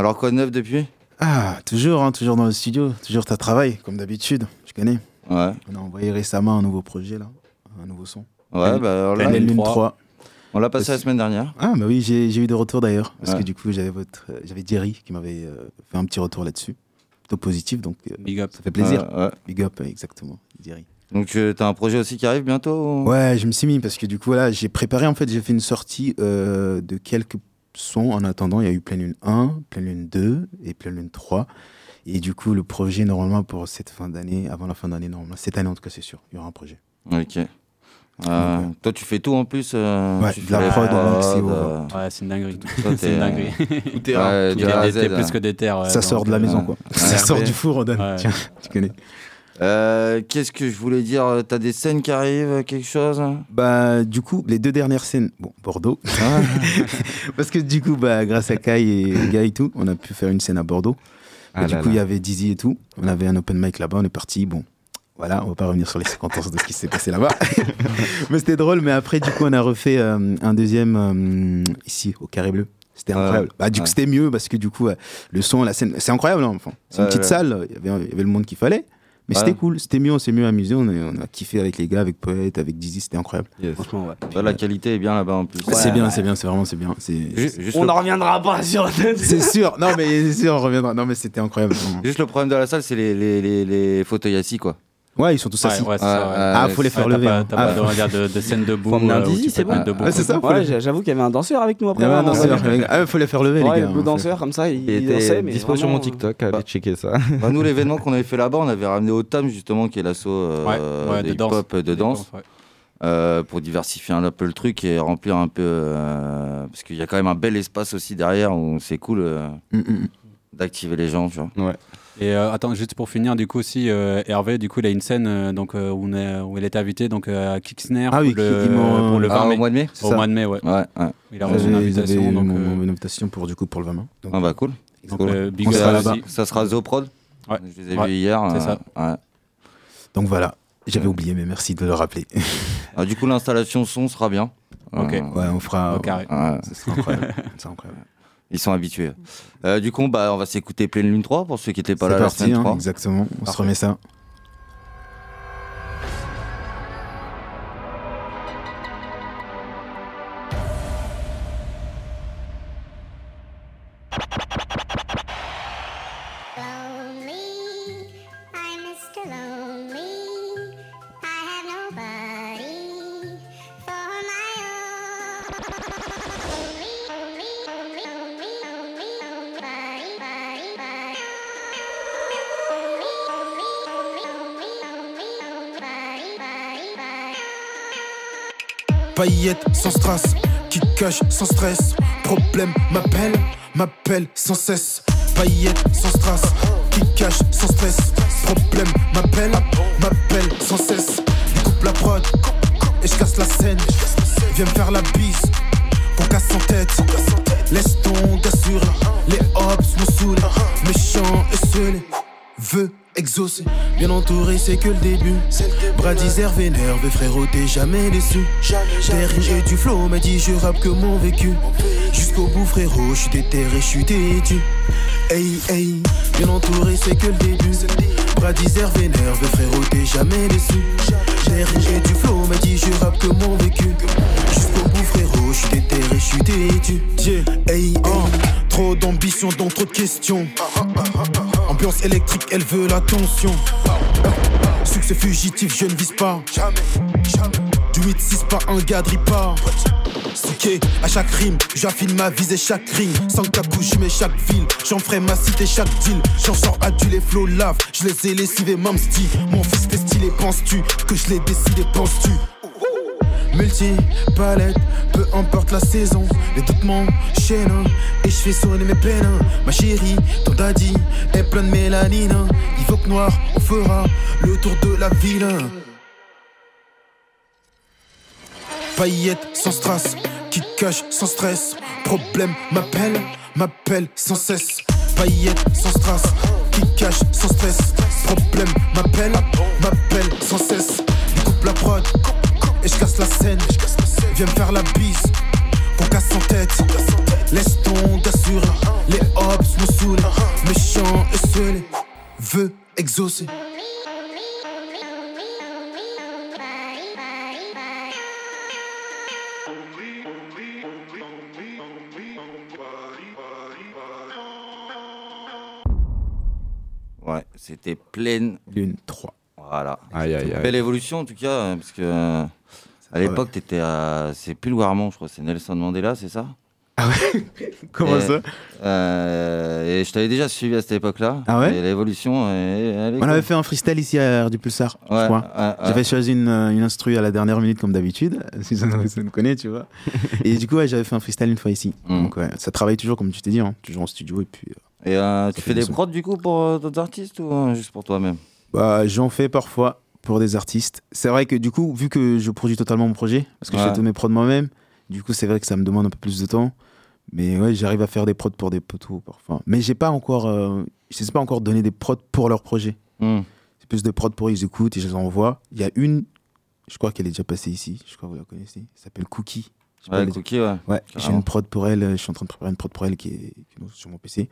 Alors, quoi de neuf depuis? Ah, toujours, hein, toujours dans le studio, toujours ta travail, comme d'habitude, je connais. Ouais. On a envoyé récemment un nouveau projet, là, un nouveau son. Ouais, bah alors là, La Lune 3. 3. on l'a passé la semaine dernière. Ah, bah oui, j'ai j'ai eu des retours d'ailleurs, parce Ouais. que du coup, j'avais votre, euh, j'avais Jerry qui m'avait euh, fait un petit retour là-dessus, plutôt positif, donc euh, Big up. ça fait plaisir. Ouais, ouais. Big up, exactement, Jerry. Donc, euh, t'as un projet aussi qui arrive bientôt ou- Ouais, je me suis mis parce que du coup, voilà, j'ai préparé, en fait, j'ai fait une sortie euh, de quelques sons en attendant. Il y a eu Pleine Lune 1, Pleine Lune 2 et Pleine Lune 3. Et du coup, le projet, normalement, pour cette fin d'année, avant la fin d'année, normalement, cette année en tout cas, c'est sûr, il y aura un projet. Ok. Euh, toi, tu fais tout en plus euh, Ouais, tu de la prod, euh, Ouais, c'est une dinguerie. Toi, c'est t'es, une euh, dinguerie. Tout ouais, Tout est plus que des terres. ouais, ça sort de la euh, maison, quoi. ça sort du four, on donne. Ouais. Tiens, tu connais. Euh, Qu'est-ce que je voulais dire T'as des scènes qui arrivent, quelque chose? Bah, du coup, les deux dernières scènes, bon, Bordeaux. Parce que du coup, bah, grâce à Kai et Guy et tout, on a pu faire une scène à Bordeaux. Ah Et du coup, il y avait Dizzy et tout. On avait un open mic là-bas, on est parti. Bon, voilà, on va pas revenir sur les séquences de ce qui s'est passé là-bas. mais c'était drôle. Mais après, du coup, on a refait euh, un deuxième euh, ici, au Carré Bleu. C'était Ouais. incroyable. Bah, du coup, Ouais. c'était mieux parce que du coup, le son, la scène, c'est incroyable. hein, enfin, c'est une Ouais, petite salle, il y avait- il y avait le monde qu'il fallait. Mais c'était cool, c'était mieux, on s'est mieux amusé, on a, on a kiffé avec les gars, avec Poète, avec Dizzy, c'était incroyable. Yes. Franchement, ouais. Bah, La qualité est bien là-bas en plus. c'est bien, c'est bien, c'est vraiment c'est bien. C'est Ju- Juste, On le... n'en reviendra pas sur c'est sûr. Non mais c'est sûr, on reviendra. Non mais c'était incroyable. vraiment. juste le problème de la salle, c'est les, les, les, les fauteuils assis, quoi. Ouais, ils sont tous assis. ouais, c'est ça, ouais. Ah, faut les faire t'as lever. pas- hein. T'as Ah, pas de, on va dire, de, de scène debout. Faut euh, où tu c'est peux te mettre bon. debout. Ouais, c'est ça. faut Ouais, les- j'a- j'avoue qu'il y avait un danseur avec nous après. Il y avait un vraiment. danseur. Ah, faut les faire lever Ouais, les gars. le hein, danseur comme ça, il, Il dansait, mais dispo sur mon vraiment, TikTok, allez Bah. checker ça. Bah, nous, l'événement qu'on avait fait là-bas, on avait ramené au TAM, justement, qui est l'asso euh, Ouais, de danse. hip-hop de danse, ouais. euh, pour diversifier un peu le truc et remplir un peu. euh, parce qu'il y a quand même un bel espace aussi derrière où c'est cool euh, Mm, mm, mm. d'activer les gens, tu vois. Ouais. Et euh, attends, juste pour finir, du coup, aussi, euh, Hervé, du coup, il a une scène euh, donc, euh, où, on est- où il était invité donc, euh, à Kicksner Ah oui, pour, le, pour le 20 Ah, mai. au mois de mai C'est Au ça. mois de mai, ouais. Ouais, ouais. Il a reçu une invitation. Donc, mon- euh, mon invitation pour du coup pour le 20 Donc, Ah bah cool. donc, Cool. euh, big On up sera à là-bas. aussi. Ça sera Zoprod Ouais. Je les ai Ouais, vus hier. c'est euh, ça. ouais. donc voilà. J'avais oublié, mais merci de le rappeler. Ah, du coup, l'installation son sera bien. Ok. Ouais, on fera. Au carré. sera incroyable. C'est incroyable. Ils sont habitués. Euh, du coup, bah, on va s'écouter Pleine Lune 3 pour ceux qui n'étaient pas là la parti, semaine hein, 3. exactement. On se Parfait. remet ça. Paillettes sans strass, qui cache sans stress. Problème m'appelle, m'appelle sans cesse. Paillettes sans strass, qui cache sans stress. Problème m'appelle, m'appelle sans cesse. Il coupe la prod et je casse la scène. Viens me faire la bise qu'on casse en tête. Laisse ton gars sur les hops me saoulent. Méchant et seul, veut exaucer. Bien entouré, c'est que le début. Bras d'Isère vénère, veut frérot, t'es jamais déçu. Et du flow m'a dit je rappe que mon vécu. Jusqu'au bout, frérot, je suis déterré, je suis têtu. Hey, hey, bien entouré, c'est que le début. Bras d'Isère vénère, veut frérot, t'es jamais déçu. Et du flow m'a dit je rappe que mon vécu. Jusqu'au bout, frérot, je suis déterré, je suis têtu. Yeah, hey, hey. Trop d'ambition, donc trop de questions. Ambiance électrique, elle veut l'attention. Succès fugitif, je ne vise pas. Du 8-6, pas un gars de ripa. Souké, à chaque rime, j'affine ma visée chaque ring. Sans capou, je mets chaque ville. J'en ferai ma cité, chaque deal. J'en sors adulé, flow lave. Je les ai lessivés, même style. Mon fils t'es stylé, penses-tu que je l'ai décidé, penses-tu? Multi, palette, peu importe la saison, les doutes m'enchaînent et je fais sonner mes peines. Ma chérie, ton daddy est plein de mélanine. Il faut que noir, on fera le tour de la ville. Paillettes sans strass, qui cache sans stress. Problème m'appelle, m'appelle sans cesse. Paillettes sans strass, qui cache sans stress. Problème m'appelle, m'appelle sans cesse. Il coupe la prod et je casse la scène. Viens me faire la bise, qu'on casse en tête. Laisse ton gars sur les hops me saoulent. Méchant et seul, veut exaucer. Ouais, c'était pleine. Lune 3. Voilà. Aïe, aïe, aïe. Belle évolution en tout cas, hein, parce que euh, à l'époque, t'étais à. C'est plus le Warmont, je crois, c'est Nelson Mandela, c'est ça? Comment Et, ça? euh, Et je t'avais déjà suivi à cette époque-là. Ah ouais? Et l'évolution, On avait fait un freestyle ici à du Pulsar, je Ouais, crois. ouais, ouais. J'avais choisi une, une instru à la dernière minute comme d'habitude, si ça nous connaît, tu vois. et du coup, ouais, j'avais fait un freestyle une fois ici. Mm. Donc ouais, ça travaille toujours comme tu t'es dit, hein, toujours en studio et puis. euh, Et euh, tu fais des prods du coup pour d'autres artistes ou euh, juste pour toi-même? Bah, j'en fais parfois pour des artistes. C'est vrai que du coup, vu que je produis totalement mon projet, parce que je Ouais. fais tous mes prods moi-même, du coup, c'est vrai que ça me demande un peu plus de temps. Mais ouais, j'arrive à faire des prods pour des poteaux parfois. Mais j'ai pas encore, euh, je sais pas encore donner des prods pour leur projet. Hmm. C'est plus des prods pour ils écoutent et je les envoie. Il y a une, je crois qu'elle est déjà passée ici. Je crois que vous la connaissez. Elle s'appelle Cookie. Ouais, est- Cookie, ouais. Ouais, j'ai une prod pour elle. Je suis en train de préparer une prod pour elle qui est, qui est sur mon PC.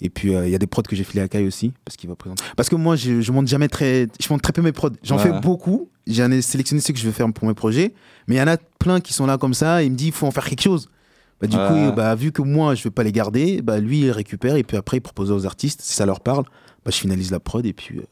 Et puis euh, il y a des prods que j'ai filé à Kai aussi parce qu'il va présenter. Parce que moi je, je monte jamais très, je monte très peu mes prods. J'en Ouais. fais beaucoup. J'en ai sélectionné ceux que je veux faire pour mes projets. Mais il y en a plein qui sont là comme ça. Et il me dit il faut en faire quelque chose. Bah, du Ouais. coup, bah, vu que moi je vais pas les garder, bah, lui il récupère et puis après il propose aux artistes si ça leur parle. Bah, je finalise la prod et puis. euh,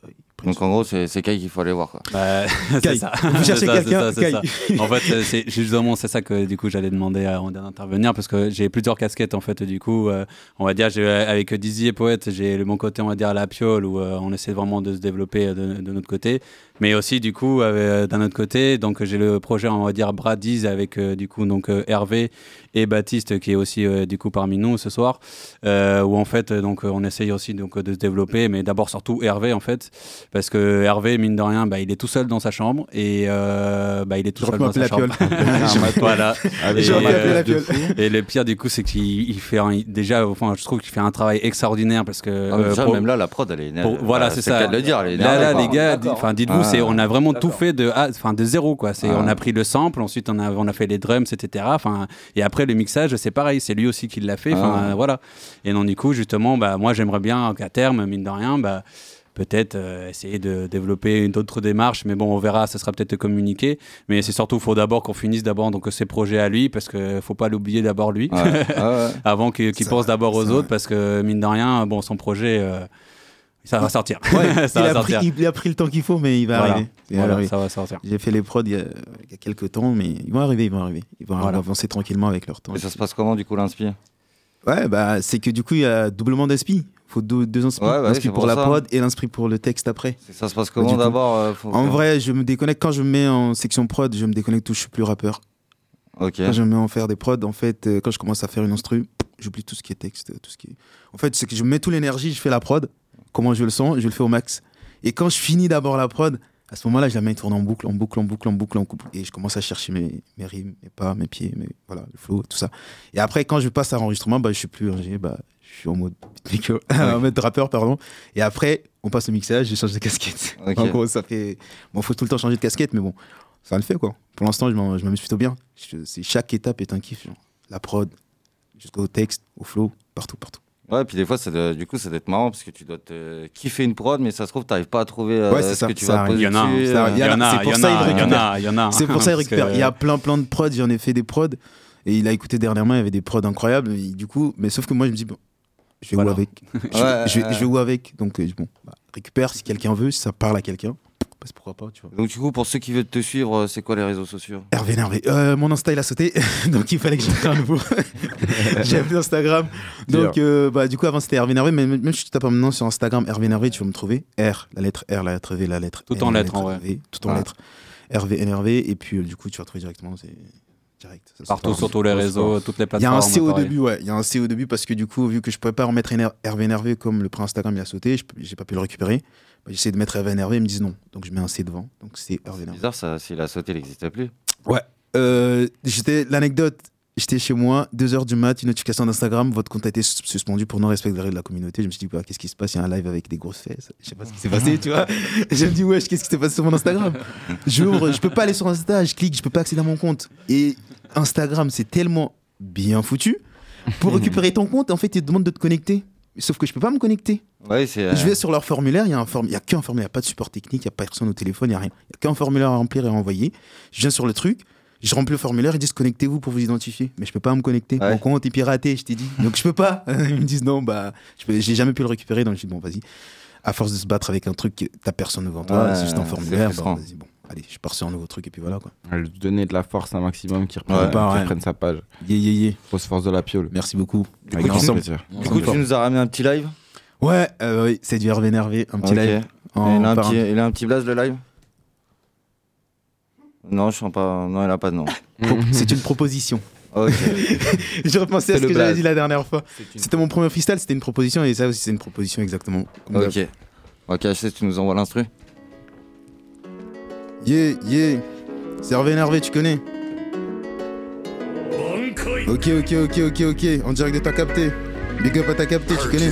Donc en gros, c'est Kai qu'il faut aller voir. Quoi. Bah, c'est Kai. ça. Vous C'est cherchez ça, quelqu'un. En fait, c'est justement c'est ça que du coup j'allais demander à Rondin d'intervenir parce que j'ai plusieurs casquettes en fait. Du coup, euh, on va dire avec Dizzy et Poète, j'ai le bon côté on va dire à la piole où euh, on essaie vraiment de se développer euh, de, de notre côté, mais aussi du coup euh, d'un autre côté, donc j'ai le projet on va dire Bradiz avec euh, du coup donc Hervé et Baptiste qui est aussi euh, du coup parmi nous ce soir, euh, où en fait donc on essaye aussi donc de se développer, mais d'abord surtout Hervé en fait, parce que Hervé mine de rien, bah, il est tout seul dans sa chambre et euh, bah, il est tout seul dans sa chambre. la piole. voilà. Avec Et, euh, piole. et le pire du coup, c'est qu'il il fait un- déjà, enfin, je trouve qu'il fait un travail extraordinaire parce que Ah, euh, déjà, pour- même là, la prod, elle est énervée. pour- voilà, c'est c'est ça. le cas de le dire, est Là, là, les gars, enfin, dites-vous, Ah. c'est, on a vraiment tout fait de, enfin, de zéro, quoi. C'est, Ah. on a pris le sample, ensuite on a, on a fait les drums, etc. Enfin, et après le mixage, c'est pareil, c'est lui aussi qui l'a fait. Enfin, Ah. voilà. Et donc du coup, justement, bah, moi, j'aimerais bien qu'à terme, mine de rien, bah peut-être euh, essayer de développer une autre démarche mais bon on verra ça sera peut-être communiqué mais c'est surtout faut d'abord qu'on finisse d'abord donc ses projets à lui parce que faut pas l'oublier d'abord lui Ouais. Ah ouais. avant qu'il qu'il pense d'abord aux autres parce que mine de rien bon son projet euh, ça va sortir Ouais, ça il, va a pris, sortir il a pris le temps qu'il faut, mais il va Voilà. arriver. Il va Voilà, arriver. ça va sortir J'ai fait les prods il y, a, il y a quelques temps, mais ils vont arriver, ils vont arriver. Ils vont Voilà. avancer tranquillement avec leur temps. Et ça se passe comment du coup l'inspire Ouais, bah, c'est que du coup, il y a doublement d'inspi. Faut deux, deux inspi. Ouais, ouais, L'inspi c'est pour, pour la prod et l'inspi pour le texte après. Ça se passe Bah, comment d'abord euh, En vrai, je me déconnecte quand je me mets en section prod, je me déconnecte où je suis plus rappeur. Ok. Quand je me mets en faire des prods, en fait, euh, quand je commence à faire une instru, j'oublie tout ce qui est texte, tout ce qui est... En fait, c'est que je mets toute l'énergie, je fais la prod, comment je le sens, je le fais au max. Et quand je finis d'abord la prod, à ce moment-là, je la mets tourner en boucle, en boucle, en boucle, en boucle, en boucle. Et je commence à chercher mes, mes rimes, mes pas, mes pieds, mes, voilà, le flow, tout ça. Et après, quand je passe à l'enregistrement, bah, je suis plus bah, je suis en mode beatmaker, en mode rappeur, pardon. Et après, on passe au mixage, je change de casquette. Ok. En gros, ça fait. Bon, faut tout le temps changer de casquette, mais bon, ça le fait, quoi. Pour l'instant, je m'amuse plutôt bien. Je- c'est- chaque étape est un kiff. genre. La prod, jusqu'au texte, au flow, partout, partout. Ouais, puis des fois, ça doit- du coup, ça doit être marrant parce que tu dois te kiffer une prod, mais ça se trouve, t'arrives pas à trouver euh, Ouais, c'est ce ça, que tu ça vas arrive. poser Il y en a, euh, il y en a, C'est pour ça il récupère. il y en a. C'est pour ça il récupère. Il y a plein plein de prods. J'en ai fait des prods et il a écouté dernièrement. Il y avait des prods incroyables. et du coup, mais sauf que moi je me dis bon, je vais Voilà. où avec. Je, Ouais, je vais, ouais. je vais où avec. Donc euh, bon, bah, récupère si quelqu'un veut, si ça parle à quelqu'un. bah, pourquoi pas, tu vois. Donc, du coup, pour ceux qui veulent te suivre, euh, c'est quoi les réseaux sociaux? Hervé Nervé. Euh, mon Insta il a sauté, donc il fallait que je crée un nouveau. J'ai appelé Instagram. Donc euh, bah, du coup avant c'était Hervé Nervé, mais même si tu tapes maintenant sur Instagram Hervé Nervé, tu vas me trouver. R, la lettre R, la lettre V, la lettre Tout en lettres, en vrai. V, tout en Ah. lettres. Hervé énervé et puis euh, du coup tu vas trouver directement. C'est direct. Ça, c'est Partout sur tous les réseaux, toutes les Il y a un plateformes, C au début, ouais. Il y a un C au début parce que du coup, vu que je pouvais pas remettre Hervé énervé comme le prix Instagram il a sauté, j'ai pas pu le récupérer. Bah, J'essaie de mettre Hervé énervé, ils me disent non. Donc je mets un C devant. Donc c'est Hervé. Bizarre, ça, s'il a sauté, il n'existe plus. Ouais. Euh, j'étais l'anecdote. J'étais chez moi, 2h du mat, une notification d'Instagram, votre compte a été sus- suspendu pour non-respect des règles de la communauté. Je me suis dit, bah, qu'est-ce qui se passe? Il y a un live avec des grosses fesses. Je sais pas ce qui s'est passé, tu vois. Et je me dis, wesh, qu'est-ce qui s'est passé sur mon Instagram? J'ouvre, je peux pas aller sur Insta, je clique, je peux pas accéder à mon compte. Et Instagram, c'est tellement bien foutu. Pour récupérer ton compte, en fait, ils te demandent de te connecter. Sauf que je peux pas me connecter. Ouais, euh, Je vais sur leur formulaire, il y a form- qu'un formulaire, il n'y a pas de support technique, il n'y a pas personne au téléphone, il n'y a rien. Il n'y a qu'un formulaire à remplir et à envoyer. Je viens sur le truc, je remplis le formulaire, ils disent connectez-vous pour vous identifier. Mais je peux pas me connecter. Mon compte est piraté, je t'ai dit. Donc je peux pas. Ils me disent non, bah, je peux- j'ai jamais pu le récupérer. Donc je dis bon, vas-y. À force de se battre avec un truc, que t'as personne devant toi, Ouais, c'est juste un formulaire. bah, bon, allez, je pars sur un nouveau truc et puis voilà quoi. Elle lui donner de la force un maximum qui reprenne, Ouais, reprenne sa page. Yeah, yeah, yeah. Grosse force de la piole. Merci beaucoup. Du Avec coup. Du coup, tu nous as ramené un petit live? Ouais, euh, oui, c'est du Hervé énervé, un petit live. il, en a un petit, il a un petit blaze le live? Non, je sens pas. Non, il a pas de nom. C'est une proposition. Ok. J'ai repensé à ce que j'avais dit la dernière fois. Une- C'était mon premier freestyle, c'était une proposition et ça aussi c'est une proposition exactement. Comme Ok. Ok, HC, tu nous envoies l'instru Yeah, yeah. C'est Hervé énervé, tu connais. Ok, ok, ok, ok, ok. En direct de ta capté. Big up à ta capté, tu connais.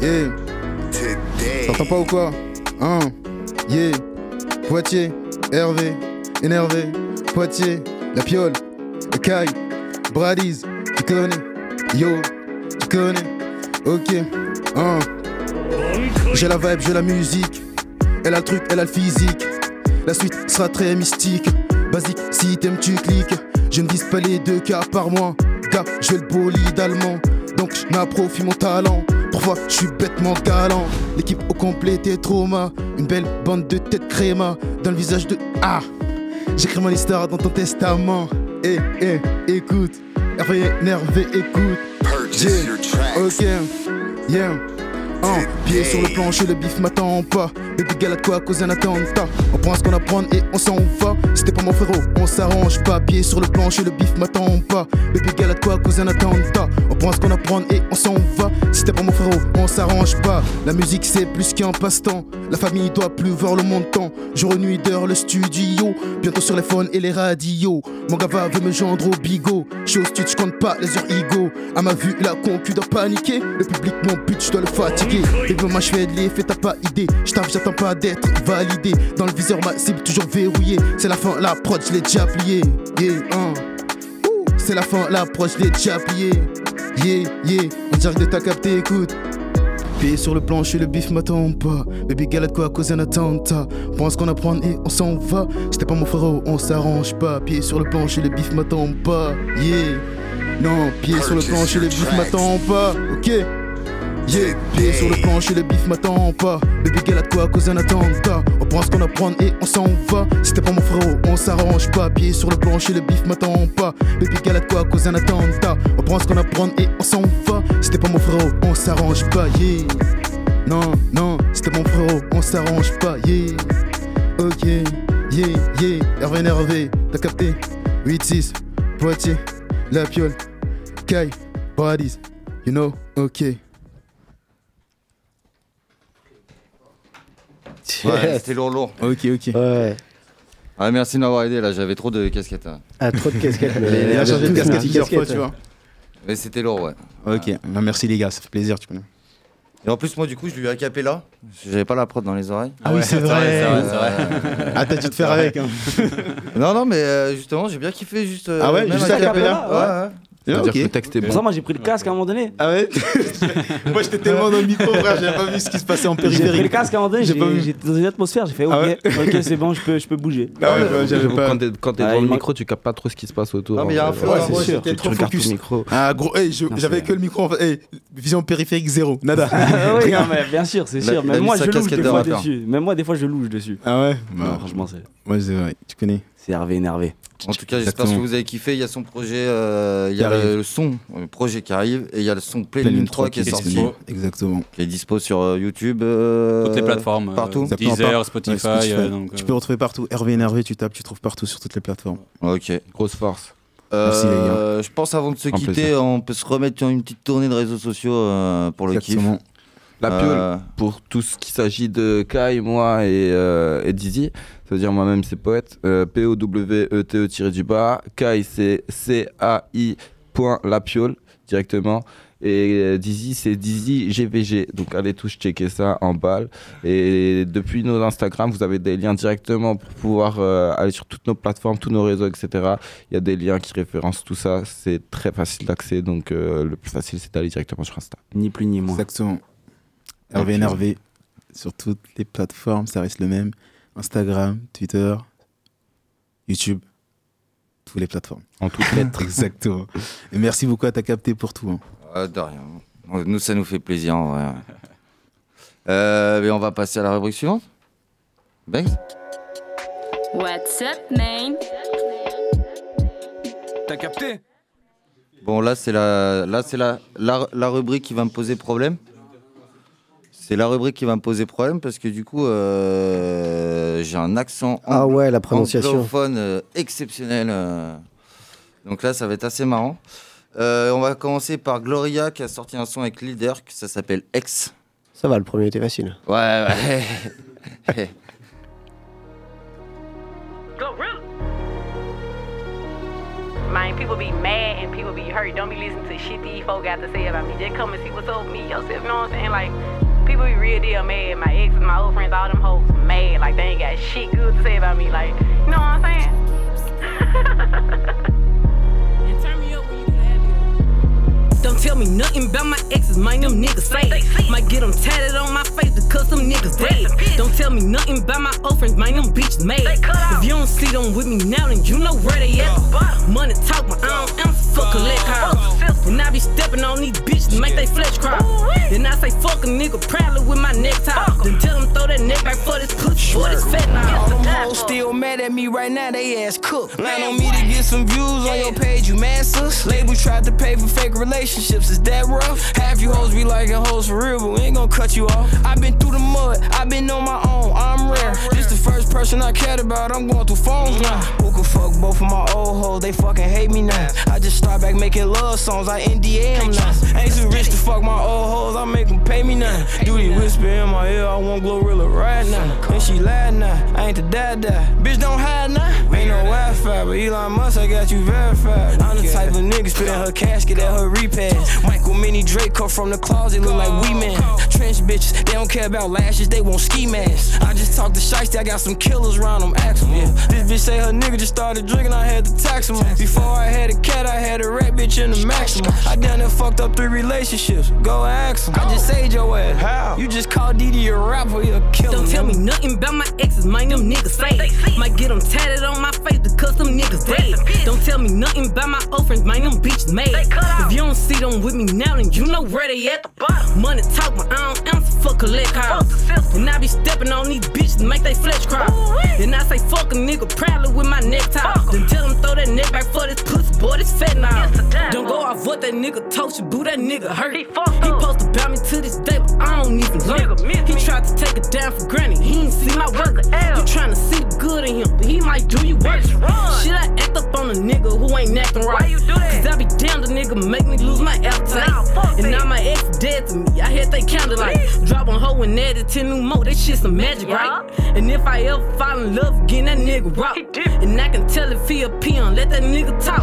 Yeah. T'entends pas ou quoi? Hein? Yeah. Poitiers, Hervé, énervé. Poitiers, la piole, le caille, Bradies, tu connais. Yo, tu connais. Ok, hein? J'ai la vibe, j'ai la musique. Elle a le truc, elle a le physique. La suite sera très mystique. Basique, si t'aimes, tu cliques. Je ne vise pas les deux cas par mois. Gars, je le bolide allemand. Donc je m'approprie mon talent. Parfois, je suis bêtement galant. L'équipe au complet t'es trauma. Une belle bande de têtes créma. Dans le visage de. Ah! J'écris mon histoire dans ton testament. Eh, eh, écoute. Hervé, énervé, écoute. Yeah. Ok, yeah. Un pied sur le plancher, le bif m'attend pas. Baby galade quoi cause un attentat. On prend ce qu'on apprend et on s'en va. C'était pas mon frérot, on s'arrange pas. Pied sur le plancher, le bif m'attend pas. Baby galade quoi cause un attentat. On prend ce qu'on apprend et on s'en va. C'était pas mon frérot, on s'arrange pas. La musique c'est plus qu'un passe-temps. La famille doit plus voir le montant. Jour et nuit dehors le studio. Bientôt sur les phones et les radios. Mon gava veut me joindre au bigot. Je suis au studio, je compte pas les heures ego. À ma vue, la concu doit paniquer. Le public, mon but, je dois le fatiguer. Et veut ma cheveux de l'effet, t'as pas idée. Je j'attends pas d'être validé. Dans le viseur, ma cible toujours verrouillée. C'est la fin, la prod, je l'ai déjà plié. Yeah, hein. C'est la fin, la prod, je l'ai déjà plié. Yeah, yeah. On dirait que t'as capté, écoute. Pied sur le plancher, le bif m'attend pas. Baby galade quoi, cause un attentat. Pense qu'on apprend et on s'en va. C'était pas mon frérot, on s'arrange pas. Pied sur le plancher, le bif m'attend pas. Yeah. Non, pied sur le plancher, le bif m'attend pas. Ok. Yeah, pied sur le plancher, le bif m'attend pas. Baby galade quoi, cause un attentat. On prend ce qu'on apprend et on s'en va. C'était pas mon frérot, on s'arrange pas. Pied sur le plancher, le bif m'attend pas. Baby galade quoi, cause un attentat. On prend ce qu'on apprend et on s'en va. C'était pas mon frérot, on s'arrange pas. Yeah. Non, non, c'était mon frérot, on s'arrange pas. Yeah. Ok, yeah, yeah. Hervé énervé, t'as capté? 8-6, Poitiers, La Piole, Kai, Paradis. You know, ok. Ouais, c'était lourd, lourd. Ok, ok. Ouais. Ah, merci de m'avoir aidé là, j'avais trop de casquettes. hein. Ah, trop de casquettes. mais- Il a changé de Tous, casquette hein, plusieurs fois, casquettes, tu vois. Mais c'était lourd, ouais. Ok, bah, merci les gars, ça fait plaisir, tu connais. Et en plus, moi, du coup, je lui ai capé là. J'avais pas la prod dans les oreilles. Ah oui, c'est vrai. Ah, t'as dû te faire avec. Hein. non, non, mais euh, justement, j'ai bien kiffé juste. euh, Ah ouais, même juste a a cappella cappella. Ouais, ouais. Ah, C'est-à-dire ok. que le texte est bon. Ça, moi, j'ai pris le casque à un moment donné. Ah ouais? Moi j'étais tellement dans le micro, frère, j'avais pas vu ce qui se passait en J'ai périphérie. pris le casque à un moment donné, J'ai j'ai- j'étais dans une atmosphère, j'ai fait ok, Ah ouais? ok, c'est bon, je peux, je peux bouger. Ah ouais, ouais, j'avais pas- Quand t'es quand t'es Ah, devant le micro, tu captes pas trop ce qui se passe autour. Non, mais il y a un Ouais, c'est sûr. Tu, trop tu regardes focus. le micro. Ah gros, hey, je- Non, j'avais que le micro en fait. Hey, vision périphérique zéro, nada. Ah oui, non, mais bien sûr, c'est sûr. Même moi, je louche des de fois dessus. Même moi, des fois, je louche dessus. Ah ouais? Franchement, c'est Ouais, c'est vrai, tu connais. c'est Hervé énervé. En tout cas, j'espère que vous avez kiffé. Il y a son projet, euh, il y Qui a arrive. le, le son, le projet qui arrive, et il y a le son Lune 3 qui est sorti, dispo. Exactement. qui est dispo sur euh, YouTube. euh, Toutes les plateformes. Partout. Deezer, Spotify. Ouais, euh, donc, Tu peux retrouver partout. Hervé énervé, tu tapes, tu trouves partout sur toutes les plateformes. Ok. Grosse force. Merci, les Euh, Je pense avant de se Un quitter, plaisir. on peut se remettre sur une petite tournée de réseaux sociaux euh, pour le kiff. Exactement. La Euh, piole, pour tout ce qui s'agit de Kai, moi et, euh, et Dizzy, ça veut dire moi-même c'est poète, euh, P-O-W-E-T-E-du-bas, Kai c'est C-A-I point la piole directement. Et Dizzy, c'est Dizzy GVG. Donc allez tous checker ça en balle. Et depuis nos Instagram, vous avez des liens directement pour pouvoir euh, aller sur toutes nos plateformes, tous nos réseaux, etc. Il y a des liens qui référencent tout ça. C'est très facile d'accès. Donc euh, le plus facile, c'est d'aller directement sur Insta. Ni plus ni moins. Exactement. Hervé énervé sur toutes les plateformes, ça reste le même. Instagram, Twitter, YouTube, toutes les plateformes. En toutes lettres. Exactement. Et merci beaucoup à ta capté pour tout. hein. euh, de rien. Nous, ça nous fait plaisir. en vrai. Euh, mais on va passer à la rubrique suivante. What's up, man? T'as capté? Bon, là, c'est la, là, c'est la, la, la rubrique qui va me poser problème. C'est la rubrique qui va me poser problème parce que du coup, euh, j'ai un accent Ah ouais, la prononciation. anglophone euh, exceptionnel. euh. Donc là, ça va être assez marrant. Euh, on va commencer par Gloria qui a sorti un son avec Lil Durk, ça s'appelle X. Ça va, le premier était facile. Ouais, ouais. Man, people be mad and people be hurt. Don't be listening to shit these folk got to say about me. Just come and see what's up with me yourself. You know what I'm saying? Like, people be real deal mad. My exes, my old friends, all them hoes mad. Like, they ain't got shit good to say about me. Like, you know what I'm saying? Don't tell me nothing about my exes, mind them niggas say. Might get them tatted on my face because some niggas dead. Don't tell me nothing about my old friends, mind them bitches made. If you don't see them with me now, then you know where they at. Money talk, but I don't answer for collect. And I be stepping on these bitches to make they flesh cry. Then I say fuck a nigga proudly with my necktie. Then tell them throw that neck back for this pussy, for this fat All them hoes still mad at me right now, they ass cooked. Line on me to get some views on your page, you mad sus? Labels tried to pay for fake relationships, is that rough? Half you hoes be liking hoes for real, but we ain't gonna cut you off. i been through the mud, i been on my own, I'm rare. This the first person I cared about, I'm going through phones now. Fuck both of my old hoes, they fucking hate me now. I just start back making love songs, I NDA 'em now. Ain't too rich to fuck my old hoes, I make them pay me now. Duty whisper in my ear, I want Glorilla right now. And she lied now, I ain't the dad dad. Bitch don't hide now. Ain't no Wi-Fi, but Elon Musk, I got you verified. I'm the type of nigga spitting her casket at her repass. Michael Mini Drake come from the closet, look like we man. Trench bitches, they don't care about lashes, they want ski masks. I just talk to Shiesty, I got some killers around them, 'em, Yeah. This bitch say her nigga just started drinking, I had to tax. Before I had a cat, I had a rat bitch in the maximum. I done there fucked up three relationships, go ask him. I just saved your ass. How? You just called Didi a rapper, you a killer. Don't tell me nothing about my exes, mind them niggas say. Might get them tatted on my face because them niggas dead. Don't tell me nothing about my old friends, mind them bitches made. If you don't see them with me now, then you know where they at. Money talk, but I don't answer for collect calls. And I be stepping on these bitches to make they flesh cry. Then I say fuck a nigga proudly with my necktie. Then tell them throw that neck back for this pussy, boy, this fat now. Don't go off what that nigga told you, boo, that nigga hurt. He posted about me to this day, but I don't even learn. He tried to take it down for granted, he ain't see my work. You tryna see the good in him, but he might do you worse. Shit, I act up on a nigga who ain't acting right. Why you do that? Cause I be down the nigga make me lose my appetite. Nah, and now my ex dead to me. I had they counted like drop on hoe and added 10 new more. That shit some magic, right? And if I ever fall in love again, that nigga rock. And I can tell if he a peon, let that nigga talk.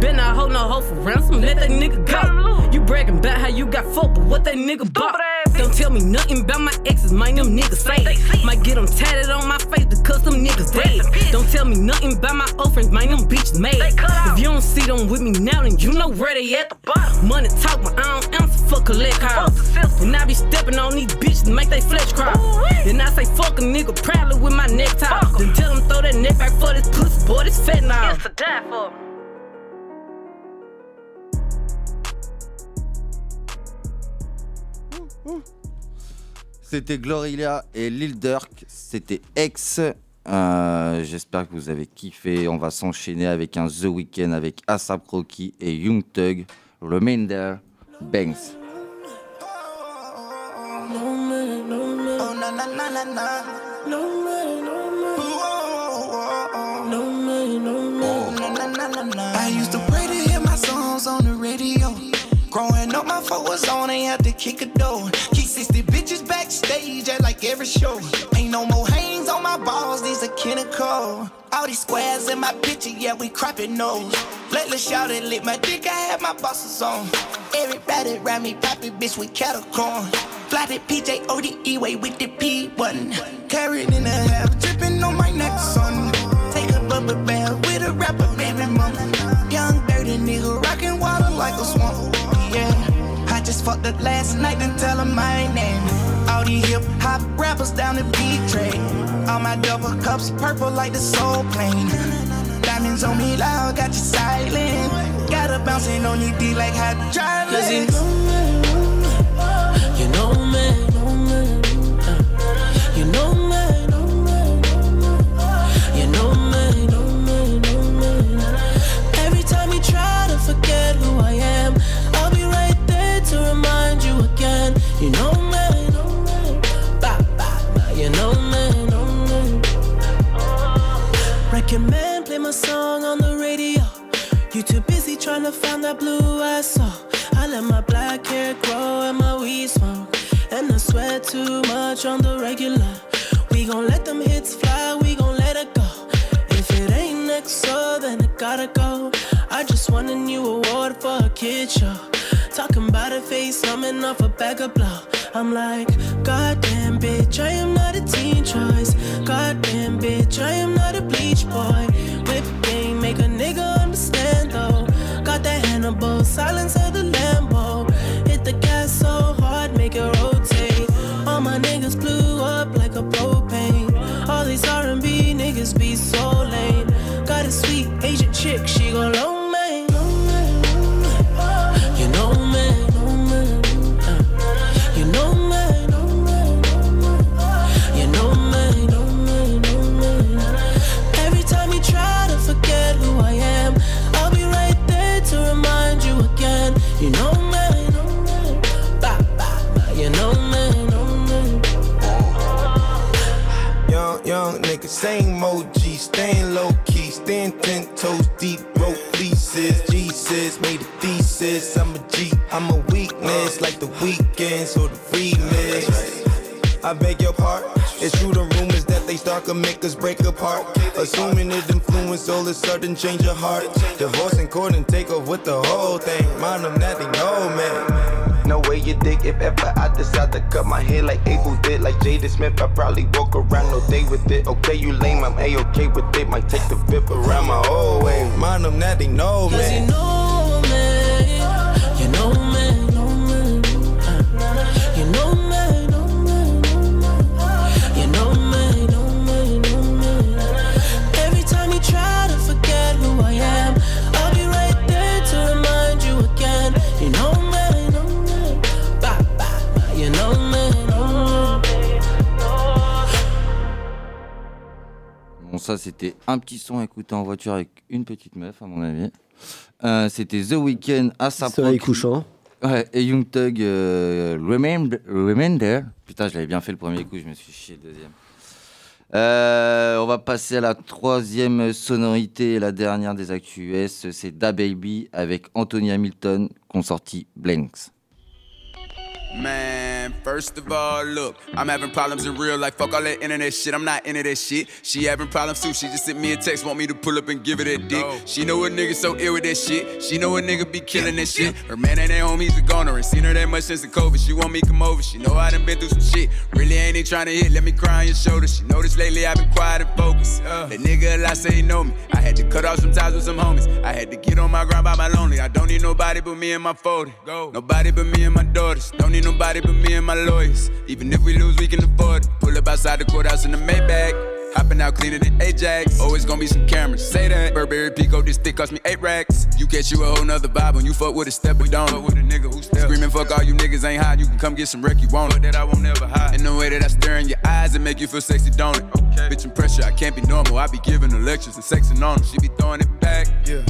Been not hold no hoe for ransom, let that nigga go. You bragging about how you got fucked, but what that nigga bought. Don't tell me nothing about my exes, mind them niggas say. Might get them tatted on my face because them niggas dead. Don't tell me nothing about my old friends, mind them bitches made. If you don't see them with me now, then you know where they at. the bottom. Money talk, but I don't answer for collect calls. And I be stepping on these bitches to make they flesh crawl. And I say fuck a nigga proudly with my necktie. Then tell them throw that neck back for this pussy, boy, this. It's to die for. C'était Glorilla et Lil Durk. C'était X. Euh, J'espère que vous avez kiffé. On va s'enchaîner avec un The Weeknd avec Asap Rocky et Young Thug. Remainder Banks. Oh, na na na na na. No man, no I used to pray to hear my songs on the radio. Growing up, my folk was on, they had to kick a door. Keep 60 bitches backstage at like every show. Ain't no more hangs on my balls, these are clinical. All these squares in my picture, yeah, we cropping nose. Lately, shout it, lit my dick, I had my bosses on. Everybody around me, poppy bitch with cattle corn. Flatted PJ ODE way with the P button. Carried in a half, dripping on my neck, son. Take a bubble bath with a rapper, Young dirty nigga, rockin' water like a swamp. Yeah, I just fucked up last night and tell her my name. All these hip hop rappers down the beat trade. All my double cups purple like the soul plane. Diamonds on me loud, got you silent. Got her bouncing on your D like hydraulics. Cause you You know me, know me, that blue I saw. I let my black hair grow and my weed smoke. And I sweat too much on the regular. We gon' let them hits fly, we gon' let it go. If it ain't next, so then it gotta go. I just won a new award for a kid show. Talking about a face, coming off a bag of blow. I'm like, goddamn bitch, I am not a teen choice. Goddamn bitch, I am not a bleach boy. Silence same OG, staying low key, staying ten toes deep, broke fleeces. Jesus made a thesis. I'm a G, I'm a weakness, uh. like the weekends or the remix. I beg your pardon. It's true the rumors that they start can make us break apart. Assuming it influence all of a sudden change your heart. Divorce in court and take off with the whole thing. Mind them that they know, man. No way you dig if ever I decide to cut my hair like Abel did, like Jada Smith. I probably walk around all day with it. Okay, you lame, I'm a okay with it. Might take the whip around my whole way. Mind them that they know, man. you know me, you know me, know me, you know me, Bon, ça, c'était un petit son à écouter en voiture avec une petite meuf, à mon avis. Euh, c'était The Weeknd à sa Soleil couchant. Ouais, et Young Thug, euh, Remember, Remember. Putain, je l'avais bien fait le premier coup, je me suis chié le deuxième. Euh, on va passer à la troisième sonorité et la dernière des actus US. C'est Da Baby avec Anthony Hamilton, qu'on sorti Blanks. Man, first of all, look, I'm having problems in real life. Fuck all that internet shit. I'm not into that shit. She having problems too. She just sent me a text, want me to pull up and give her that dick. She know a nigga so ill with that shit. She know a nigga be killing that shit. Her man ain't at home, he's a goner. Ain't seen her that much since the COVID. She want me come over. She know I done been through some shit. Really ain't even trying to hit. Let me cry on your shoulder. She noticed lately I've been quiet and focused. That nigga a lot say he know me. I had to cut off some ties with some homies. I had to get on my grind by my lonely. I don't need nobody but me and my 40. Nobody but me and my daughters. Don't need nobody but me and my lawyers. Even if we lose, we can afford it. Pull up outside the courthouse in the Maybach. Hopping out cleaner than Ajax. Always gonna be some cameras. Say that. Burberry Pico, this stick cost me eight racks. You catch you a whole nother vibe when you fuck with a step, we don't. Fuck with a nigga who step. Screaming, fuck all you niggas ain't hot. You can come get some wreck, you want it. that I won't never hide. In the way that I stare in your eyes and make you feel sexy, don't it? Okay. Bitch, and pressure, I can't be normal. I be giving her lectures and sexing on them. She be throwing it back. Yeah.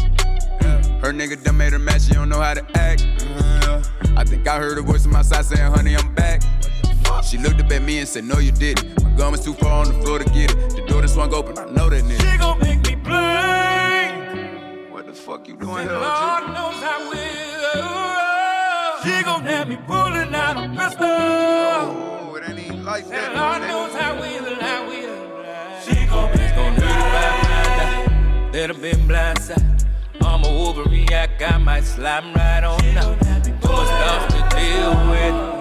Her nigga done made her mad, she don't know how to act. Uh-huh. I think I heard a voice on my side saying, honey, I'm back. She looked up at me and said, no, you didn't. My gun was too far on the floor to get it. The door that swung open, I know that nigga. She gon' make me blink. What the fuck you doing here, Lord knows I will. She gon' have me pulling out a pistol. Oh, it ain't even like that. And Lord knows I will, I will. She gon' make Gon' do it by my I'm a overreact, I might slime right on out. Too much stuff to deal with.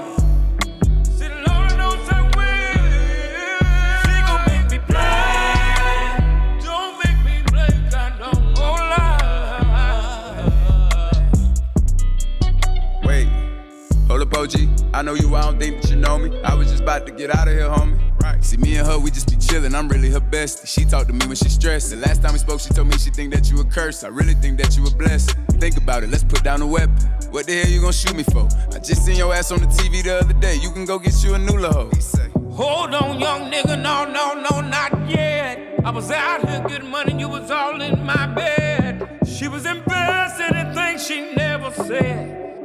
Hold up, OG. I know you, I don't think that you know me. I was just about to get out of here, homie. Right. See, me and her, we just be chillin'. I'm really her bestie. She talked to me when she stressed. The last time we spoke, she told me she think that you a curse. I really think that you a blessing. Think about it, let's put down the weapon. What the hell you gon' shoot me for? I just seen your ass on the TV the other day. You can go get you a new hoe. Hold on, young nigga, no, no, no, not yet. I was out here getting money, you was all in my bed. She was embarrassing in things she never said.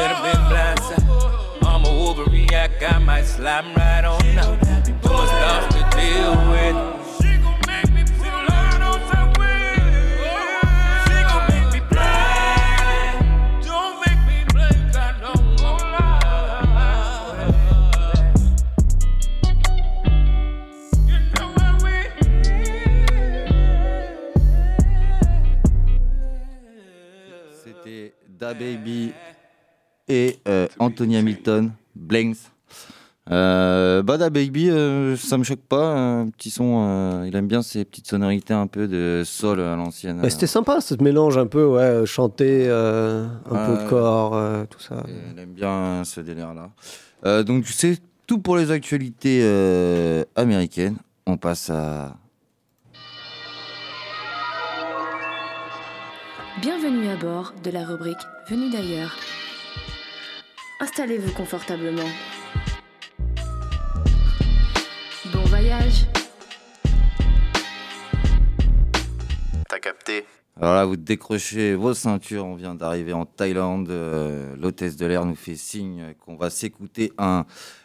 That have been blindsided. I'm a overreact, I might slime right on out. Too much stuff to deal with. Don't make me blink, I don't lie. You know I C'était Da Baby et euh, Anthony Hamilton, Blanks. Euh, bah, Da Baby, euh, ça me choque pas. Un petit son, euh, il aime bien ces petites sonorités un peu de soul à l'ancienne. Bah, C'était sympa ce mélange un peu, ouais, chanter, euh, un peu de corps, euh, tout ça. Il aime bien ce délire-là. Euh, donc, c'est tout pour les actualités euh, américaines. On passe à. Bienvenue à bord de la rubrique Venu d'ailleurs. Installez-vous confortablement. Bon voyage. T'as capté Alors là, vous décrochez vos ceintures. On vient d'arriver en Thaïlande. Euh, L'hôtesse de l'air nous fait signe qu'on va s'écouter un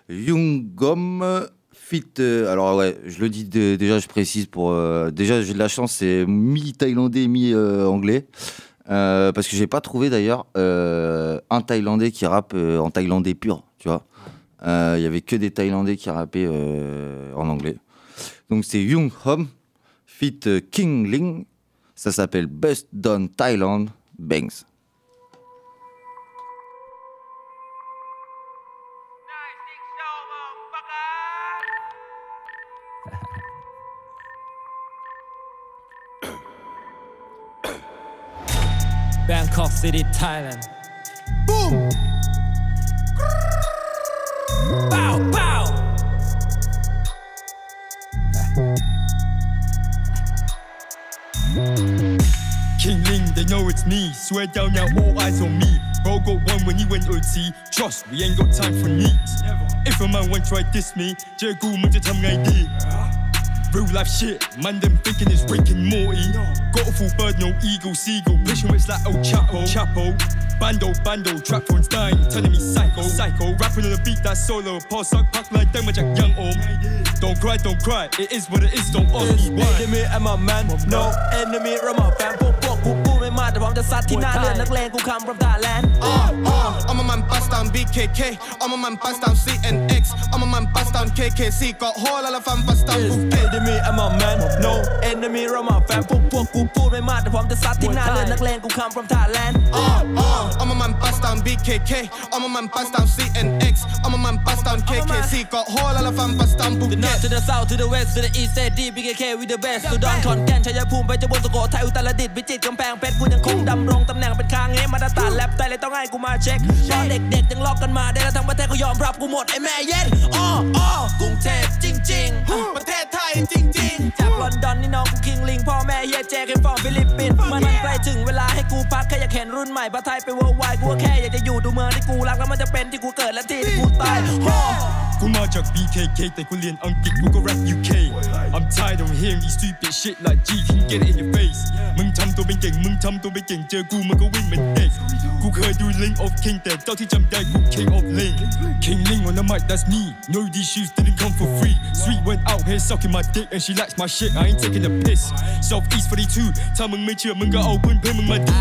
Yungom Fit. euh, alors ouais, je le dis de- déjà, je précise pour. euh, déjà, j'ai de la chance, c'est mi-thaïlandais, mi-anglais. Euh, parce que j'ai pas trouvé d'ailleurs euh, un Thaïlandais qui rappe euh, en thaïlandais pur, tu vois. Il y avait que des Thaïlandais qui rappaient en anglais. Donc c'est Young Hom fit King Ling. Ça s'appelle Best Done Thailand Banks. Bangkok City, Thailand. Boom! Bow, bow! King Ling, they know it's me. Swear down now, all eyes on me. Bro got one when he went OT. Trust, we ain't got time for needs. If a man want try diss me, Jericho มึงจะทำไงดี Real life shit, man, them thinking it's Rick and Morty. Got a full bird, no eagle, seagull. Pushing with like old Chapo, Chapo. Bando, bando, trap phones dying, telling me psycho, psycho. Rapping on a beat that solo, pause, suck, pack like them with Jack Young Om. Don't cry, don't cry, it is what it is, don't ask me why. Enemy and my man, no enemy, run my fan, pop, pop, pop, pop. าแต่พร้อมจะซัดที่หน้าเลือนนักเลงกูคำรับดาแลนด์ เอามามันปัสตาม BKK เอามามันปัสตาม CNX เอามามันปัสตาม KKC เกาะโฮแล้วละฟันปัสตามภูเก็ต Enemy I'm a man no enemy เรามาแฟนพวกพวกกูพูดไม่มาแต่พร้อมจะซัดที่หน้าเลือนนักเลงกูคำรับดาแลนด์ เอามามันปัสตาม BKK เอามามันปัสตาม CNX เอามามันปัสตาม KKC เกาะโฮแล้วละฟันปัสตามภู The เก็ต north to the south to the west to the east เซดี BKK with the best สุดอนขอนแก่นชัยภูมิไปจะบนสุโขทัยอุตรดิตถ์วิจิตรกำแพงเพชรบุญยังคงดำรงตำแหน่งเป็นคางเงี้มาตรฐานแลบแต่เลยต้องให้กูมาเช็คตอนเด็กๆยังลอกกันมาได้แล้วทั้งประเทศเขายอมรับกูหมดไอ้แม่เย็นอ้ออ้อกรุงเทพจริง ๆ ประเทศไทยจริงจากลอนดอนนี่น้องกูคิงลิงพ่อแม่เฮียแจกให้ฟอร์ฟิลิปปินส์มันใกล้ถึงเวลาให้กูพักแค่อยากเห็นรุ่นใหม่ประเทศไทยไปเวอร์ไวกูก็แค่อยากจะอยู่ดูเมืองที่กูรักแล้วมันจะเป็นที่กูเกิดและที่ที่กูตาย อ้อ กูมาจาก BKK แต่กูเรียนอังกฤษกูก็ rap UK I'm tired of hearing these stupid shit like G can get it in your face มึงทำตัวเป็นเก่ง มึงทำตัวเป็นเก่ง เจอกูมึงก็วิ่งเหมือนเด็ก กูเคยดู Link of King แต่เจ้าที่จำได้กู King of Link King Link on the mic that's me No these shoes didn't come for free Sweet went out here sucking my dick and she likes my shit I ain't taking a piss South East 42ถ้ามึงไม่เชื่อมึงก็เอาเพื่อนเพื่อนๆมึงมาดู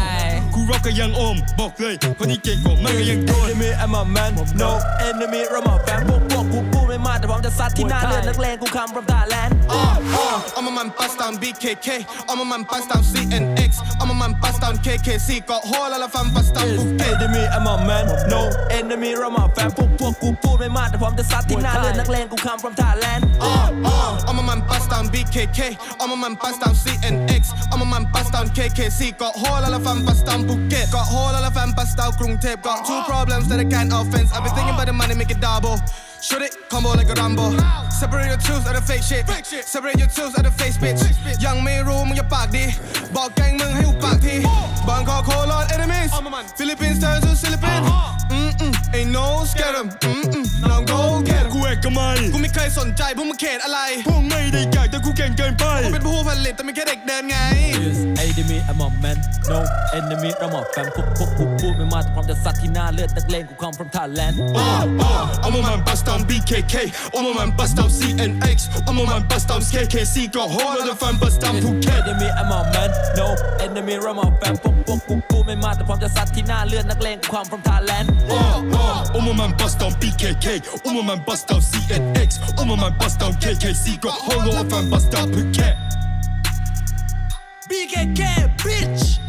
กูร็อกกับยังโอมบอกเลยคนที่เก่งกว่ามันก็ยังโดน enemy and my man no enemy เรามาแฟนพวกพวกกูพูด ไม่มากแต่พร้อมจะซัดที่หน้าเลือดนักเลงกูคำ from Thailand Uh, uh, I'm a man bust down BKK. I'm a man bust down CNX. I'm a man bust down KKC. Got whole lot of fam bust down Phuket. enemy and my man no enemy เรามาแฟนพวกพวกกูพูดไม่มากแต่พร้อมจะซัดที่หน้าเลือดนักเลงกูคำ from Thailand Uh, uh, I'm a man bust down BKK. I'm a man bust down CNX. I'm a man bust down KKC. Got whole lot of fam bust down Phuket. Got whole lot of fam bust down Krung Thep. Got two problems that I can't offense. I've been thinking about the money, make it double. Shoot it, combo like a Rambo. Separate your truths out of fake shit. Separate your truths out of face bitch. ยังไม่รู้มึงอย่าปากดี บอกแกงมึงให้อุปากทีบางกอกโคลอน enemies Philippines turn to Philippines Mm-mm, ain't no scare them Mm-mm, now go get 'em กูเอกกมัยกูไม่เคยสนใจพวกมึงเขตอะไร พวกไม่ได้แก่แต่กูเก่งเกินไปกูเป็นผู้ผลิตแต่ไม่แค่เด็กเดินไง enemy and my man no enemy เรามาแฟนพวกพวกกูพูดไม่มากแต่พร้อมจะซัดที่หน้าเลือดนักเลงกูคำ from Thailand Uh, uh, I'm a man bust down BKK. I'm a man bust down CNX. I'm a man bust down KKC. Got whole of the fam bust down Phuket. enemy and my man no enemy เรามาแฟนพวกพวกกูพูดไม่มากแต่พร้อมจะซัดที่หน้าเลือดนักเลงกูคำ from Thailand Uh, uh, I'm a man bust down BKK. I'm a man bust down CNX. I'm a man bust down KKC. Got whole lot of fam bust down Phuket. BKK bitch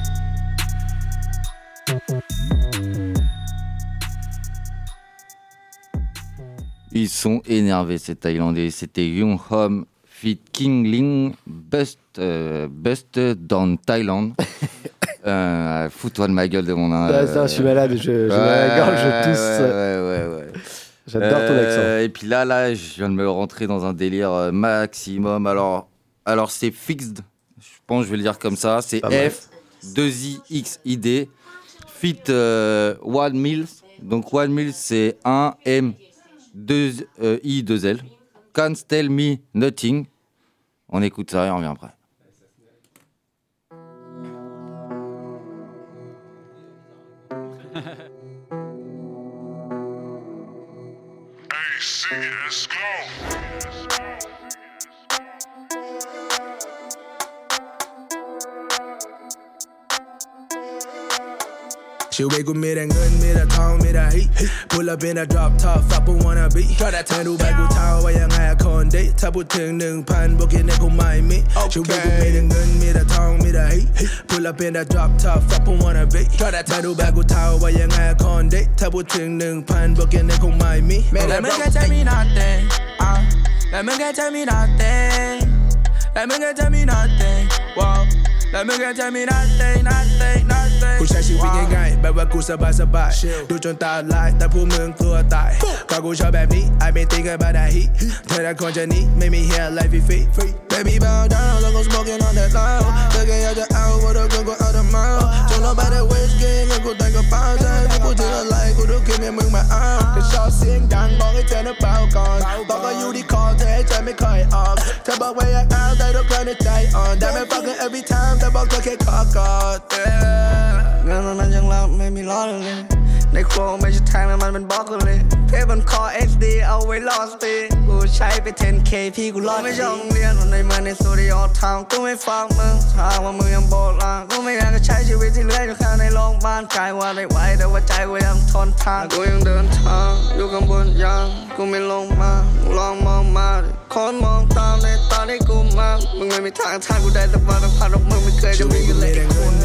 Ils sont énervés, ces Thaïlandais. C'était Young Hom, Fit King Ling, Bust, euh, Bust dans Thaïlande. euh, Fous-toi de ma gueule de mon. Ah, ça, je suis malade, je- mal à la gorge, je tousse. Ouais, ouais, ouais. ouais. J'adore ton accent. Et puis là, là, je viens de me rentrer dans un délire euh, maximum. Alors, alors c'est fixed. Je pense que je vais le dire comme ça. C'est. F 2 I X I D. Fit euh, One Mills. Donc One Mills c'est 1 M 2 euh, I 2 L. Can't tell me nothing. On écoute ça et on revient après. Let's go. She wake with me, that gun, me, that tone, me, that heat. Pull up in a drop top, fuck with wanna be. Try that handle back with town, why young I con day. with ting nung pine book in echo mind me. She wake with me, that gun, me, that tone, me, that heat. Pull up in a drop top, fuck with wanna be. Try that handle back with town, why young I con day. with ting nung pine book in echo mind me. Man, let me get tell me nothing. I let me get tell me nothing. Let me get tell me nothing. Wow. La mujer tell me nothing, nothing, nothing. Hun sagde, she ville ikke engang, hvad var kusser bare så bare. Du tjente dig leg, der på min kod og dig. Kaku shop I've been thinking about that heat. Tell that conjunct, make me here, life is free. Baby, bow down, look, I'm smoking on that loud. Looking at your out, what a good mile. Told nobody waste game, you could take a pound time. You could tell like, could you give me with my arm? The shot sing down, but it's in the balcon. Fuck you, the call, tell it, tell me, call it off. Tell about where you're out, they don't plan to die on. Damn it, fucking every time, they both look at cock, yeah. ธอแค่ขอกอดเงินตอนนั้นยังรับไม่มีล้อเลยในครัวไม่ใช่แทงแล้วมันเป็นบล็อกเลยเทปบนคอ HD เอาไว้รอสปีดกูใช้ไป 10k พี่กูรอดไม่ชอบเรียนวันในเมืองในสตูดิโอทางกูไม่ฟังมึงทางว่ามึงยังโบราณกูไม่อยากจะใช้ชีวิตที่เหลืออยู่แค่ในโรงพยาบาลกายว่าได้ไหวแต่ว่าใจกูยังทนทานกูยังเดินทางอยู่ข้างบนยางกูไม่ลงมามึงลองมองมาดิคนมองตามในตอนที่กูมามึงไม่มีทางทางกูได้แต่ว่าต้องผ่านหรอกมึงไม่เคยจะมีกันเลย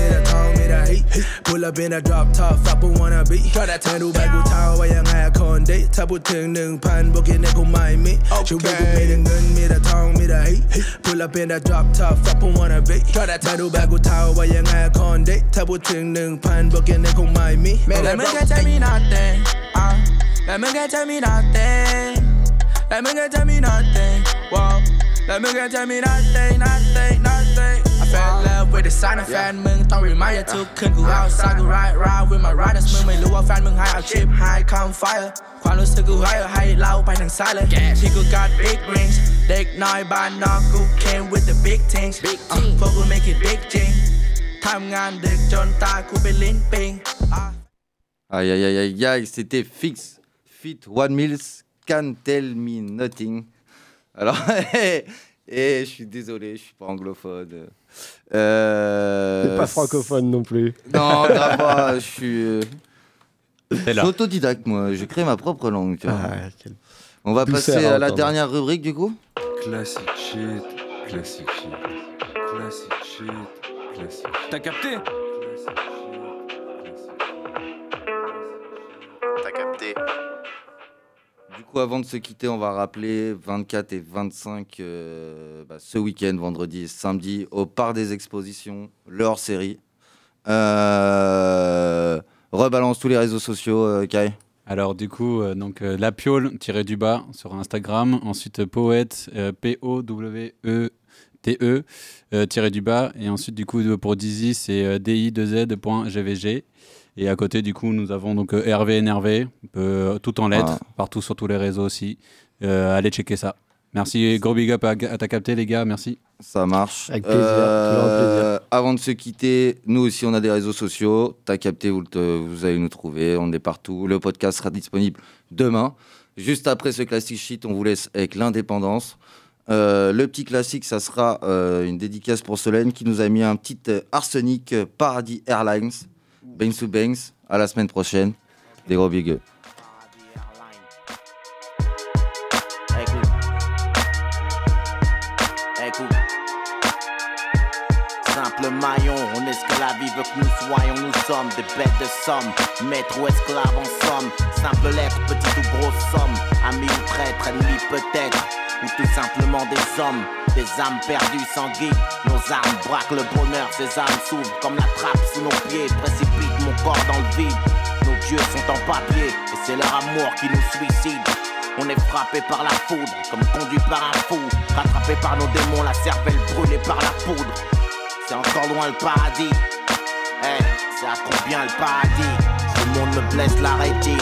me that tall, me that heat. Pull up in a drop top, ฝากกู wanna be ถ้าได้เธอดูแบกกูเท่าว่ายังไงอะคนดีถ้าพูดถึงหนึ่งพันบวกกินเนี่ยกูไม่มีชีวิตกูมีแต่เงินมีแต่ทองมีแต่ heat Pull up in a drop top, ฝากกู wanna be ถ้าได้เธอดูแบกกูเท่าว่ายังไงอะคนดีถ้าพูดถึงหนึ่งพันบวกกินเนี่ยกูไม่มี Let me get tell me nothing uh, Let me get tell me nothing Let me get tell me nothing Wow Let me get tell me nothing, nothing, nothing I fell in love with the sign of แฟนมึงต้อง remind อย่าทุกคืนกู outside กู ride ride with my riders มึงไม่รู้ว่าแฟนมึง high เอา chip high come fire ความรู้สึกกู high ให้เราไปทางซ้ายเลยที่กู got big rings เด็กน้อยบ้านนอกกู came with the big things อ่ะพวกกู make it big จริงทำงานดึกจนตากูเป็นลิ้นปิง Aïe aïe aïe aïe aïe, c'était Fix Fit One Mills Can't Tell Me Nothing. Alors, et je suis désolé, je suis pas anglophone. Euh, T'es pas francophone non plus. Non, grave pas, je suis. euh, je suis autodidacte, moi, je crée ma propre langue. Tu vois. Ah, quel- On va passer à à la dernière rubrique du coup. Classic shit, classic shit, classic shit, classic shit. T'as capté? Coup, avant de se quitter, on va rappeler 24 et 25 euh, bah, ce week-end, vendredi et samedi, au Parc des Expositions, le hors-série. Euh, rebalance tous les réseaux sociaux, euh, Kai. Alors du coup, donc la piole tiré du bas sur Instagram, ensuite poète P O W E T E tiré du bas et ensuite du coup pour Dizzy c'est D I 2 Z.gvg et à côté du coup nous avons donc euh, Hervé énervé euh, tout en lettres Voilà. partout sur tous les réseaux aussi. Euh, allez checker ça. Merci, gros big up à, à ta capté les gars, merci. Ça marche. Avec plaisir, Euh. Avant de se quitter, nous aussi on a des réseaux sociaux. T'as capté, vous, vous allez nous trouver. On est partout. Le podcast sera disponible demain. Juste après ce classique shit, on vous laisse avec l'indépendance. Euh, le petit classique, ça sera euh, une dédicace pour Solène qui nous a mis un petit euh, arsenic Paradis Airlines. Bangs to Bangs. À la semaine prochaine. Des gros big up. Simple maillon, on esclave, il veut que nous soyons, nous sommes des bêtes de somme, maître ou esclave en somme, simple lettre, petite ou grosse somme, ami ou traître, ennemi peut-être, ou tout simplement des hommes, des âmes perdues sans guide, nos armes braquent le bonheur, ces âmes s'ouvrent comme la trappe sous nos pieds, précipitent mon corps dans le vide, nos dieux sont en papier, et c'est leur amour qui nous suicide. On est frappé par la foudre, comme conduit par un fou, rattrapé par nos démons, la cervelle brûlée par la poudre. C'est encore loin le paradis. Eh, c'est à combien le paradis? Ce monde me blesse la rétine,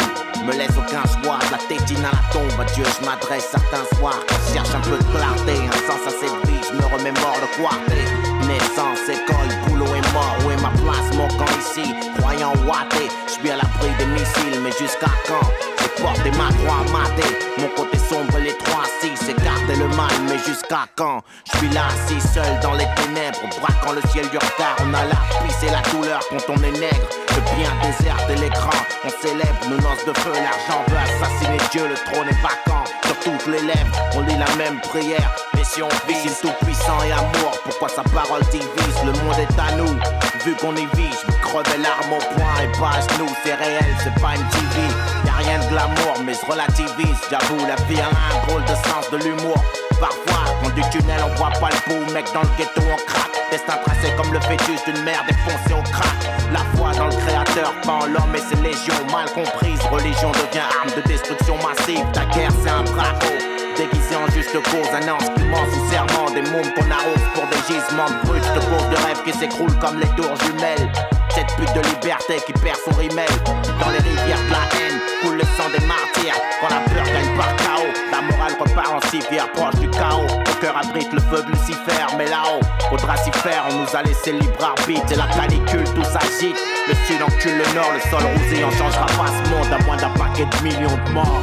me laisse aucun choix, la tétine à la tombe. Adieu, je m'adresse certains soirs, cherche un peu de clarté, un sens à cette vie, je me remémore le quartier. Naissance, école, boulot et mort, où est ma place, mon camp ici? Croyant ouaté, je suis à l'abri des missiles, mais jusqu'à quand? J'ai porté ma croix matée, mon côté sombre les trois six, écarter le mal, mais jusqu'à quand Je suis là assis seul dans les ténèbres, braquant le ciel du retard, on a la pisse et la douleur quand on est nègre. Le bien déserte l'écran, on célèbre nos noces de feu, l'argent veut assassiner Dieu, le trône est vacant. Sur toutes les lèvres, on lit la même prière. Et si on vise tout puissant et amour, pourquoi sa parole divise? Le monde est à nous, vu qu'on y vit, je me l'arme au poing et pas à c'est réel, c'est pas une TV. Rien de mais je relativise, j'avoue, la vie a un drôle de sens de l'humour. parfois. Dans du tunnel, on voit pas le bout, mec, dans le ghetto, on craque. Destin tracé comme le fœtus d'une mère défoncée au crack. La foi dans le créateur, pas en l'homme et ses légions mal comprises. Religion devient arme de destruction massive. Ta guerre, c'est un braco. Déguisé en juste cause, un ange qui ment sous serment Des mômes qu'on arrose pour des gisements de brut De pauvres de rêves qui s'écroulent comme les tours jumelles Cette pute de liberté qui perd son rimel Dans les rivières de la haine, coule le sang des martyrs. Quand la peur gagne par chaos, la morale repart en civière proche du chaos. Mon cœur abrite le feu de Lucifer, mais là-haut, faudra s'y faire. On nous a laissé libre arbitre et la canicule tout s'agite. Le sud encule le nord, le sol rousé, on changera pas ce monde à moins d'un paquet de millions de morts.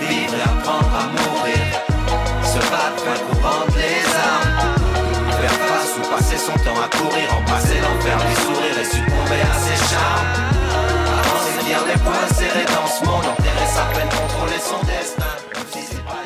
Vivre et apprendre à mourir, se battre contre courant les armes. Faire face ou passer son temps à courir, embrasser l'enfer, lui sourire et succomber à ses charmes. Insérer dans ce monde, enterrer sa peine, contrôler son destin.